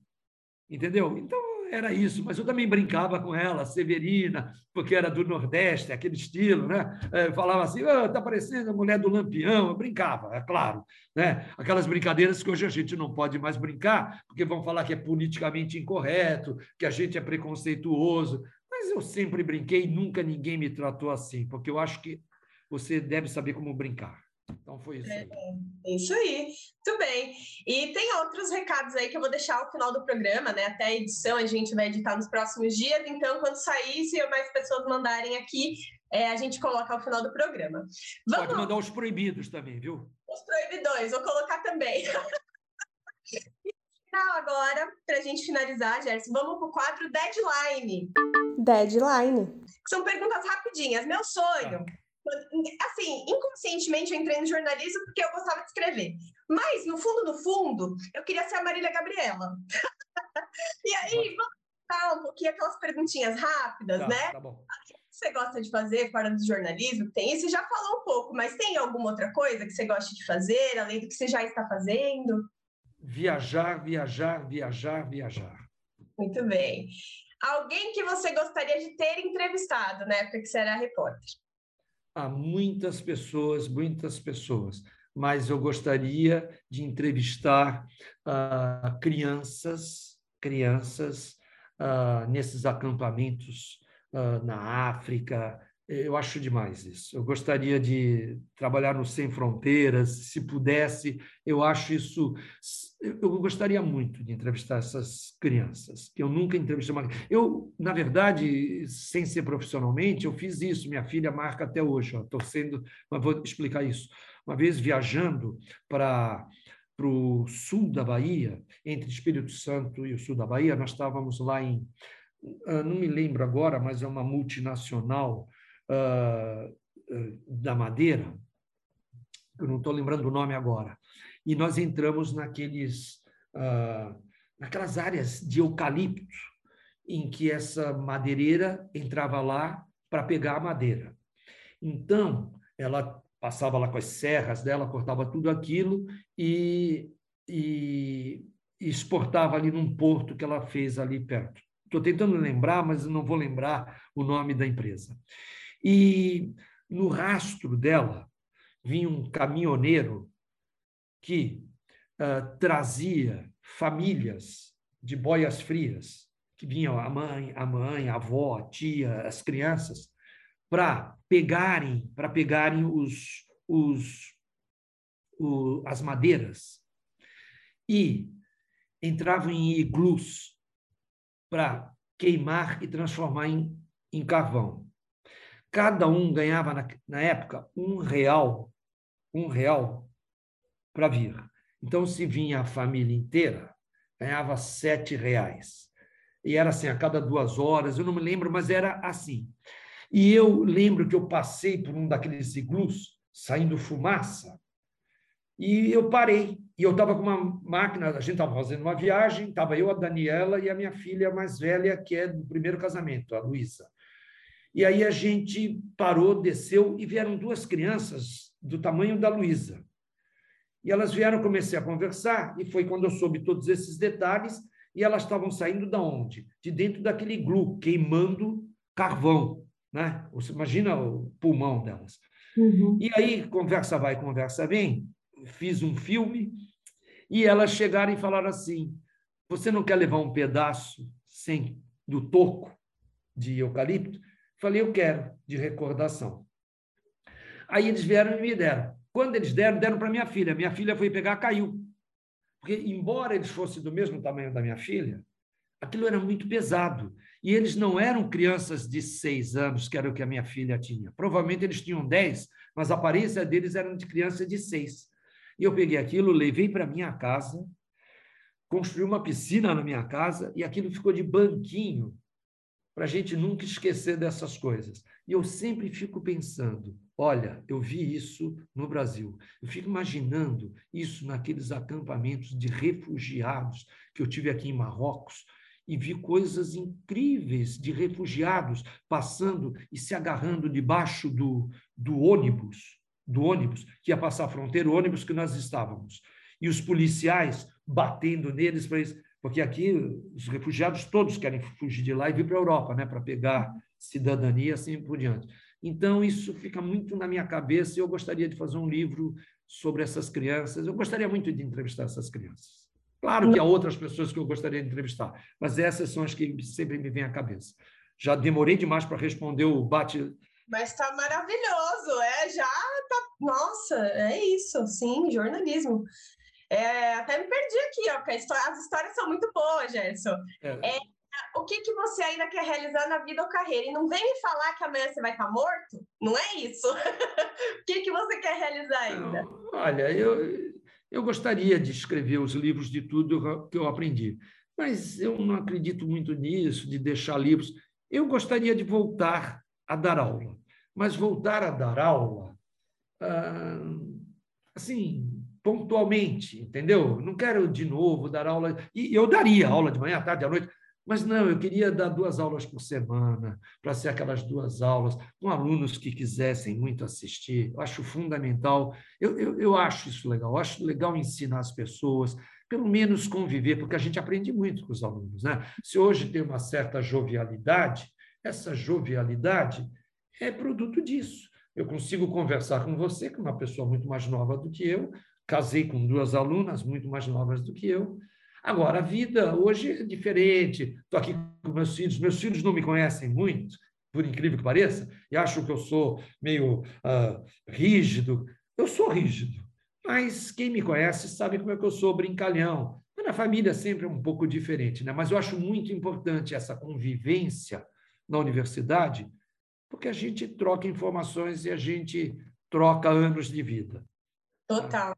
Entendeu? Então, era isso, mas eu também brincava com ela, Severina, porque era do Nordeste, aquele estilo, né? É, falava assim, oh, parecendo a mulher do Lampião, eu brincava, é claro, né? Aquelas brincadeiras que hoje a gente não pode mais brincar, porque vão falar que é politicamente incorreto, que a gente é preconceituoso, mas eu sempre brinquei, nunca ninguém me tratou assim, porque eu acho que você deve saber como brincar. Então foi isso. Aí.
É, isso aí, muito bem. E tem outros recados aí que eu vou deixar ao final do programa, né? Até a edição a gente vai editar nos próximos dias, então quando sair, se mais pessoas mandarem aqui, é, a gente coloca ao final do programa.
Vamos... Pode mandar os proibidos também, viu?
Os proibidões, vou colocar também. [laughs] final agora, para a gente finalizar, Gerson, vamos para o quadro Deadline.
Deadline.
São perguntas rapidinhas. Meu sonho. Tá assim, inconscientemente eu entrei no jornalismo porque eu gostava de escrever. Mas, no fundo, no fundo, eu queria ser a Marília Gabriela. [laughs] e aí, vamos falar um pouquinho aquelas perguntinhas rápidas,
tá,
né?
Tá bom.
O que você gosta de fazer fora do jornalismo? Tem isso, já falou um pouco, mas tem alguma outra coisa que você gosta de fazer, além do que você já está fazendo?
Viajar, viajar, viajar, viajar.
Muito bem. Alguém que você gostaria de ter entrevistado na época que você era repórter?
Há muitas pessoas, muitas pessoas, mas eu gostaria de entrevistar uh, crianças, crianças uh, nesses acampamentos uh, na África, eu acho demais isso. Eu gostaria de trabalhar no Sem Fronteiras, se pudesse. Eu acho isso. Eu gostaria muito de entrevistar essas crianças, que eu nunca entrevistei. Uma... Eu, na verdade, sem ser profissionalmente, eu fiz isso. Minha filha marca até hoje, torcendo, mas vou explicar isso. Uma vez viajando para para o sul da Bahia, entre Espírito Santo e o sul da Bahia, nós estávamos lá em, ah, não me lembro agora, mas é uma multinacional uh, da Madeira, eu não estou lembrando o nome agora, e nós entramos naqueles, uh, naquelas áreas de eucalipto, em que essa madeireira entrava lá para pegar a madeira. Então, ela passava lá com as serras dela, cortava tudo aquilo e, e exportava ali num porto que ela fez ali perto. Estou tentando lembrar, mas não vou lembrar o nome da empresa. E no rastro dela vinha um caminhoneiro que uh, trazia famílias de boias frias, que vinham a mãe, a mãe, a avó, a tia, as crianças, para pegarem, para pegarem os, os, o, as madeiras e entravam em iglus para queimar e transformar em, em carvão. Cada um ganhava, na, na época, um real, um real para vir. Então, se vinha a família inteira, ganhava sete reais. E era assim, a cada duas horas, eu não me lembro, mas era assim. E eu lembro que eu passei por um daqueles iglus, saindo fumaça, e eu parei. E eu estava com uma máquina, a gente estava fazendo uma viagem, estava eu, a Daniela e a minha filha mais velha, que é do primeiro casamento, a Luísa. E aí a gente parou, desceu e vieram duas crianças do tamanho da Luísa. E elas vieram, comecei a conversar, e foi quando eu soube todos esses detalhes, e elas estavam saindo da onde? De dentro daquele iglu, queimando carvão. Né? Você imagina o pulmão delas. Uhum. E aí, conversa vai, conversa vem, fiz um filme, e elas chegaram e falaram assim: Você não quer levar um pedaço sem do toco de eucalipto? Falei, eu quero, de recordação. Aí eles vieram e me deram. Quando eles deram, deram para minha filha. Minha filha foi pegar, caiu. Porque, embora eles fossem do mesmo tamanho da minha filha, aquilo era muito pesado. E eles não eram crianças de seis anos, que era o que a minha filha tinha. Provavelmente eles tinham dez, mas a aparência deles era de criança de seis. E eu peguei aquilo, levei para minha casa, construí uma piscina na minha casa, e aquilo ficou de banquinho para a gente nunca esquecer dessas coisas. E eu sempre fico pensando: olha, eu vi isso no Brasil. Eu fico imaginando isso naqueles acampamentos de refugiados que eu tive aqui em Marrocos. E vi coisas incríveis de refugiados passando e se agarrando debaixo do, do ônibus, do ônibus que ia passar a fronteira, o ônibus que nós estávamos. E os policiais batendo neles para eles porque aqui os refugiados todos querem fugir de lá e vir para a Europa, né, para pegar cidadania assim por diante. Então, isso fica muito na minha cabeça e eu gostaria de fazer um livro sobre essas crianças. Eu gostaria muito de entrevistar essas crianças. Claro que há outras pessoas que eu gostaria de entrevistar, mas essas são as que sempre me vêm à cabeça. Já demorei demais para responder o bate.
Mas está maravilhoso, é já tá. Nossa, é isso, sim, jornalismo. É, até me perdi aqui, ó, porque as histórias são muito boas, Gerson. É. É, o que, que você ainda quer realizar na vida ou carreira? E não vem me falar que amanhã você vai estar morto? Não é isso. [laughs] o que, que você quer realizar ainda?
Olha, eu, eu gostaria de escrever os livros de tudo que eu aprendi, mas eu não acredito muito nisso, de deixar livros. Eu gostaria de voltar a dar aula, mas voltar a dar aula, ah, assim, pontualmente, entendeu? Não quero de novo dar aula. E eu daria aula de manhã, à tarde, à noite, mas não, eu queria dar duas aulas por semana, para ser aquelas duas aulas, com alunos que quisessem muito assistir. Eu acho fundamental, eu, eu, eu acho isso legal, eu acho legal ensinar as pessoas, pelo menos conviver, porque a gente aprende muito com os alunos. Né? Se hoje tem uma certa jovialidade, essa jovialidade é produto disso. Eu consigo conversar com você, que é uma pessoa muito mais nova do que eu, casei com duas alunas muito mais novas do que eu. Agora, a vida hoje é diferente. Estou aqui com meus filhos, meus filhos não me conhecem muito, por incrível que pareça, e acham que eu sou meio uh, rígido. Eu sou rígido, mas quem me conhece sabe como é que eu sou brincalhão. Na família sempre é um pouco diferente, né? mas eu acho muito importante essa convivência na universidade, porque a gente troca informações e a gente troca anos de vida.
Total.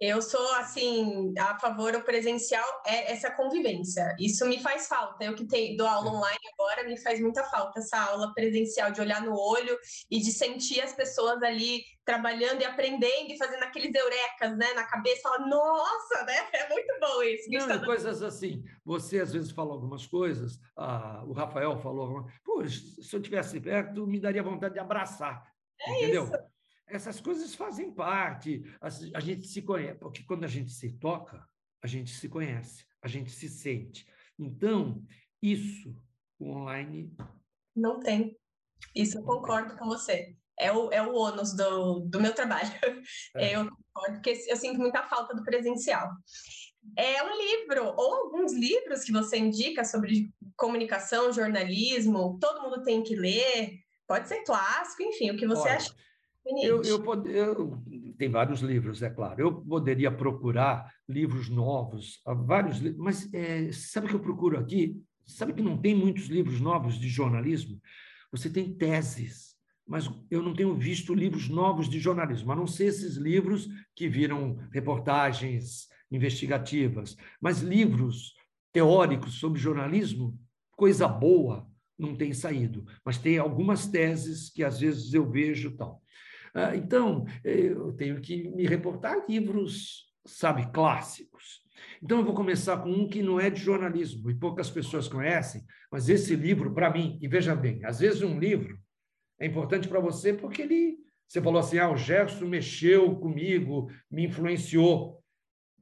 Eu sou, assim, a favor do presencial, é essa convivência. Isso me faz falta. Eu que tenho, dou aula online agora, me faz muita falta essa aula presencial, de olhar no olho e de sentir as pessoas ali trabalhando e aprendendo e fazendo aqueles eurecas, né, na cabeça. Falar, nossa, né? É muito bom isso.
Não, tá coisas assim. Você, às vezes, fala algumas coisas, ah, o Rafael falou, pô, se eu tivesse perto, me daria vontade de abraçar. É entendeu? Isso essas coisas fazem parte. A, gente se conhece, porque quando a gente se toca, a gente se conhece, a gente se sente. Então, isso o online.
Não tem. Isso eu concordo com você. É o, é o ônus do, do meu trabalho. É. Eu concordo, porque eu sinto muita falta do presencial. É um livro, ou alguns livros que você indica sobre comunicação, jornalismo, todo mundo tem que ler, pode ser clássico, enfim, o que você Olha, acha
eu, eu, eu, tem vários livros, é claro. Eu poderia procurar livros novos, vários mas é, sabe o que eu procuro aqui? Sabe que não tem muitos livros novos de jornalismo? Você tem teses, mas eu não tenho visto livros novos de jornalismo, a não ser esses livros que viram reportagens investigativas, mas livros teóricos sobre jornalismo, coisa boa, não tem saído. Mas tem algumas teses que às vezes eu vejo tal. Ah, então, eu tenho que me reportar a livros, sabe, clássicos. Então, eu vou começar com um que não é de jornalismo, e poucas pessoas conhecem, mas esse livro, para mim, e veja bem, às vezes um livro é importante para você porque ele. Você falou assim, ah, o Gerson mexeu comigo, me influenciou.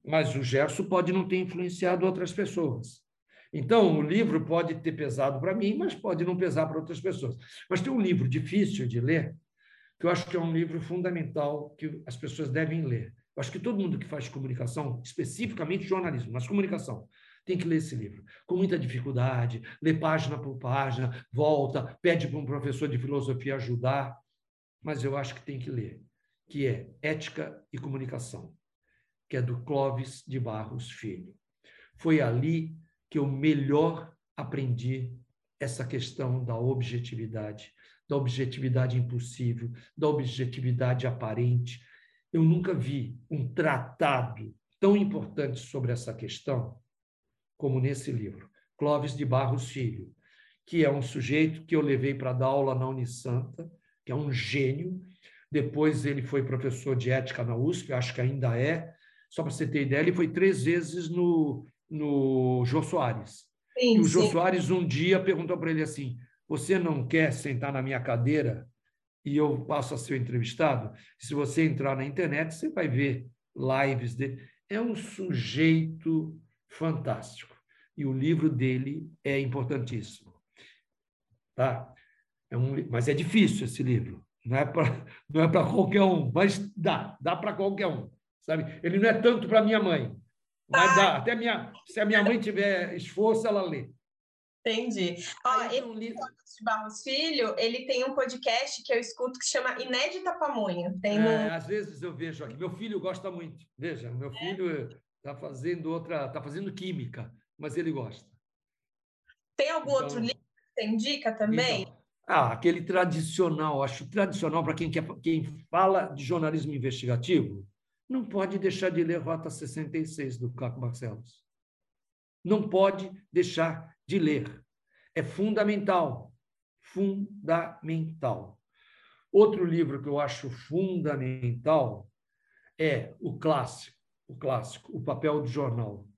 Mas o Gerson pode não ter influenciado outras pessoas. Então, o livro pode ter pesado para mim, mas pode não pesar para outras pessoas. Mas tem um livro difícil de ler, que eu acho que é um livro fundamental que as pessoas devem ler. Eu acho que todo mundo que faz comunicação, especificamente jornalismo, mas comunicação, tem que ler esse livro. Com muita dificuldade, lê página por página, volta, pede para um professor de filosofia ajudar, mas eu acho que tem que ler, que é Ética e Comunicação, que é do Clóvis de Barros Filho. Foi ali que eu melhor aprendi essa questão da objetividade da objetividade impossível, da objetividade aparente. Eu nunca vi um tratado tão importante sobre essa questão como nesse livro, Clóvis de Barros Filho, que é um sujeito que eu levei para dar aula na Unisanta, que é um gênio. Depois ele foi professor de ética na USP, acho que ainda é. Só para você ter ideia, ele foi três vezes no, no Jô Soares. Sim, e o Jô sim. Soares um dia perguntou para ele assim: você não quer sentar na minha cadeira e eu passo a ser entrevistado? Se você entrar na internet, você vai ver lives dele. É um sujeito fantástico. E o livro dele é importantíssimo. Tá? É um, mas é difícil esse livro. Não é para [laughs] é qualquer um, mas dá, dá para qualquer um, sabe? Ele não é tanto para minha mãe, mas dá. Até minha, se a minha mãe tiver esforço, ela lê.
Entendi. Ó, esse um livro de Barros Filho, ele tem um podcast que eu escuto que chama Inédita Pamonha. Tem
é, Às vezes eu vejo aqui. Meu filho gosta muito. Veja, meu é. filho está fazendo outra, está fazendo química, mas ele gosta.
Tem algum então, outro livro que você indica também? Então,
ah, aquele tradicional, acho tradicional para quem, quer, quem fala de jornalismo investigativo, não pode deixar de ler Rota 66 do Caco Barcelos. Não pode deixar de ler. É fundamental. Fundamental. Outro livro que eu acho fundamental é o clássico, o clássico, O Papel do Jornal,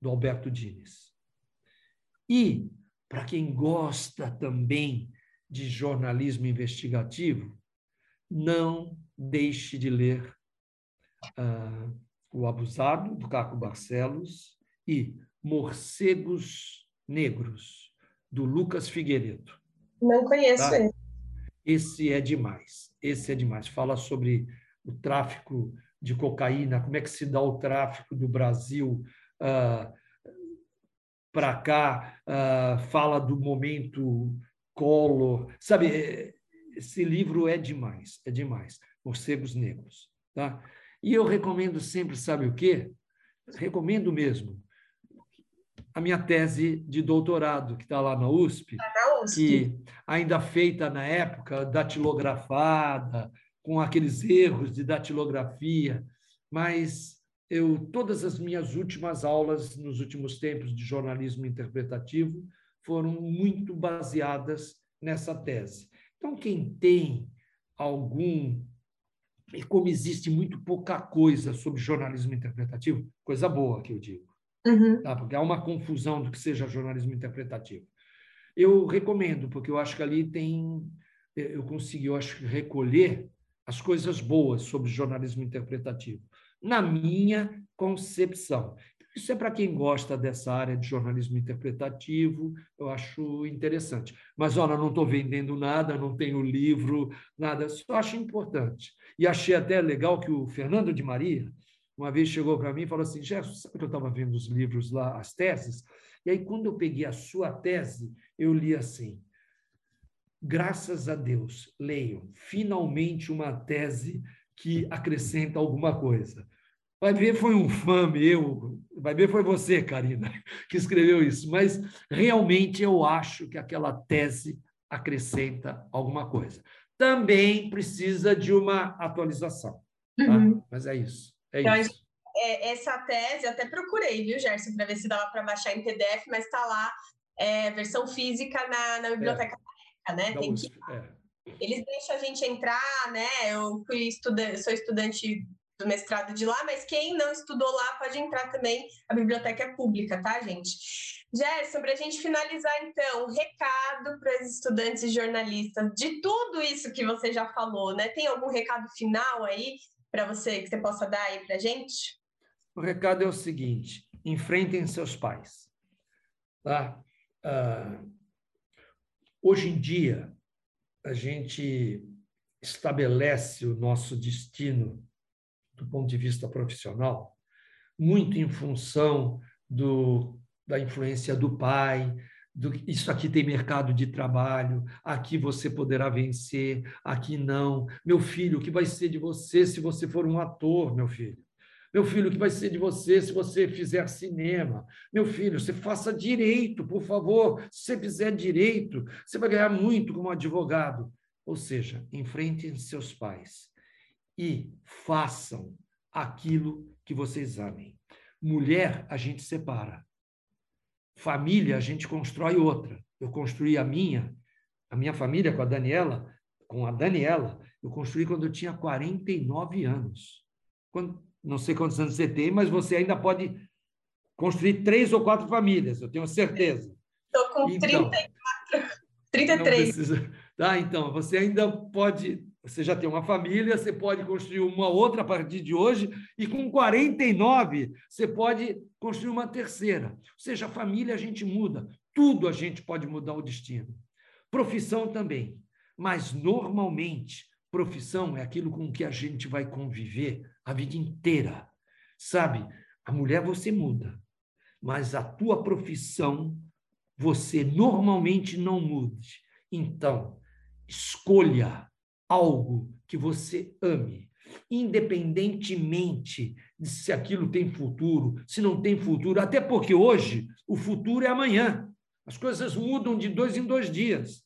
do Alberto Dines. E, para quem gosta também de jornalismo investigativo, não deixe de ler uh, O Abusado, do Caco Barcelos, e Morcegos Negros, do Lucas Figueiredo.
Não conheço
tá?
ele.
Esse é demais. Esse é demais. Fala sobre o tráfico de cocaína, como é que se dá o tráfico do Brasil uh, para cá, uh, fala do momento Collor. Sabe, é, esse livro é demais, é demais. Morcegos Negros. Tá? E eu recomendo sempre, sabe o quê? Recomendo mesmo. A minha tese de doutorado, que está lá na USP,
tá USP,
que ainda feita na época, datilografada, com aqueles erros de datilografia, mas eu todas as minhas últimas aulas nos últimos tempos de jornalismo interpretativo foram muito baseadas nessa tese. Então, quem tem algum e como existe muito pouca coisa sobre jornalismo interpretativo, coisa boa que eu digo, uhum. tá? porque há uma confusão do que seja jornalismo interpretativo. Eu recomendo, porque eu acho que ali tem, eu consegui, eu acho, recolher as coisas boas sobre jornalismo interpretativo, na minha concepção. Isso é para quem gosta dessa área de jornalismo interpretativo, eu acho interessante. Mas, olha, não estou vendendo nada, não tenho livro, nada, só acho importante. E achei até legal que o Fernando de Maria, uma vez chegou para mim e falou assim: Gerson, sabe que eu estava vendo os livros lá, as teses? E aí, quando eu peguei a sua tese, eu li assim: graças a Deus, leiam, finalmente uma tese que acrescenta alguma coisa. Vai ver, foi um fã meu, vai ver, foi você, Karina, [laughs] que escreveu isso, mas realmente eu acho que aquela tese acrescenta alguma coisa. Também precisa de uma atualização, tá? Uhum. mas é isso. É
então,
isso.
É, essa tese, até procurei, viu, Gerson, para ver se dava para baixar em PDF, mas está lá, é, versão física na, na biblioteca é. né? Tem que... É. Eles deixam a gente entrar, né? Eu fui estudante, sou estudante do mestrado de lá, mas quem não estudou lá pode entrar também. A biblioteca é pública, tá, gente? Gerson, para a gente finalizar, então, recado para os estudantes e jornalistas de tudo isso que você já falou, né? Tem algum recado final aí para você que você possa dar aí para gente?
O recado é o seguinte: enfrentem seus pais. Tá? Uh, hoje em dia, a gente estabelece o nosso destino do ponto de vista profissional, muito em função do, da influência do pai, do, isso aqui tem mercado de trabalho, aqui você poderá vencer, aqui não. Meu filho, o que vai ser de você se você for um ator, meu filho? Meu filho, o que vai ser de você se você fizer cinema? Meu filho, você faça direito, por favor. Se você fizer direito, você vai ganhar muito como advogado. Ou seja, enfrentem seus pais e façam aquilo que vocês amem. Mulher, a gente separa. Família, a gente constrói outra. Eu construí a minha, a minha família com a Daniela, com a Daniela, eu construí quando eu tinha 49 anos. Quando, não sei quantos anos você tem, mas você ainda pode construir três ou quatro famílias, eu tenho certeza.
Estou com então, 34, 33.
Precisa, tá? Então, você ainda pode você já tem uma família, você pode construir uma outra a partir de hoje, e com 49, você pode construir uma terceira. Ou seja, a família a gente muda, tudo a gente pode mudar o destino. Profissão também. Mas, normalmente, profissão é aquilo com que a gente vai conviver a vida inteira. Sabe? A mulher você muda, mas a tua profissão você normalmente não mude. Então, escolha algo que você ame, independentemente de se aquilo tem futuro, se não tem futuro, até porque hoje o futuro é amanhã. As coisas mudam de dois em dois dias,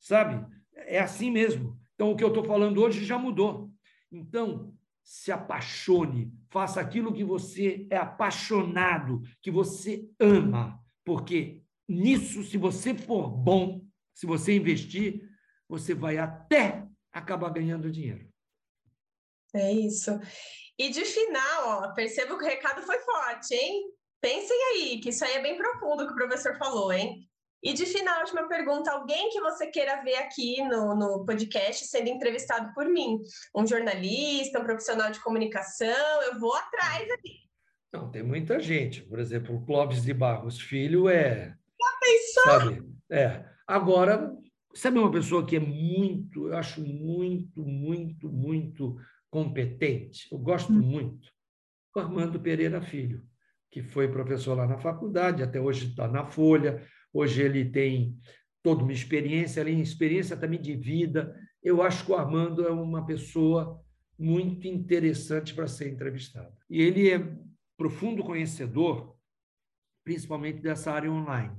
sabe? É assim mesmo. Então, o que eu estou falando hoje já mudou. Então, se apaixone, faça aquilo que você é apaixonado, que você ama, porque nisso, se você for bom, se você investir, você vai até acaba ganhando dinheiro.
É isso. E de final, ó, percebo que o recado foi forte, hein? Pensem aí, que isso aí é bem profundo que o professor falou, hein? E de final, última pergunta: alguém que você queira ver aqui no, no podcast sendo entrevistado por mim? Um jornalista, um profissional de comunicação? Eu vou atrás aqui.
Não, tem muita gente. Por exemplo, o Clóvis de Barros Filho é.
Já pensou?
Sabe? É. Agora, sabe uma pessoa que é muito, eu acho muito, muito, muito competente? Eu gosto hum. muito. O Armando Pereira Filho, que foi professor lá na faculdade, até hoje está na Folha. Hoje ele tem toda uma experiência, além experiência também de vida. Eu acho que o Armando é uma pessoa muito interessante para ser entrevistado. E ele é profundo conhecedor, principalmente dessa área online.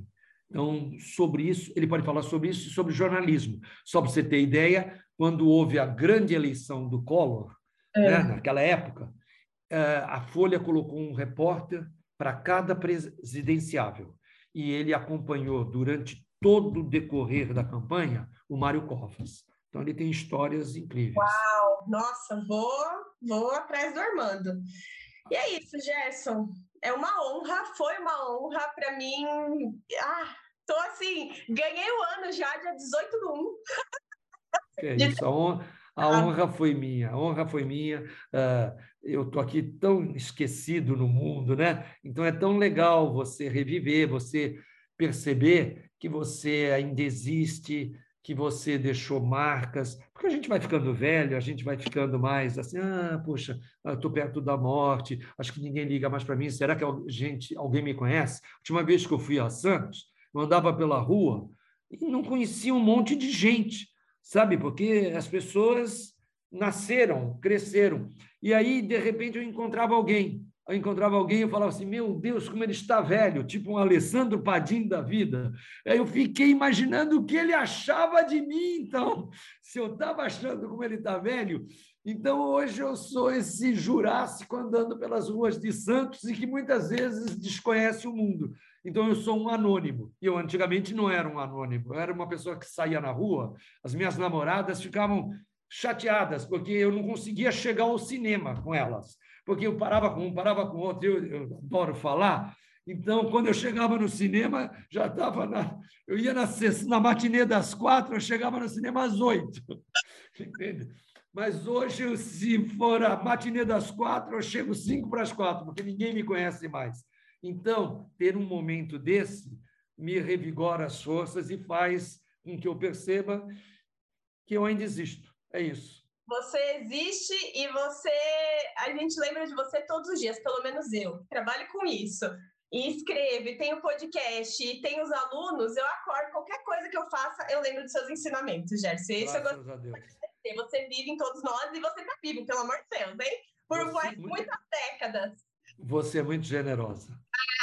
Então, sobre isso, ele pode falar sobre isso e sobre jornalismo. Só para você ter ideia, quando houve a grande eleição do Collor, é. né, naquela época, eh, a Folha colocou um repórter para cada presidenciável. E ele acompanhou durante todo o decorrer da campanha o Mário Covas. Então, ele tem histórias incríveis.
Uau! Nossa, vou, vou atrás do Armando. E é isso, Gerson. É uma honra, foi uma honra para mim. Ah, tô assim, ganhei o ano já, dia 18 do 1.
É isso, a honra, a ah. honra foi minha, a honra foi minha. Uh, eu estou aqui tão esquecido no mundo, né? Então é tão legal você reviver, você perceber que você ainda existe, que você deixou marcas, porque a gente vai ficando velho, a gente vai ficando mais assim, ah, poxa, estou perto da morte, acho que ninguém liga mais para mim, será que gente, alguém me conhece? A última vez que eu fui a Santos, eu andava pela rua e não conhecia um monte de gente, sabe? Porque as pessoas nasceram, cresceram, e aí, de repente, eu encontrava alguém, eu encontrava alguém e falava assim: Meu Deus, como ele está velho, tipo um Alessandro Padim da vida. Aí eu fiquei imaginando o que ele achava de mim, então, [laughs] se eu estava achando como ele está velho. Então, hoje eu sou esse jurássico andando pelas ruas de Santos e que muitas vezes desconhece o mundo. Então, eu sou um anônimo. E eu antigamente não era um anônimo, eu era uma pessoa que saía na rua, as minhas namoradas ficavam chateadas, porque eu não conseguia chegar ao cinema com elas porque eu parava com um, parava com outro, eu, eu adoro falar. Então, quando eu chegava no cinema, já estava na. Eu ia na, na matinê das quatro, eu chegava no cinema às oito. [laughs] Mas hoje, se for a matinê das quatro, eu chego cinco para as quatro, porque ninguém me conhece mais. Então, ter um momento desse me revigora as forças e faz com que eu perceba que eu ainda existo. É isso.
Você existe e você. A gente lembra de você todos os dias, pelo menos eu. Trabalho com isso. E escreve, tem o podcast, e tem os alunos, eu acordo, qualquer coisa que eu faça, eu lembro dos seus ensinamentos, Gerson. Isso
eu gosto
de Você vive em todos nós e você está vivo, pelo amor de Deus, hein? Por você, muito... muitas décadas.
Você é muito generosa,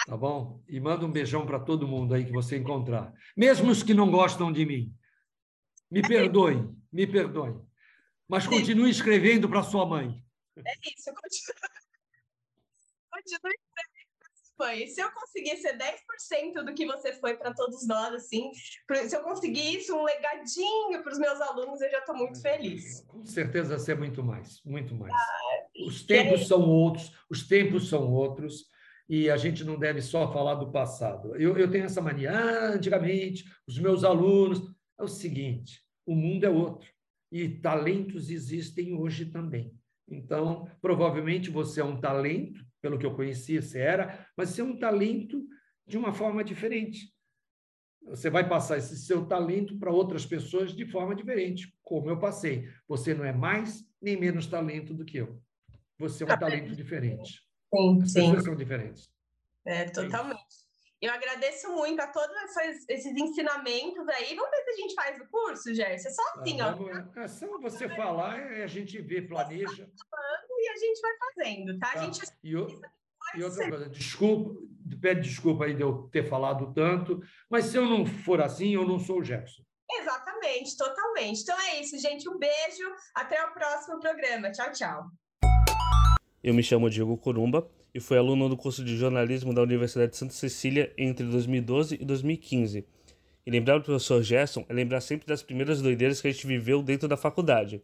tá bom? E manda um beijão para todo mundo aí que você encontrar. Mesmo os que não gostam de mim. Me perdoem, me perdoem. Mas continue escrevendo para sua mãe.
É isso, continue, [laughs] continue escrevendo para sua mãe. Se eu conseguir ser 10% do que você foi para todos nós, assim, se eu conseguir isso, um legadinho para os meus alunos, eu já estou muito feliz.
Com certeza ser muito mais, muito mais. Ah, os tempos é... são outros, os tempos são outros e a gente não deve só falar do passado. Eu, eu tenho essa mania, ah, antigamente, os meus alunos. É o seguinte: o mundo é outro e talentos existem hoje também. Então, provavelmente você é um talento, pelo que eu conhecia, você era, mas você é um talento de uma forma diferente. Você vai passar esse seu talento para outras pessoas de forma diferente, como eu passei. Você não é mais nem menos talento do que eu. Você é um talento diferente.
Sim, As sim.
pessoas são diferentes.
É, totalmente. Eu agradeço muito a todos esses, esses, ensinamentos aí. Vamos ver se a gente faz o curso, Gerson. É só assim, ah,
ó. É só você falar, a gente vê, planeja.
E a gente vai fazendo, tá? tá. A gente...
E, o... e outra coisa, desculpa, pede desculpa aí de eu ter falado tanto, mas se eu não for assim, eu não sou o Gerson.
Exatamente, totalmente. Então é isso, gente. Um beijo. Até o próximo programa. Tchau, tchau.
Eu me chamo Diego Corumba e foi aluno do curso de jornalismo da Universidade de Santa Cecília entre 2012 e 2015. E lembrar do professor Gerson é lembrar sempre das primeiras doideiras que a gente viveu dentro da faculdade.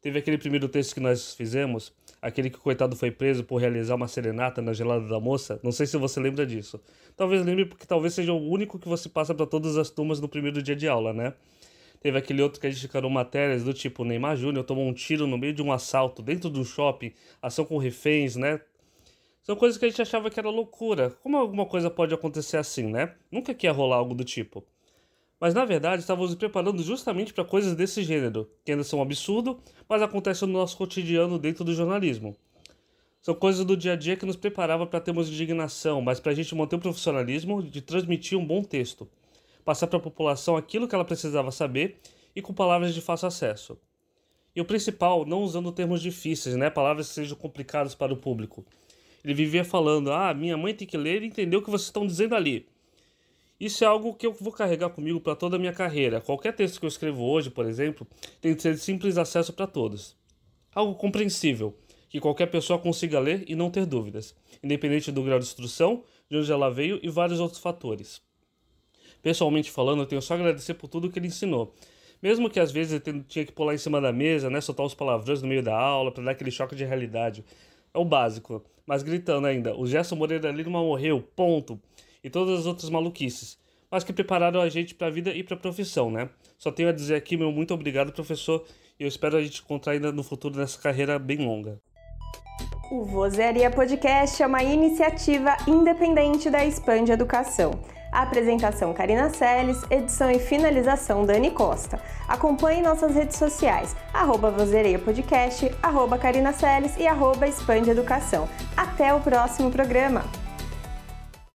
Teve aquele primeiro texto que nós fizemos, aquele que o coitado foi preso por realizar uma serenata na gelada da moça. Não sei se você lembra disso. Talvez lembre porque talvez seja o único que você passa para todas as turmas no primeiro dia de aula, né? Teve aquele outro que a gente encarou matérias do tipo Neymar Júnior tomou um tiro no meio de um assalto dentro de um shopping, ação com reféns, né? São coisas que a gente achava que era loucura. Como alguma coisa pode acontecer assim, né? Nunca que ia rolar algo do tipo. Mas na verdade estávamos nos preparando justamente para coisas desse gênero, que ainda são um absurdo, mas acontecem no nosso cotidiano dentro do jornalismo. São coisas do dia a dia que nos preparava para termos indignação, mas para a gente manter o profissionalismo de transmitir um bom texto, passar para a população aquilo que ela precisava saber e com palavras de fácil acesso. E o principal, não usando termos difíceis, né, palavras que sejam complicadas para o público. Ele vivia falando: "Ah, minha mãe tem que ler e entender o que vocês estão dizendo ali". Isso é algo que eu vou carregar comigo para toda a minha carreira. Qualquer texto que eu escrevo hoje, por exemplo, tem que ser de simples acesso para todos. Algo compreensível, que qualquer pessoa consiga ler e não ter dúvidas, independente do grau de instrução, de onde ela veio e vários outros fatores. Pessoalmente falando, eu tenho só a agradecer por tudo que ele ensinou. Mesmo que às vezes eu tinha que pular em cima da mesa, né, soltar os palavrões no meio da aula para dar aquele choque de realidade. É o básico. Mas gritando ainda, o Gerson Moreira Lima morreu, ponto e todas as outras maluquices, mas que prepararam a gente para a vida e para a profissão, né? Só tenho a dizer aqui meu muito obrigado, professor, e eu espero a gente encontrar ainda no futuro nessa carreira bem longa.
O Vozeria Podcast é uma iniciativa independente da Expande Educação. Apresentação Karina Seles, edição e finalização Dani Costa. Acompanhe nossas redes sociais, arroba Vozeria Podcast, arroba Karina Seles e arroba Expande Educação. Até o próximo programa!